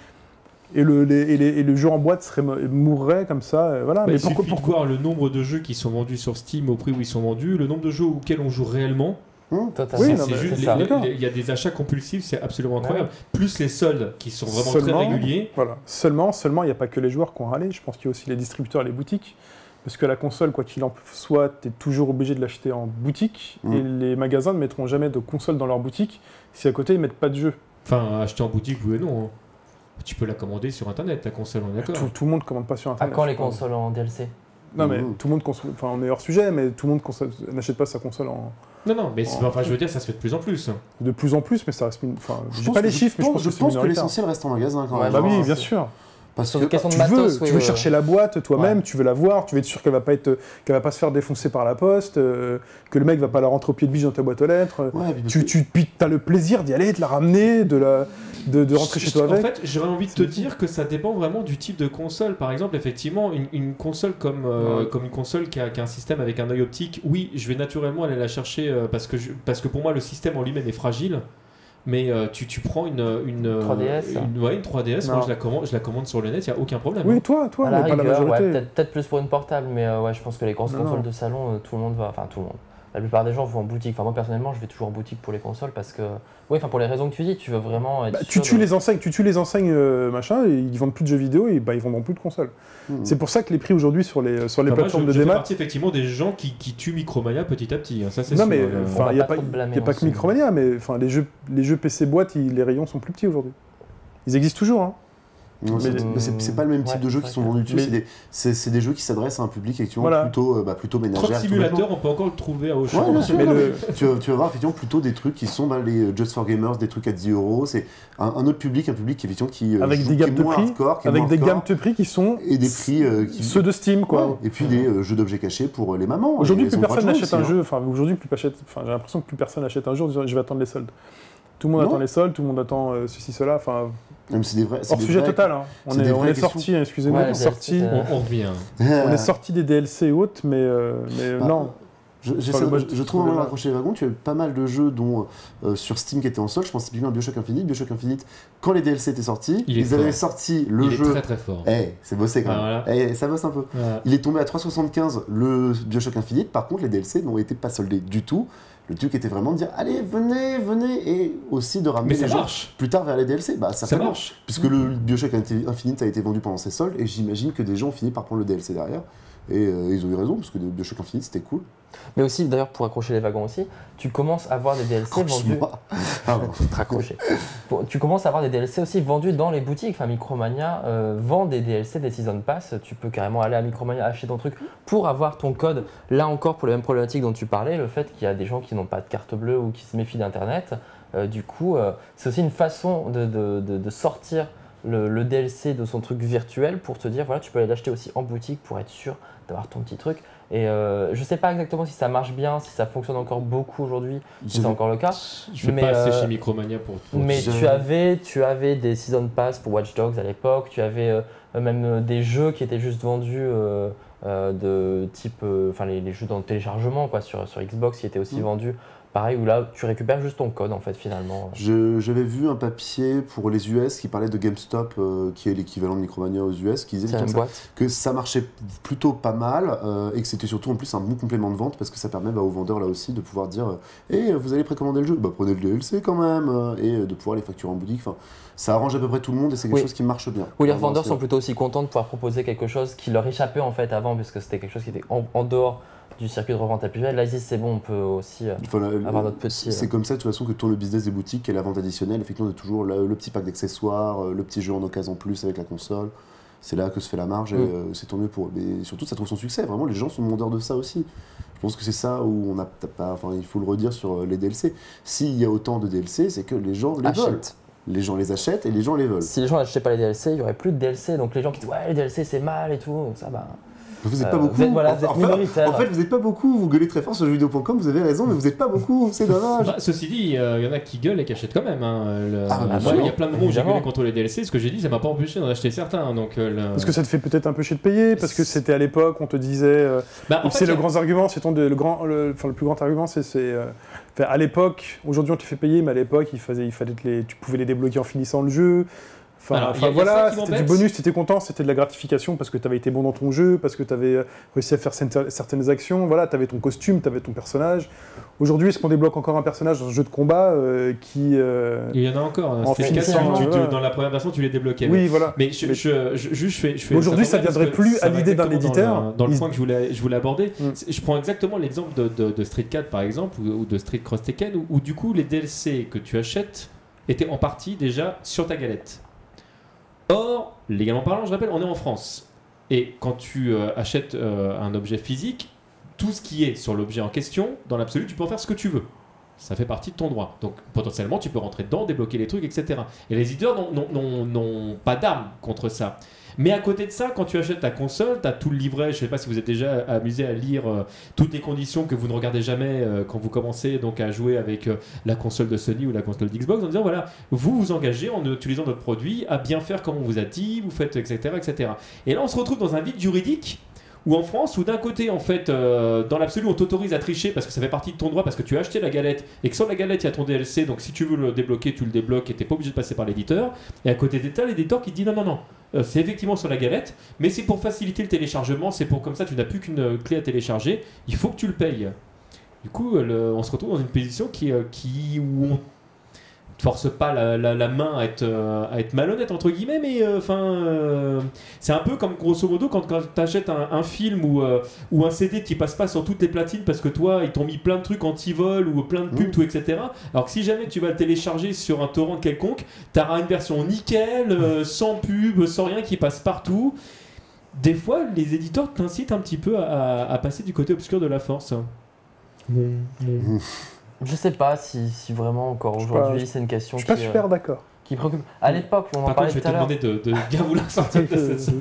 Et le, les- et les- et le jeu en boîte serait, mo- mourrait comme ça, euh, voilà. Bah, mais il pourquoi, suffit de pourquoi voir le nombre de jeux qui sont vendus sur Steam au prix où ils sont vendus, le nombre de jeux auxquels on joue réellement. Totalement. Oui, il y a des achats compulsifs, c'est absolument Ouais. incroyable. Plus les soldes qui sont vraiment Seulement- très réguliers. Voilà. Seulement, seulement, il n'y a pas que les joueurs qui ont râlé. Je pense qu'il y a aussi les distributeurs et les boutiques. Parce que la console, quoi qu'il en soit, tu es toujours obligé de l'acheter en boutique. Mm. Et les magasins ne mettront jamais de console dans leur boutique si à côté ils mettent pas de jeu. Enfin, acheter en boutique, oui et non. hein. Tu peux la commander sur internet, ta console, on est d'accord. Tout, tout le monde commande pas sur À internet. quand je les consoles en DLC Non, mais Mm. tout le monde consomme. Enfin, on est hors sujet, mais tout le monde n'achète pas sa console en... Non, non, mais enfin, je veux dire, ça se fait de plus en plus. de plus en plus, mais ça reste. Enfin, Je pas les chiffres, mais je pense, je que pense l'essentiel reste en magasin quand Ouais, même. Bah genre, oui, bien sûr. Parce Sur que des questions de Tu matos, veux, oui, tu veux chercher la boîte toi-même, Ouais. tu veux la voir, tu veux être sûr qu'elle va pas être, qu'elle va pas se faire défoncer par la poste, euh, que le mec va pas la rentrer au pied de biche dans ta boîte aux lettres. Ouais, Tu, as le plaisir d'y aller, de la ramener, de la, de, de rentrer Je- chez toi En avec. fait, j'aurais envie de te dire que ça dépend vraiment du type de console. Par exemple, effectivement, une, une console comme, euh, Ouais. comme une console qui a, qui a un système avec un œil optique, oui, je vais naturellement aller la chercher euh, parce, que je- parce que pour moi, le système en lui-même est fragile. Mais euh, tu, tu prends une, une, euh, 3DS. une, ouais, une 3DS, moi je la commande, je la commande sur le net, il n'y a aucun problème. oui, hein. toi, toi, mais pas la rigueur, ouais, peut-être peut-être plus pour une portable, mais euh, ouais, je pense que les grosses Non, consoles non. de salon, euh, tout le monde va. Enfin, tout le monde. La plupart des gens vont en boutique. Enfin, moi personnellement, je vais toujours en boutique pour les consoles parce que. Oui, enfin, pour les raisons que tu dis, tu veux vraiment être. Bah, tu tues de- les enseignes, tu tues les enseignes euh, machin, et ils vendent plus de jeux vidéo et bah, ils vendront plus de consoles. Hmm. C'est pour ça que les prix aujourd'hui sur les, sur les Enfin, moi, plateformes je, de je fais démat. partie effectivement des gens qui, qui tuent Micromania petit à petit. hein, ça, c'est Non sûr, mais euh. enfin il n'y a pas y a pas que. Micromania, mais enfin les jeux, les jeux PC boîte, ils- les rayons sont plus petits aujourd'hui. Ils existent toujours. Hein. Non, c'est- Mais- pas le même type Ouais, de jeux qui sont vendus dessus, Mais- c'est des, c'est- c'est des jeux qui s'adressent à un public effectivement Voilà. plutôt, euh, bah, plutôt ménagère. Simulator, on peut encore le trouver à Auchan. Ouais, bien sûr. Mais non, le- mais tu, vas- tu vas voir effectivement plutôt des trucs qui sont bah, les euh, Just for Gamers, des trucs à 10 euros. C'est un, un autre public, un public qui, effectivement, qui, euh, Avec joue- des qui est gammes de moins prix, hardcore, avec des hardcore, gammes de prix qui sont et des prix euh, qui ceux de Steam quoi. Ouais, et puis des euh, jeux d'objets cachés pour les mamans. Aujourd'hui, plus personne n'achète un hein. jeu. Enfin, aujourd'hui, plus achète- Enfin, j'ai l'impression que plus personne n'achète un jeu en disant je vais attendre les soldes. Tout le monde Non. attend les soldes, tout le monde attend euh, ceci, cela. Enfin, Non, mais c'est des vrais. c'est hors des sujet vrais- total. hein. On est, on vraies est sorti, excusez-moi, Ouais, on est sorti. On, on revient. *laughs* On est sorti des DLC et autres, mais, euh, mais Bah, non. Je, j'essaie Enfin, de- moi, je, je trouve trouve vraiment les wagons. Tu as eu pas mal de jeux dont euh, sur Steam qui étaient en solde. Je pense typiquement à Bioshock Infinite. Bioshock Infinite, quand les DLC étaient sortis, Il est ils avaient fort. sorti le Il jeu. est très très fort. Eh, c'est bossé quand Ah, même. Eh, ça bosse un peu. Voilà. Il est tombé à 3,75 le Bioshock Infinite. Par contre, les DLC n'ont été pas soldés du tout. Le truc était vraiment de dire allez, venez, venez, et aussi de ramener Mais ça les gens marche. plus tard vers les DLC. Bah, Ça marche. Puisque le Bioshock Infinite a été vendu pendant ses soldes, et j'imagine que des gens ont fini par prendre le DLC derrière. Et euh, ils ont eu raison, parce que le Bioshock Infinite c'était cool. Mais aussi, d'ailleurs, pour accrocher les wagons aussi, tu commences à voir des DLC vendus. *laughs* Pardon. Raccroché. Tu commences à avoir des DLC aussi vendus dans les boutiques. Enfin, Micromania euh, vend des DLC, des Season Pass. Tu peux carrément aller à Micromania acheter ton truc pour avoir ton code. Là encore, pour les mêmes problématiques dont tu parlais, le fait qu'il y a des gens qui n'ont pas de carte bleue ou qui se méfient d'Internet. euh, du coup, euh, c'est aussi une façon de, de- de- de sortir le, le DLC de son truc virtuel pour te dire voilà, tu peux aller l'acheter aussi en boutique pour être sûr d'avoir ton petit truc. Et euh, je sais pas exactement si ça marche bien, si ça fonctionne encore beaucoup aujourd'hui, si c'est encore le cas. Je vais Mais, pas assez euh, chez Micromania pour. pour- Mais tu avais, tu avais des season pass pour Watch Dogs à l'époque, tu avais euh, même des jeux qui étaient juste vendus de type, enfin les, les jeux dans le téléchargement quoi, sur, sur Xbox qui étaient aussi Mm. vendus. Pareil, où là tu récupères juste ton code en fait finalement. Je- J'avais vu un papier pour les US qui parlait de GameStop, euh, qui est l'équivalent de Micromania aux US, qui disait que ça- boîte. que ça marchait plutôt pas mal euh, et que c'était surtout en plus un bon complément de vente parce que ça permet bah, aux vendeurs là aussi de pouvoir dire Eh, vous allez précommander le jeu, bah, prenez le DLC quand même euh, et euh, de pouvoir les facturer en boutique. Enfin, ça arrange à peu près tout le monde et c'est quelque Oui. chose qui marche bien. Où les revendeurs sont plutôt aussi contents de pouvoir proposer quelque chose qui leur échappait en fait avant, parce que c'était quelque chose qui était en, en dehors du circuit de revente. Là ils disent c'est bon, on peut aussi euh, Enfin, avoir notre petit. C'est euh, comme ça de toute façon que tourne le business des boutiques et la vente additionnelle. Effectivement, on a toujours le, le petit pack d'accessoires, euh, le petit jeu en occasion en plus avec la console. c'est là que se fait la marge et Mm. euh, c'est tant mieux pour eux. Mais surtout, ça trouve son succès. Vraiment, les gens sont demandeurs de ça aussi. Je pense que c'est ça où on a pas. Enfin, il faut le redire sur euh, les DLC. S'il y a autant de DLC, c'est que les gens les veulent. Achète. Les gens les achètent et les gens les veulent. Si les gens n'achetaient pas les DLC, il y aurait plus de DLC. Donc les gens qui disent ouais les DLC c'est mal et tout, donc ça bah. Vous n'êtes Euh, pas beaucoup. vous êtes- voilà, vous êtes en, fait, minoritaire. en fait, vous n'êtes pas beaucoup. Vous gueulez très fort sur jeuxvideo.com. Vous avez raison, mais vous n'êtes pas beaucoup. C'est dommage. Bah, ceci dit, euh, il y en a qui gueulent et qui achètent quand même. hein, le- Ah, moi, sûr. il y a plein de moments où j'ai gueulé contre les DLC. Ce que j'ai dit, ça m'a pas empêché d'en acheter certains. Donc, euh, le- Parce que ça te fait peut-être un peu chier de payer, parce que c'était à l'époque, on te disait. euh, Bah, c'est le grand argument, c'est ton le grand, le, enfin, le plus grand argument, c'est euh, à l'époque. Aujourd'hui, on te fait payer, mais à l'époque, il fallait, il fallait te les, tu pouvais les débloquer en finissant le jeu. Enfin, Alors, voilà, c'était du bonus, tu étais content, c'était de la gratification parce que tu avais été bon dans ton jeu, parce que tu avais réussi à faire certaines actions, voilà, tu avais ton costume, tu avais ton personnage. Aujourd'hui, est-ce qu'on débloque encore un personnage dans un jeu de combat euh, qui. euh, Il y en a encore. hein. En C'était cas, tu- tu- dans la première version, tu les débloquais. Oui, voilà. Mais je, je- je- fais. Aujourd'hui, ça parce viendrait plus à l'idée d'un dans éditeur. le- Dans le, point que je voulais, je voulais aborder, Mm. Je prends exactement l'exemple de, de- de Street 4 par exemple, ou, ou de Street Cross Tekken, où, où du coup les DLC que tu achètes étaient en partie déjà sur ta galette. Or, légalement parlant, je rappelle, on est en France. Et quand tu euh, achètes euh, un objet physique, tout ce qui est sur l'objet en question, dans l'absolu, tu peux en faire ce que tu veux. Ça fait partie de ton droit. Donc potentiellement, tu peux rentrer dedans, débloquer les trucs, etc. Et les éditeurs n'ont- pas d'armes contre ça. Mais à côté de ça, quand tu achètes ta console, tu as tout le livret. Je sais pas si vous êtes déjà amusé à lire euh, toutes les conditions que vous ne regardez jamais euh, quand vous commencez donc à jouer avec euh, la console de Sony ou la console d'Xbox en disant voilà, vous vous engagez en utilisant notre produit à bien faire comme on vous a dit, vous faites etc. etc. Et là, on se retrouve dans un vide juridique où en France, où d'un côté, en fait, euh, dans l'absolu, on t'autorise à tricher parce que ça fait partie de ton droit, parce que tu as acheté la galette et que sur la galette, il y a ton DLC, donc si tu veux le débloquer, tu le débloques et t'es pas obligé de passer par l'éditeur. Et à côté ça, l'éditeur qui dit non, non, non, euh, c'est effectivement sur la galette, mais c'est pour faciliter le téléchargement, c'est pour comme ça, tu n'as plus qu'une clé à télécharger, il faut que tu le payes. Du coup, on se retrouve dans une position qui, euh, qui où on te force pas la, la- la main à être, euh, à être malhonnête entre guillemets, mais euh, enfin, euh, c'est un peu comme grosso modo quand, quand tu achètes un, un film ou, euh, ou un CD qui passe pas sur toutes les platines parce que toi ils t'ont mis plein de trucs anti-vol ou plein de pubs, tout, etc. Alors que si jamais tu vas le télécharger sur un torrent quelconque, tu auras une version nickel, euh, sans pub, sans rien qui passe partout. Des fois, les éditeurs t'incitent un petit peu à, à passer du côté obscur de la force. Je sais pas si, si vraiment encore aujourd'hui c'est une question Je suis pas qui, euh, super d'accord. qui préoccupe. À l'époque, on en Par contre, parlait je vais tout te à l'heure. demander de, de bien vouloir sortir de cette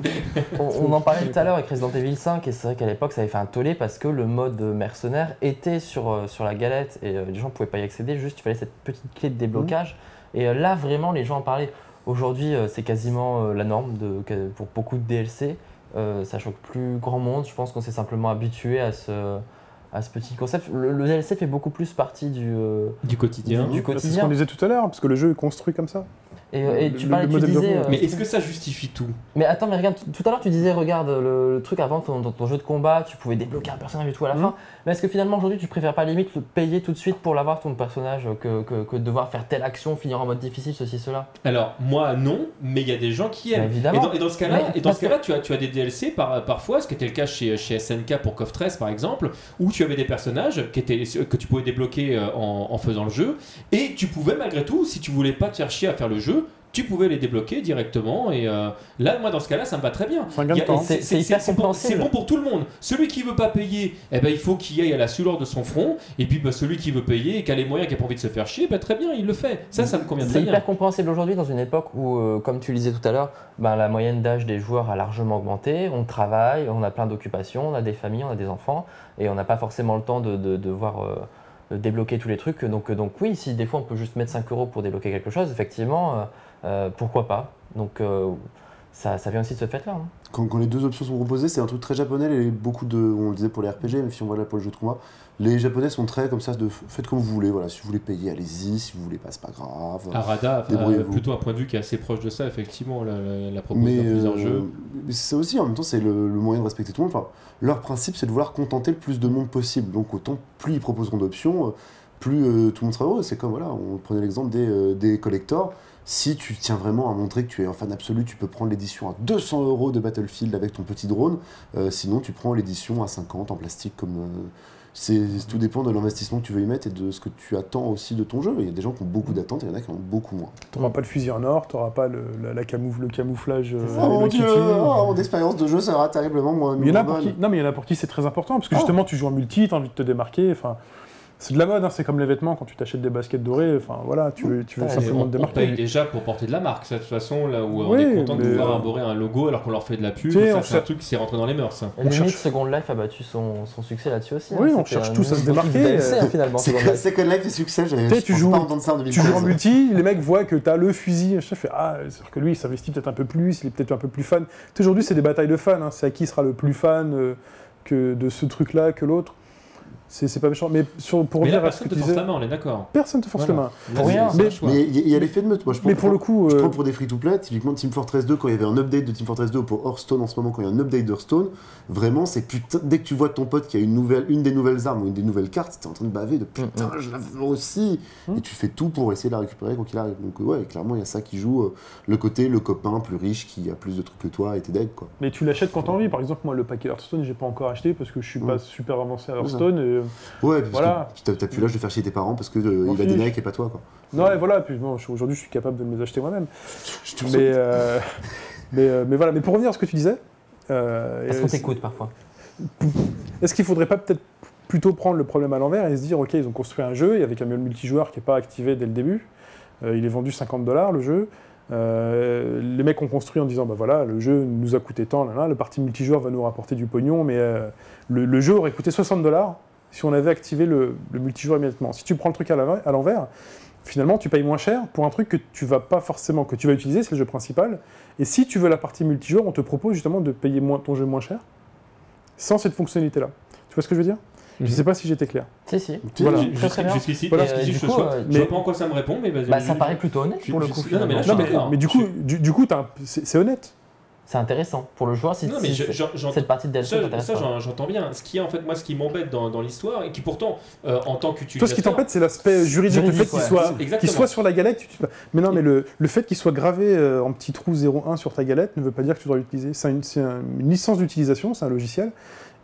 On, on en parlait tout à l'heure avec Resident Evil 5 et c'est vrai qu'à l'époque ça avait fait un tollé parce que le mode mercenaire était sur, euh, sur la galette et euh, les gens pouvaient pas y accéder, juste il fallait cette petite clé de déblocage. Et euh, là vraiment les gens en parlaient. Aujourd'hui euh, c'est quasiment euh, la norme de, pour beaucoup de DLC. Euh, ça choque plus grand monde, je pense qu'on s'est simplement habitué à ce, à ce petit concept. Le, le DLC fait beaucoup plus partie du, euh, du quotidien. du C'est ce quotidien. qu'on disait tout à l'heure, parce que le jeu est construit comme ça. Et, tu le- parlais, le tu mode disais. euh, Mais est-ce que ça justifie tout? Mais attends, mais regarde, tout à l'heure tu disais, regarde le, le truc avant, ton, ton- ton jeu de combat, tu pouvais débloquer un personnage et tout à la Mhm. fin. Mais est-ce que finalement aujourd'hui tu préfères pas limite le payer tout de suite pour l'avoir ton personnage que, que, que de devoir faire telle action, finir en mode difficile, ceci, cela? Alors, moi, non, mais il y a des gens qui aiment. Bah, évidemment. Et dans, et dans ce cas-là, Mais et dans parce ce cas-là tu, as, tu as des DLC par, parfois, ce qui était le cas chez, chez SNK pour KOF 13 par exemple, où tu avais des personnages qui étaient, que tu pouvais débloquer euh, en, en faisant le jeu, et tu pouvais malgré tout, si tu voulais pas te faire chier à faire le jeu, tu pouvais les débloquer directement. Et euh, là, moi, dans ce cas-là, ça me va très bien. C'est c'est- c'est bon- c'est bon pour tout le monde. Celui qui veut pas payer, eh ben, il faut qu'il aille à la sueur de son front. Et puis bah, celui qui veut payer et qui a les moyens, qui a pas envie de se faire chier, bah, très bien, il le fait. Ça, ça me convient C'est très bien. hyper compréhensible aujourd'hui dans une époque où, euh, comme tu le disais tout à l'heure, ben, la moyenne d'âge des joueurs a largement augmenté. On travaille, on a plein d'occupations, on a des familles, on a des enfants, et on n'a pas forcément le temps de, de, de voir euh, de débloquer tous les trucs. Donc, donc oui, si des fois on peut juste mettre 5 euros pour débloquer quelque chose, effectivement, pourquoi pas Donc euh, ça, ça vient aussi de ce fait-là. hein. Quand, quand les deux options sont proposées, c'est un truc très japonais. Les, beaucoup de, on le disait pour les RPG, mais si on va là pour le jeu de combat, les japonais sont très comme ça, de faites comme vous voulez. Voilà, si vous voulez payer, allez-y. Si vous voulez pas, c'est pas grave. Arada a Débrouillez-vous. plutôt un point de vue qui est assez proche de ça, effectivement, la, la, la propose mais dans plusieurs euh, jeux. mais c'est ça aussi, en même temps, c'est le, le moyen de respecter tout le monde. Enfin, leur principe, c'est de vouloir contenter le plus de monde possible. Donc, autant plus ils proposeront d'options, euh, plus euh, tout le monde sera heureux. C'est comme, voilà, on prenait l'exemple des, euh, des collectors. Si tu tiens vraiment à montrer que tu es un fan absolu, tu peux prendre l'édition à 200 euros de Battlefield avec ton petit drone. Euh, sinon, tu prends l'édition à 50 en plastique comme. euh, c'est tout dépend de l'investissement que tu veux y mettre et de ce que tu attends aussi de ton jeu. Il y a des gens qui ont beaucoup d'attentes et il y en a qui en ont beaucoup moins. T'auras pas le fusil en or, t'auras pas le, la, la camouf- le camouflage. euh, Oh mon dieu, oh, mon expérience de jeu sera terriblement moins. Mais il y en a moins pour qui, bonne. non, mais il y en a pour qui c'est très important, parce que Ah. justement, tu joues en multi, tu as envie de te démarquer. Enfin, c'est de la mode, hein, c'est comme les vêtements quand tu t'achètes des baskets dorées. Enfin, voilà, tu veux, tu veux Ouais, simplement on, te on paye démarquer. déjà pour porter de la marque, ça, de toute façon, là où on Oui, est content de pouvoir euh, arborer un logo alors qu'on leur fait de la pub. Ça, c'est un truc qui s'est rentré dans les mœurs. ça. On limite, cherche- Second Life a battu son, son succès là-dessus aussi. Oui, hein. on cherche tous à se démarquer, euh, finalement. C'est Second que Life. Second Life est succès, j'avais Tu joues- pas entendre ça en Tu joues en 2015. multi, les mecs voient que tu as le fusil, je fais ah, c'est-à-dire que lui il s'investit peut-être un peu plus, il est peut-être un peu plus fan. Aujourd'hui c'est des batailles de fans, hein, c'est à qui sera le plus fan euh, que de ce truc-là que l'autre. C'est c'est pas méchant, mais sur, pour Mais là, revenir à ce personne que te tu force la main, on est d'accord. personne te force Voilà. la main. Pour rien. Mais- il y, a l'effet de meute. Moi, je Mais prends- pour le coup, Je euh, prends pour des free-to-play, typiquement Team Fortress 2, quand il y avait un update de Team Fortress 2 pour Hearthstone en ce moment, quand il y a un update d'Hearthstone, vraiment, c'est putain, dès que tu vois ton pote qui a une, nouvelle, une des nouvelles armes ou une des nouvelles cartes, t'es en train de baver de putain, je la veux aussi. Mm. Et tu fais tout pour essayer de la récupérer quand il arrive. Donc, ouais, clairement, il y a ça qui joue euh, le côté, le copain plus riche qui a plus de trucs que toi et t'es dead, quoi. mais tu l'achètes quand t'as envie. Par exemple, moi le paquet Hearthstone, j'ai pas encore acheté parce que je suis Mm. pas super avancé à Hearthstone. Ouais, parce Voilà. que t'as- plus l'âge de faire chier tes parents parce que euh, il va des. Nike et pas toi, quoi. Non, et voilà, puis bon, aujourd'hui je suis capable de me les acheter moi-même. Je te Mais, euh, *laughs* mais, euh, mais voilà, mais pour revenir à ce que tu disais, euh, Parce et, qu'on t'écoute parfois. Est-ce qu'il faudrait pas peut-être plutôt prendre le problème à l'envers et se dire, ok, ils ont construit un jeu et avec un multijoueur qui n'est pas activé dès le début, euh, il est vendu 50 dollars le jeu. Euh, les mecs ont construit en disant, bah voilà, le jeu nous a coûté tant, là, là, le parti multijoueur va nous rapporter du pognon, mais euh, le, le jeu aurait coûté 60 dollars si on avait activé le, le multijoueur immédiatement. Si tu prends le truc à l'envers- finalement tu payes moins cher pour un truc que tu vas pas forcément, que tu vas utiliser, c'est le jeu principal. Et si tu veux la partie multijoueur, on te propose justement de payer moins, ton jeu moins cher sans cette fonctionnalité-là. Tu vois ce que je veux dire? Je Mhm. sais pas si j'étais clair. Si, si. Voilà. Jusqu'ici, Voilà. je du coup, sois- euh, je pas en quoi ça me répond, mais vas-y. Bah, je- ça paraît plutôt honnête pour le coup. non, mais là, Non, du coup, du, du coup c'est honnête. C'est intéressant pour le joueur si, Non, mais si je- cette partie de DLC Ça, j'entends bien. Ce qui est en fait moi, ce qui m'embête dans, dans l'histoire et qui pourtant, euh, en tant Toi, qu'utilisateur, ce qui t'embête, c'est l'aspect juridique, le fait qu'il ouais. soit, qu'il soit sur la galette. tu- tu- Mais non, mais le, le fait qu'il soit gravé euh, en petit trou 01 sur ta galette ne veut pas dire que tu dois l'utiliser. C'est une, une licence d'utilisation, c'est un logiciel.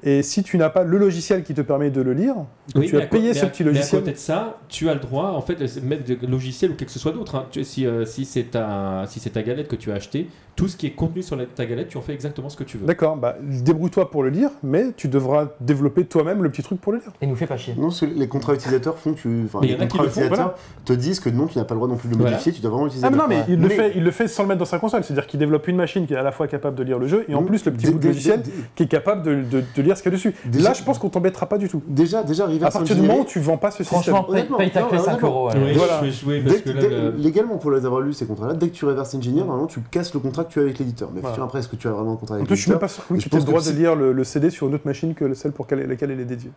Et si tu n'as pas le logiciel qui te permet de le lire, que Oui, tu mais as payé mais ce petit mais logiciel. à côté de ça, tu as le droit, en fait, de mettre des logiciels ou quelque chose soit d'autre. hein. Si, euh, si c'est ta, si c'est ta galette que tu as acheté, tout ce qui est contenu sur la- ta galette, tu en fais exactement ce que tu veux. D'accord, bah, débrouille-toi pour le lire, mais tu devras développer toi-même le petit truc pour le lire. Et nous fait pas chier. Non, parce que les contrats utilisateurs font que tu. Enfin, Mais il y les en a qui contrats le font, utilisateurs te disent que non, tu n'as pas le droit non plus de le Voilà. modifier, tu dois vraiment l'utiliser. Ah mais non, mais, il, le Mais- fait, il le fait sans le mettre dans sa console. C'est-à-dire qu'il développe une machine qui est à la fois capable de lire le jeu et en Mmh. plus le petit bout de logiciel qui est capable de, de- ce qu'il y a dessus. Déjà- Là, je pense qu'on t'embêtera pas du tout. Déjà, déjà, À reverse partir du moment où tu vends pas ce système. Franchement, paye, Honnêtement, paye ta non, clé 5 honnêtement. euros. Oui, alors. Voilà. je vais jouer parce Dès que que- là, dès- le- Légalement, pour les avoir lus, ces contrats-là, dès que tu reverses engineer, normalement, tu casses le contrat que tu as avec l'éditeur. Mais Voilà. après, est-ce que tu as vraiment un contrat En avec plus, je suis même l'éditeur pas sûr que Et tu aies le pense que droit de si- lire le, le CD sur une autre machine que celle pour laquelle laquelle elle est dédiée.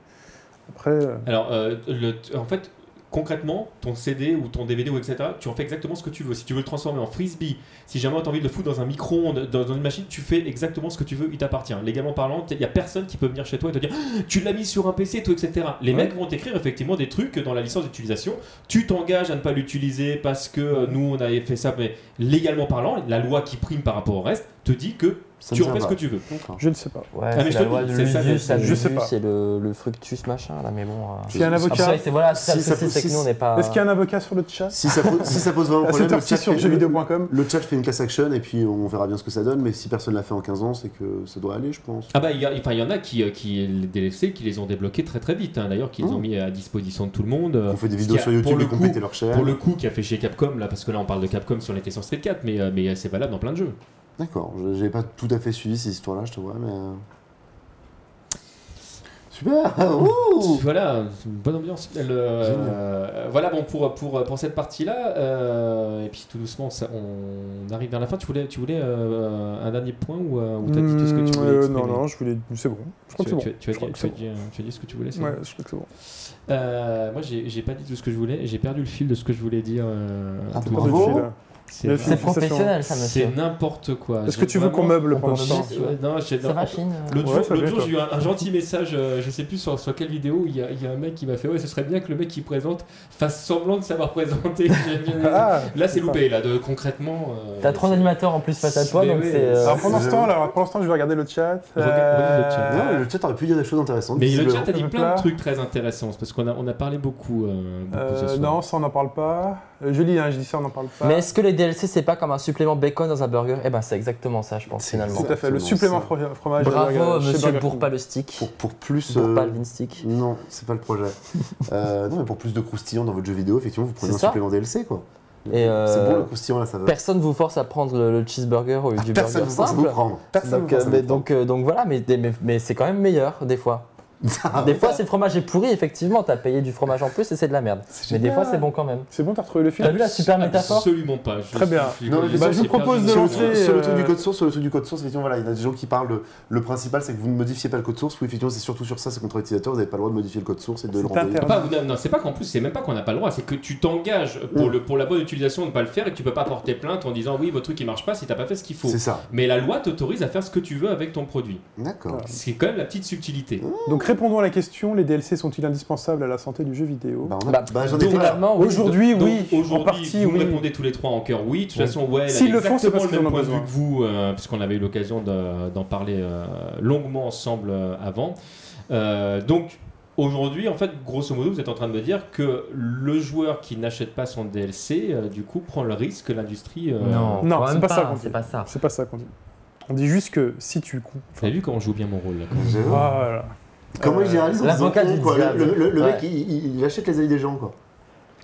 Après, euh, Alors, euh, le- en fait, concrètement, ton CD ou ton DVD ou etc., tu en fais exactement ce que tu veux. Si tu veux le transformer en frisbee, si jamais tu as envie de le foutre dans un micro-ondes, dans, dans une machine, tu fais exactement ce que tu veux, il t'appartient. Légalement parlant, il n'y a personne qui peut venir chez toi et te dire Ah, tu l'as mis sur un PC, etc. Les Ouais. mecs vont t'écrire effectivement des trucs dans la licence d'utilisation. Tu t'engages à ne pas l'utiliser parce que euh, nous, on avait fait ça, mais légalement parlant, la loi qui prime par rapport au reste te dit que Ça tu en fais ce que tu veux. Je ne sais pas. Ouais, Ah, mais c'est je la loi de l'usus, c'est- ça, je sais pas. c'est le, le fructus machin là, mais bon. euh, a un avocat, Après, c'est voilà, Si le ça c'est que si- n'est pas. est-ce qu'il y a un avocat sur le chat Si ça, pose, si ça pose vraiment *laughs* problème, le chat, sur fait, jeuxvideo.com. le chat fait une class action et puis on verra bien ce que ça donne. Mais si personne l'a fait en 15 ans, c'est que ça doit aller, je pense. Ah bah il y, a- enfin, il y en a qui, euh, qui les DLC qui les ont débloqués très très vite. hein. D'ailleurs, qu'ils Oh. ont mis à disposition de tout le monde. euh, On fait des vidéos qui sur pour YouTube le et qu'on coup- pétait leur chaîne. Pour le coup, qui a fait chez Capcom, là, parce que là on parle de Capcom si on était sur Street 4, mais, euh, mais c'est valable dans plein de jeux. D'accord, je- j'ai pas tout à fait suivi ces histoires-là, je te vois, mais. euh, Super *laughs* Ouh Voilà, une bonne ambiance. Le- euh, voilà, bon, pour, pour, pour cette partie-là, euh, et puis tout doucement, ça- on arrive vers la fin. Tu voulais, tu voulais euh, un dernier point ou, ou t'as dit tout ce que tu Hmm, voulais euh, Non, non, je voulais. C'est bon. Je crois tu, que c'est tu- bon. tu as dit, que tu as c'est dit, tu as dit ce que tu voulais, c'est Ouais, bon. je crois que c'est bon. Euh, moi, j'ai j'ai pas dit tout ce que je voulais, j'ai perdu le fil de ce que je voulais dire. euh, Ah, tout bravo. C'est. C'est professionnel, ça, C'est monsieur. n'importe quoi. Est-ce que tu veux qu'on meuble on pendant ce temps non, Ça va, Chine euh L'autre Ouais, jour, j'ai eu un, un gentil message, euh, je sais plus sur, sur quelle vidéo, il y, a, il y a un mec qui m'a fait Ouais, ce serait bien que le mec qui présente fasse semblant de savoir présenter. *laughs* Ah, là, c'est loupé, là, de, concrètement. euh, T'as trois c'est- animateurs en plus face à toi, donc c'est. euh, Alors pendant ce c'est- temps, alors, pendant ce temps, je vais regarder le chat. Le chat. Non, le chat aurait pu dire des choses intéressantes. Mais le chat a dit plein de trucs très intéressants, c'est parce qu'on a, on a parlé beaucoup, non, ça on n'en parle pas. Je lis, hein, je dis ça, on n'en parle pas. Mais est-ce que les DLC c'est pas comme un supplément bacon dans un burger Eh ben c'est exactement ça, je pense finalement. Tout à fait, le supplément fromage. Bravo euh, monsieur pas le stick. Pour, pour plus. Pour euh, pas le Vin stick. Non, c'est pas le projet. *laughs* Euh, non, mais pour plus de croustillant dans votre jeu vidéo, effectivement, vous prenez un ça. supplément DLC, quoi. Et, euh, C'est bon le croustillant, là, ça va. Personne vous force à prendre le, le cheeseburger au lieu du Personne burger force vous simple. prendre. Personne Donc, ne euh, force mais, vous donc, euh, donc voilà, mais, mais, mais c'est quand même meilleur des fois. Prendre. Des fois, si le fromage est pourri, effectivement, t'as payé du fromage en plus et c'est de la merde. Mais des fois, c'est bon quand même. C'est bon, t'as retrouvé le film T'as vu la super métaphore Absolument pas. Je Très bien. Non, mais bah, je vous perdu propose de fil. le, lancer, sur le euh, truc du code source, sur le truc du code source, effectivement, voilà, il y a des gens qui parlent. Le, le principal, c'est que vous ne modifiez pas le code source. Oui, effectivement, c'est surtout sur ça, c'est contre l'utilisateur. Vous n'avez pas le droit de modifier le code source et de le renvoyer. Pas- non, non, c'est pas qu'en plus, c'est même pas qu'on n'a pas le droit, c'est que tu t'engages pour, Mm. le, pour la bonne utilisation de ne pas le faire et que tu peux pas porter plainte en disant oui, votre truc il marche pas si t'as pas fait ce qu'il faut. C'est ça. Mais la loi t'autorise à faire ce que tu veux avec ton produit. D'accord. C'est quand même la petite subtilité. Donc répondons à la question les DLC sont-ils indispensables à la santé du jeu vidéo Bah, on a- Bah, bah, j'en ai pas. totalement, oui. Aujourd'hui, Donc, oui. En Aujourd'hui, partie, vous me oui. répondez tous les trois en cœur oui. De toute Ouais. façon, ouais, elle a S'ils le font, c'est exactement parce le qu'ils en même ont point de besoin. vue que vous, euh, puisqu'on avait eu l'occasion de- d'en parler euh, longuement ensemble euh, avant. Euh, donc, aujourd'hui, en fait, grosso modo, vous êtes en train de me dire que le joueur qui n'achète pas son DLC, euh, du coup, prend le risque que l'industrie. euh, Non, Non, quand c'est même pas ça qu'on C'est dit. pas ça. C'est pas ça qu'on dit. On dit juste que si tu. Vous avez vu comment je joue bien mon rôle là quand même J'avoue. Voilà. Comment Euh, il généralise en l'avocat disant, du quoi, diable. Le, le- le Ouais. mec, il, il- il achète les avis des gens, quoi.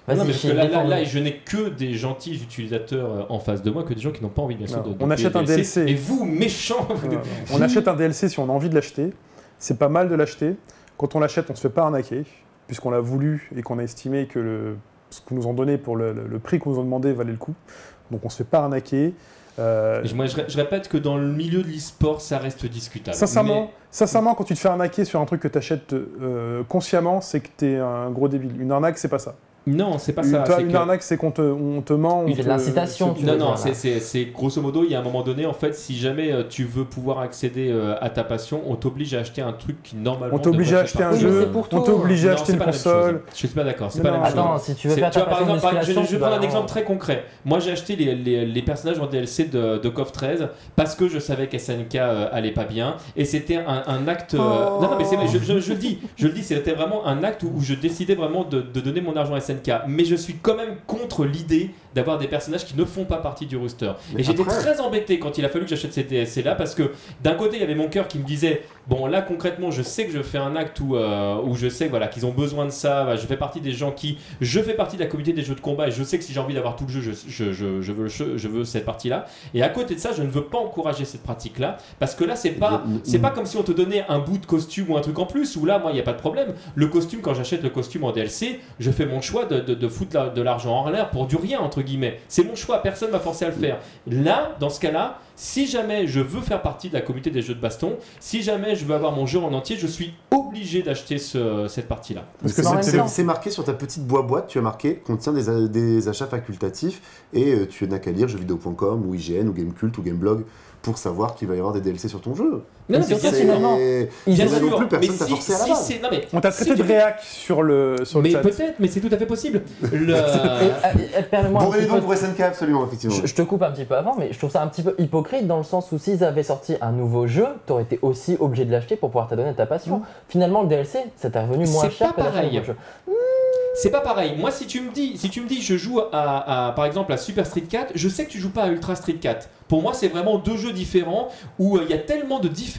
Vas-y, non, mais parce que Chine, là, là, défends-le. là, je n'ai que des gentils utilisateurs euh, en face de moi, que des gens qui n'ont pas envie, bien sûr, Non, de, de on payer achète le un DLC. Et vous, méchants Voilà. On achète un DLC si on a envie de l'acheter. C'est pas mal de l'acheter. Quand on l'achète, on se fait pas arnaquer, puisqu'on l'a voulu et qu'on a estimé que le, ce qu'on nous ont donné pour le, le- le prix qu'on nous a demandé valait le coup. Donc on se fait pas arnaquer. Euh, Je- Moi, je, ré- je répète que dans le milieu de l'e-sport, ça reste discutable. sincèrement, sincèrement, quand tu te fais arnaquer sur un truc que tu achètes consciemment, c'est que tu es un gros débile. Une arnaque, c'est pas ça. Non, c'est pas une, ça. toi, c'est une que- arnaque, c'est qu'on te, on te ment. C'est de te- l'incitation, Non, non, c'est- là. c'est c'est grosso modo, il y a un moment donné, en fait, si jamais euh, tu veux pouvoir accéder euh, à ta passion, on t'oblige à acheter un truc qui normalement. On t'oblige à acheter un jeu, pour on t'oblige à acheter une console. Je suis pas d'accord, c'est Mais pas la non, même chose. Attends, si tu veux C'est- faire tu vois, par passion exemple, par- je, vais prendre un exemple très concret. Moi, j'ai acheté les, les- les personnages en DLC de, de KOF 13 parce que je savais qu'SNK euh, allait pas bien et c'était un, un acte. euh, Oh. Non, non, mais je, je, je le dis, je le dis, c'était vraiment un acte où, où je décidais vraiment de, de donner mon argent à SNK. Mais je suis quand même contre l'idée d'avoir des personnages qui ne font pas partie du rooster. Mais et j'étais très embêté quand il a fallu que j'achète ces DLC là parce que d'un côté, il y avait mon cœur qui me disait bon, là concrètement, je sais que je fais un acte où, euh, où je sais voilà, qu'ils ont besoin de ça. Bah, je fais partie des gens qui. Je fais partie de la communauté des jeux de combat et je sais que si j'ai envie d'avoir tout le jeu, je, je, je, je veux, je veux cette partie-là. Et à côté de ça, je ne veux pas encourager cette pratique-là parce que là, c'est pas, Mm, mm, c'est mm. pas comme si on te donnait un bout de costume ou un truc en plus où là, moi, il n'y a pas de problème. Le costume, quand j'achète le costume en DLC, je fais mon choix de, de, de foutre la- de l'argent en l'air pour du rien, entre guillemets. C'est mon choix, personne m'a forcé à le faire. Là, dans ce cas-là, si jamais je veux faire partie de la communauté des jeux de baston, si jamais je veux avoir mon jeu en entier, je suis obligé d'acheter ce- cette partie-là. Parce que C'est- marqué sur ta petite boîte, tu as marqué contient des achats facultatifs et euh, tu n'as qu'à lire jeuxvideo.com ou IGN ou Gamecult ou Gameblog pour savoir qu'il va y avoir des DLC sur ton jeu. Non, Mais mais surtout, bien C'est- sûr, finalement, bien Mais sûr, plus, personne mais t'a si- forcé à la si base. c'est- non, mais On t'a si traité de tu- réac sur le, sur le Mais chat. peut-être, mais c'est tout à fait possible. Le- *laughs* Et, euh, euh, Permets-moi Bon, donc peu- pour SNK, absolument, effectivement. Je, je te coupe un petit peu avant, mais je trouve ça un petit peu hypocrite dans le sens où s'ils avaient sorti un nouveau jeu, t'aurais été aussi obligé de l'acheter pour pouvoir t'adonner à ta passion. Finalement, le DLC, ça t'est revenu moins C'est cher pas que pareil. jeu. C'est pas pareil. Moi, si tu me dis, si tu me dis, je joue à, à, par exemple à Super Street 4, je sais que tu joues pas à Ultra Street 4. Pour moi, c'est vraiment deux jeux différents où euh, il y a tellement de différences,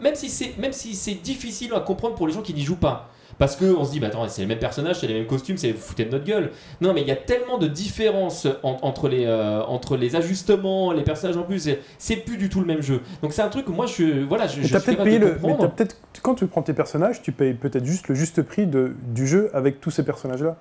même si c'est, même si c'est difficile à comprendre pour les gens qui n'y jouent pas. Parce que on se dit, bah attends, c'est les mêmes personnages, c'est les mêmes costumes, c'est vous foutez de notre gueule. Non, mais il y a tellement de différences en- entre, les, euh, entre les ajustements, les personnages en plus, c'est, plus du tout le même jeu. Donc c'est un truc que moi, je, voilà, je, Mais je suis payé de le. Mais peut-être quand tu prends tes personnages, tu payes peut-être juste le juste prix de, du jeu avec tous ces personnages-là.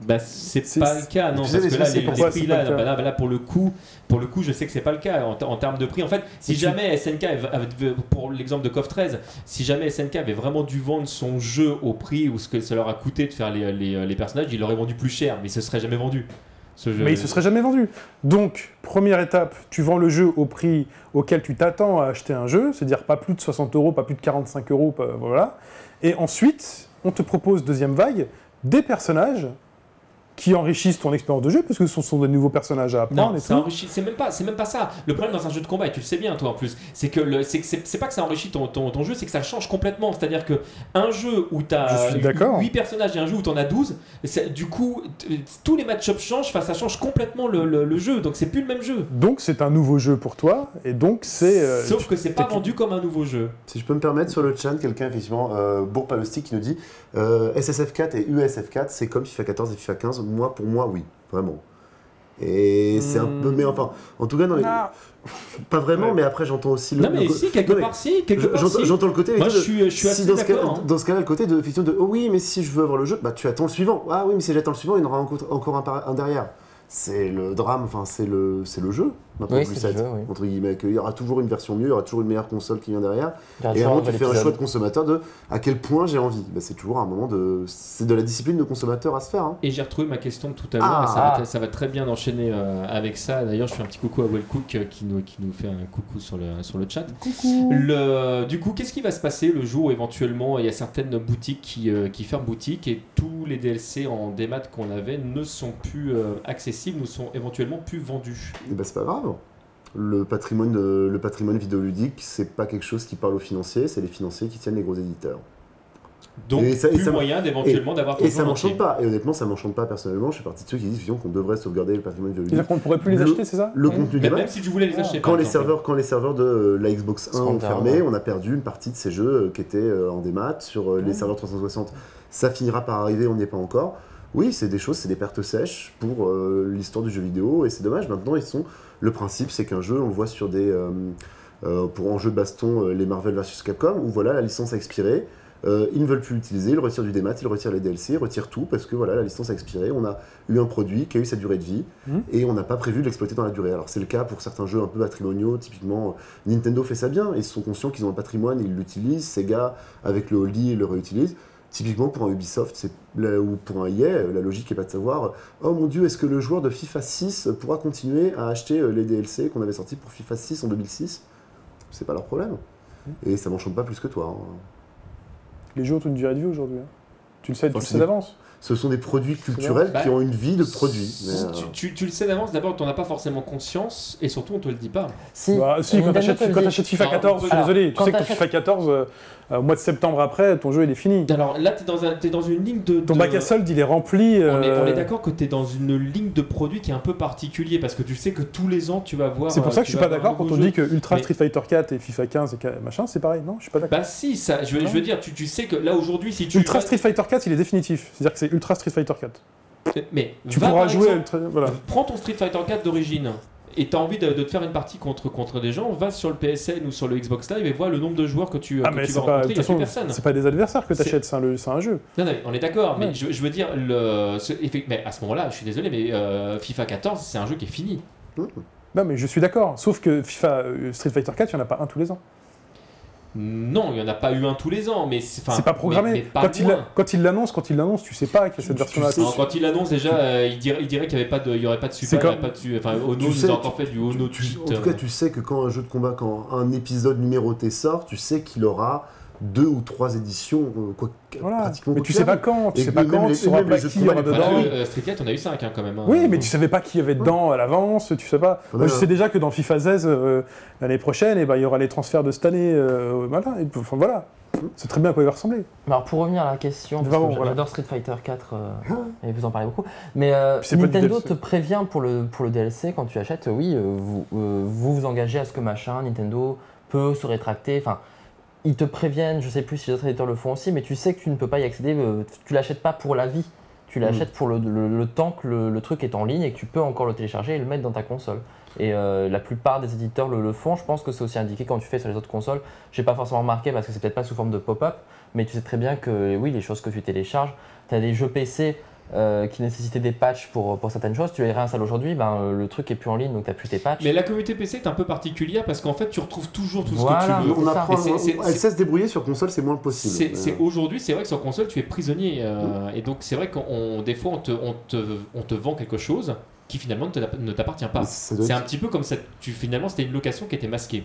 Bah, c'est pas le cas, non, parce que là, les, prix là, là, là, pour le coup, pour le coup, je sais que c'est pas le cas en, en termes de prix. En fait, si jamais SNK, avait- pour l'exemple de KOF 13, si jamais SNK avait vraiment dû vendre son jeu au prix ou ce que ça leur a coûté de faire les, les, les personnages, ils l'auraient vendu plus cher, mais ce serait jamais vendu. ce jeu. Mais il se serait jamais vendu. Donc, première étape, tu vends le jeu au prix auquel tu t'attends à acheter un jeu, c'est-à-dire pas plus de 60 euros, pas plus de 45 euros, voilà. Et ensuite, on te propose, deuxième vague, des personnages qui enrichissent ton expérience de jeu, parce que ce sont des nouveaux personnages à apprendre Non, et ça tout. enrichit. C'est même pas, c'est même pas ça. Le problème dans un jeu de combat, et tu le sais bien toi en plus, c'est que le, c'est, que c'est, c'est pas que ça enrichit ton, ton, ton jeu, c'est que ça change complètement. C'est-à-dire que un jeu où tu Je as suis d'accord. 8 personnages et un jeu où tu en as 12, c'est- du coup, tous les match-ups changent, enfin, ça change complètement le, le- le jeu, donc c'est plus le même jeu. Donc, c'est un nouveau jeu pour toi, et donc c'est... euh, Sauf tu- que c'est pas vendu comme un nouveau jeu. Si je peux me permettre, sur le chat, quelqu'un, effectivement, euh, Bourg-Palostic, qui nous dit euh, SSF4 et USF4, c'est comme FIFA 14 et FIFA 15. Moi, pour moi, oui, vraiment. Et c'est un peu. Hmm. Mais enfin, en tout cas, non, Ah. pas vraiment, Ouais. mais après, j'entends aussi le. non, mais le- si, quelque non, mais part, si, quelque je- part, J'entends si. le côté. Moi, de- je suis, je suis si assez dans ce, cas, d'accord. hein. dans ce cas-là, le côté de fiction de oh oui, mais si je veux avoir le jeu, bah tu attends le suivant. Ah oui, mais si j'attends le suivant, il y en aura encore, encore un, par- un derrière. C'est le drame, enfin c'est le, c'est le jeu. Maintenant, Oui, plus c'est le sept, jeu, oui. entre guillemets, qu'il y aura toujours une version mieux, il y aura toujours une meilleure console qui vient derrière. Et un tu fais un choix de consommateur de à quel point j'ai envie. Bah, c'est toujours un moment de. C'est de la discipline de consommateur à se faire. hein. Et j'ai retrouvé ma question de tout à l'heure, Ah. et ça, va, Ah. ça va très bien d'enchaîner euh, avec ça. D'ailleurs, je fais un petit coucou à Wellcook euh, qui nous, qui nous fait un coucou sur le, sur le chat. Le, du coup, qu'est-ce qui va se passer le jour où éventuellement il y a certaines boutiques qui, euh, qui ferment boutique et tous les DLC en démat qu'on avait ne sont plus euh, accessibles, ne sont éventuellement plus vendus? Et bah, c'est pas grave. Le patrimoine, de- le patrimoine vidéoludique, c'est pas quelque chose qui parle aux financiers, c'est les financiers qui tiennent les gros éditeurs. Donc, Et ça- et plus ça- moyen d'éventuellement d'avoir Et ça en m'enchante pas. Et honnêtement, ça m'enchante pas personnellement. Je fais partie de ceux qui disent qu'on devrait sauvegarder le patrimoine vidéoludique. C'est-à-dire qu'on ne pourrait plus les Le- acheter, c'est ça Le Mmh. contenu Mais des même si tu voulais les acheter, quand les, exemple. serveurs, quand les serveurs de euh, la Xbox 1 ont fermé, ouais. on a perdu une partie de ces jeux euh, qui étaient euh, en démat sur euh, les serveurs 360. Ça finira par arriver, on n'y est pas encore. Oui, c'est des choses, c'est des pertes sèches pour euh, l'histoire du jeu vidéo et c'est dommage. Maintenant, ils sont. Le principe, c'est qu'un jeu, on le voit sur des. euh, euh, pour en jeu de baston, euh, les Marvel vs Capcom, où voilà, la licence a expiré. Euh, ils ne veulent plus l'utiliser, ils retirent du démat, ils retirent les DLC, ils retirent tout parce que voilà, la licence a expiré. On a eu un produit qui a eu sa durée de vie Mhm. et on n'a pas prévu de l'exploiter dans la durée. Alors c'est le cas pour certains jeux un peu patrimoniaux, typiquement Nintendo fait ça bien, ils sont conscients qu'ils ont un patrimoine, ils l'utilisent, Sega avec le Holdy le réutilise. Typiquement pour un Ubisoft c'est ou pour un EA, la logique n'est pas de savoir oh mon dieu, est-ce que le joueur de FIFA 6 pourra continuer à acheter euh, les DLC qu'on avait sortis pour FIFA 6 en 2006 C'est pas leur problème. Et ça m'enchante pas plus que toi. hein. Les jeux ont une durée de vie aujourd'hui. hein. Tu le sais, tu Enfin, d'avance. Ce sont des produits culturels Bah, qui ont une vie de produit. mais, euh, Tu, tu- tu le sais d'avance, d'abord, tu n'en as pas forcément conscience, et surtout, on te le dit pas. Si, Bah, si, quand dit. t'achètes FIFA Non, 14, je suis alors, désolé, tu sais que ton FIFA 14, euh, euh, au mois de septembre après, ton jeu il est fini. Alors là, tu es dans, un- t'es dans une ligne de. Ton de- bac à solde il est rempli. On est, on euh, est d'accord que tu es dans une ligne de produits qui est un peu particulier parce que tu sais que tous les ans tu vas voir. C'est pour ça euh, que je tu suis pas d'accord quand on dit que Ultra Mais- Street Fighter 4 et FIFA 15 et machin, c'est pareil. Non, je suis pas d'accord. Bah si, ça, je veux, je veux dire, tu, tu sais que là aujourd'hui, si tu. Ultra Street Fighter 4 il est définitif. C'est-à-dire que c'est Ultra Street Fighter 4. Mais Tu pourras jouer à exemple, Ultra. Voilà. Prends ton Street Fighter 4 d'origine et tu as envie de, de te faire une partie contre, contre des gens, va sur le PSN ou sur le Xbox Live et vois le nombre de joueurs que tu, Ah, que mais tu c'est vas pas, rencontrer, façon, personne. c'est pas des adversaires que C'est- t'achètes, c'est un, jeu. Non, non, on est d'accord, mais je, je veux dire, le, ce- mais à ce moment-là, je suis désolé, mais euh, FIFA 14, c'est un jeu qui est fini. Non, mais je suis d'accord. Sauf que FIFA euh, Street Fighter 4, il n'y en a pas un tous les ans. Non, il n'y en a pas eu un tous les ans, mais c'est pas programmé. mais- mais pas quand, il quand l'annonce, quand il l'annonce, tu sais pas qu'il y a cette version-là. quand il annonce déjà, euh, il dirait, il dirait qu'il n'y avait pas de, il y aurait pas de super, il y pas de enfin Ono Tu nous a encore fait du Ono Tu- en tout euh. cas, tu sais que quand un jeu de combat, quand un épisode numéroté sort, tu sais qu'il aura deux ou trois éditions, euh, quoi, Voilà. pratiquement. Mais tu sais pas quand, tu sais pas quand, tu sauras même pas qui il y aura dedans. euh, Street 4, on a eu 5 hein, quand même. hein. Oui, mais tu savais pas qui y avait dedans à l'avance, tu sais pas. Moi, je sais déjà que dans FIFA 16, euh, l'année prochaine, eh ben, il y aura les transferts de cette année. euh, voilà. Et, enfin, voilà. C'est très bien à quoi il va ressembler. Mais Alors pour revenir à la question, parce que voilà. j'adore Street Fighter 4 euh, et vous en parlez beaucoup, mais euh, Nintendo te prévient pour le, pour le DLC quand tu achètes, euh, oui, euh, vous, euh, vous vous engagez à ce que machin, Nintendo peut se rétracter, enfin, ils te préviennent, je sais plus si les autres éditeurs le font aussi, mais tu sais que tu ne peux pas y accéder, euh, tu l'achètes pas pour la vie, tu l'achètes pour le, le- le temps que le, le truc est en ligne et que tu peux encore le télécharger et le mettre dans ta console. Et euh, la plupart des éditeurs le, le font. Je pense que c'est aussi indiqué quand tu fais sur les autres consoles. J'ai pas forcément remarqué parce que c'est peut-être pas sous forme de pop-up, mais tu sais très bien que oui, les choses que tu télécharges, tu as des jeux PC euh, qui nécessitaient des patchs pour, pour certaines choses. Tu les réinstalles aujourd'hui, ben, euh, le truc est plus en ligne donc tu plus tes patchs. Mais la communauté PC est un peu particulière parce qu'en fait, tu retrouves toujours tout Voilà. ce que tu veux. On elle sait se débrouiller sur console, c'est moins possible. C'est, euh, aujourd'hui, c'est vrai que sur console, tu es prisonnier. euh, Et donc, c'est vrai qu'on des fois, on te, on, te, on te vend quelque chose. qui finalement ne t'a- ne t'appartient pas. C'est un petit peu comme ça. Tu, finalement, c'était une location qui était masquée.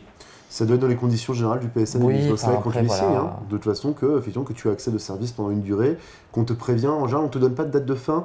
Ça doit être dans les conditions générales du PSN Oui, et du enfin, quand tu signes. hein. De toute façon, que, effectivement, que tu as accès de service pendant une durée, qu'on te prévient. En général, on te donne pas de date de fin.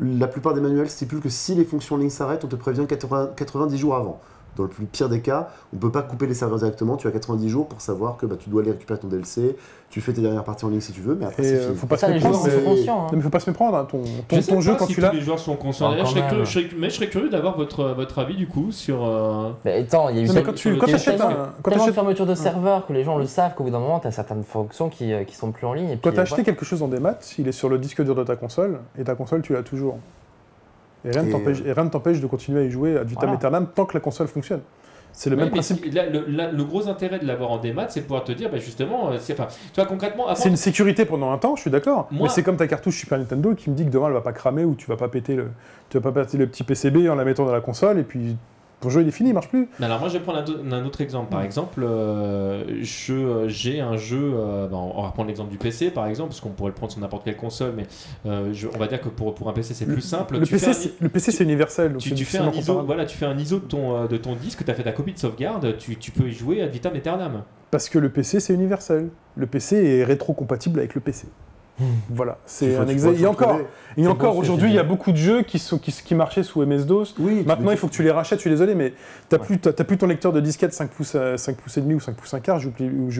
La plupart des manuels stipulent que si les fonctions en ligne s'arrêtent, on te prévient 80 90 jours avant. Dans le plus pire des cas, on peut pas couper les serveurs directement. Tu as 90 jours pour savoir que bah, tu dois aller récupérer ton DLC. Tu fais tes dernières parties en ligne si tu veux, mais après, c'est euh, fini. faut pas Ça, se les méprendre. joueurs en mais- sont conscients. hein. Non, mais faut pas se méprendre. hein. Ton, ton, Je sais ton pas jeu, quand si tu l'as. les joueurs sont conscients. Ah, je, curieux- je serais- mais je serais curieux d'avoir votre, votre avis du coup sur. euh, Mais attends, il y a eu Non, mais quand tu quand achètes un. Quand tellement de t'achètes- fermeture de serveurs que les gens le savent qu'au bout d'un moment, tu as certaines fonctions qui, euh, qui sont plus en ligne. Et Quand tu as euh, acheté quelque chose en démat, il est sur le disque dur de ta console, et ta console, tu l'as toujours. Et rien ne t'empêche- et rien ne t'empêche de continuer à y jouer à vitam aeternam tant que la console fonctionne. C'est le même principe. là, le, là, le gros intérêt de l'avoir en démat, c'est de pouvoir te dire, bah, justement, euh, c'est- enfin, tu vois concrètement, C'est une sécurité pendant un temps, je suis d'accord. Moi- Mais c'est comme ta cartouche Super Nintendo qui me dit que demain elle va pas cramer ou tu vas pas péter le, tu vas pas péter le petit PCB en la mettant dans la console et puis ton jeu il est fini, il marche plus. Mais Alors moi je vais prendre un, autre exemple. Par Mm. exemple, euh, je, euh, j'ai un jeu, euh, ben, on va reprendre l'exemple du PC par exemple, parce qu'on pourrait le prendre sur n'importe quelle console, mais euh, je- on va dire que pour, pour un PC c'est plus simple. Le Tu PC, c'est- le PC c'est universel. donc tu, fais un ISO, comparable. voilà, tu fais un ISO de ton, de ton disque, tu as fait ta copie de sauvegarde, tu, tu peux y jouer ad vitam aeternam. Parce que le PC c'est universel. Le PC est rétro-compatible avec le PC. Voilà, c'est un tu exemple. Et encore, et encore aujourd'hui, tu il y a beaucoup de jeux qui, sont, qui, qui marchaient sous MS-DOS. Oui, tu Maintenant, il faut que tu les rachètes, je suis désolé, mais t'as Ouais. plus, plus ton lecteur de disquette 5 pouces, à- 5 pouces et demi ou 5 pouces un quart, j'ai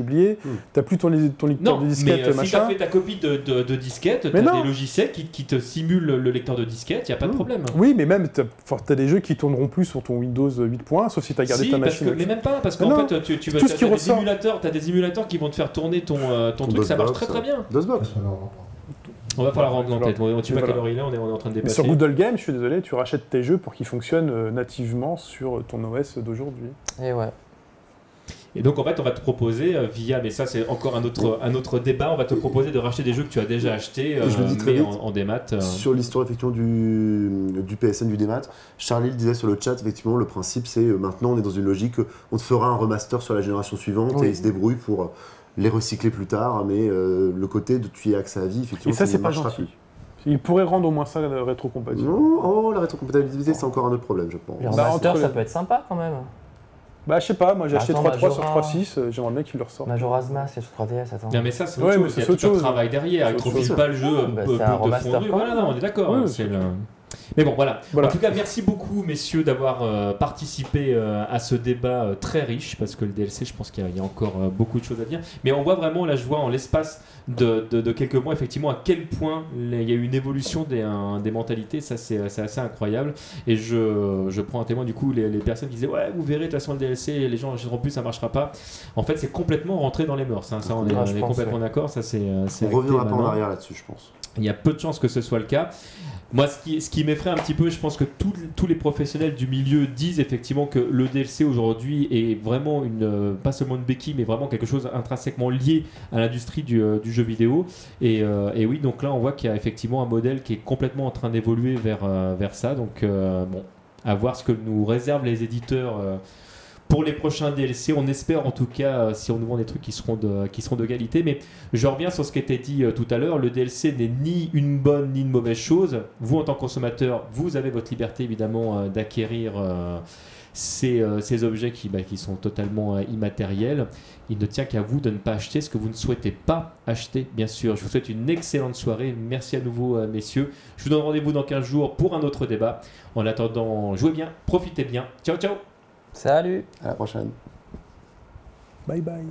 oublié-. Hmm. T'as plus ton, lecteur Non, de mais disquette euh, si tu machin. as fait ta copie de, de, de disquette, tu Mais as non. des logiciels qui, qui te simulent le lecteur de disquette, il n'y a pas de Hmm. problème. Oui, mais même, t'as, enfin, t'as des jeux qui tourneront plus sur ton Windows 8.1, sauf si t'as gardé Si, ta machine. que, mais même pas, parce Mais qu'en fait, tu, tu qui des émulateurs, t'as des émulateurs qui vont te faire tourner ton, euh, ton truc, ça marche très très bien. DOSBox. On va falloir rendre en tête. Bon, tu pas quelle heure il est, on est, on en train de Mais dépasser. sur Google Games, je suis désolé, tu rachètes tes jeux pour qu'ils fonctionnent euh, nativement sur ton OS d'aujourd'hui. Et ouais. Et donc en fait, on va te proposer euh, via, mais ça c'est encore un autre, un autre débat, on va te proposer de racheter des jeux que tu as déjà achetés, euh, Je le dis très mais vite. en, en démat. euh. Sur l'histoire effectivement du, du PSN, du démat, Charlie le disait sur le chat, effectivement, le principe c'est euh, maintenant on est dans une logique, euh, on te fera un remaster sur la génération suivante Oui. et ils se débrouillent pour euh, les recycler plus tard, mais euh, le côté de tu y as accès à vie, effectivement, Et ça, ne c'est pas gentil. Ils pourraient rendre au moins ça euh, rétrocompatible. Non, oh, la rétrocompatibilité, c'est encore un autre problème, je pense. Bah, entre ça peut être sympa quand même. Bah, je sais pas, moi j'ai acheté Attends, 3.3 sur Majora. 3.6, euh, j'aimerais bien qu'ils le ressortent. Majora's Mask, c'est sur 3DS, attends. Non mais ça c'est Ouais, autre chose, c'est il y a tout un chose. travail derrière, il profile chose. pas le jeu Bah, peu- c'est peu un de Voilà, non, on est d'accord. Oui, hein, oui. c'est le- Mais bon, voilà. Voilà. En tout cas, merci beaucoup, messieurs, d'avoir euh, participé euh, à ce débat euh, très riche, parce que le DLC, je pense qu'il y a- il y, a encore euh, beaucoup de choses à dire. Mais on voit vraiment, là, je vois en l'espace de, de- de quelques mois, effectivement, à quel point il y a eu une évolution des, des mentalités. Ça, c'est c'est assez incroyable. Et je, je prends un témoin, du coup, les, les personnes qui disaient Ouais, vous verrez, de toute façon, le DLC, les gens n'achèteront plus, ça marchera pas. En fait, c'est complètement rentré dans les mœurs. hein. Ça, on est, Ah, on est complètement ouais. d'accord. Ça, c'est c'est On reviendra pas en arrière là-dessus, je pense. Il y a peu de chances que ce soit le cas. Moi, ce qui, ce qui m'effraie un petit peu, je pense que tous les professionnels du milieu disent effectivement que le DLC aujourd'hui est vraiment une, euh, pas seulement une béquille, mais vraiment quelque chose intrinsèquement lié à l'industrie du, euh, jeu vidéo. Et, euh, et oui, donc là, on voit qu'il y a effectivement un modèle qui est complètement en train d'évoluer vers, ça. Donc, bon, à voir ce que nous réservent les éditeurs. Pour les prochains DLC, on espère en tout cas, euh, si on nous vend des trucs qui seront de, qualité. Mais je reviens sur ce qui était dit euh, tout à l'heure. Le DLC n'est ni une bonne ni une mauvaise chose. Vous, en tant que consommateur, vous avez votre liberté évidemment euh, d'acquérir ces, objets qui, bah, sont totalement immatériels. Il ne tient qu'à vous de ne pas acheter ce que vous ne souhaitez pas acheter, bien sûr. Je vous souhaite une excellente soirée. Merci à nouveau, messieurs. Je vous donne rendez-vous dans 15 jours pour un autre débat. En attendant, jouez bien, profitez bien. Ciao, ciao Salut À la prochaine. Bye bye.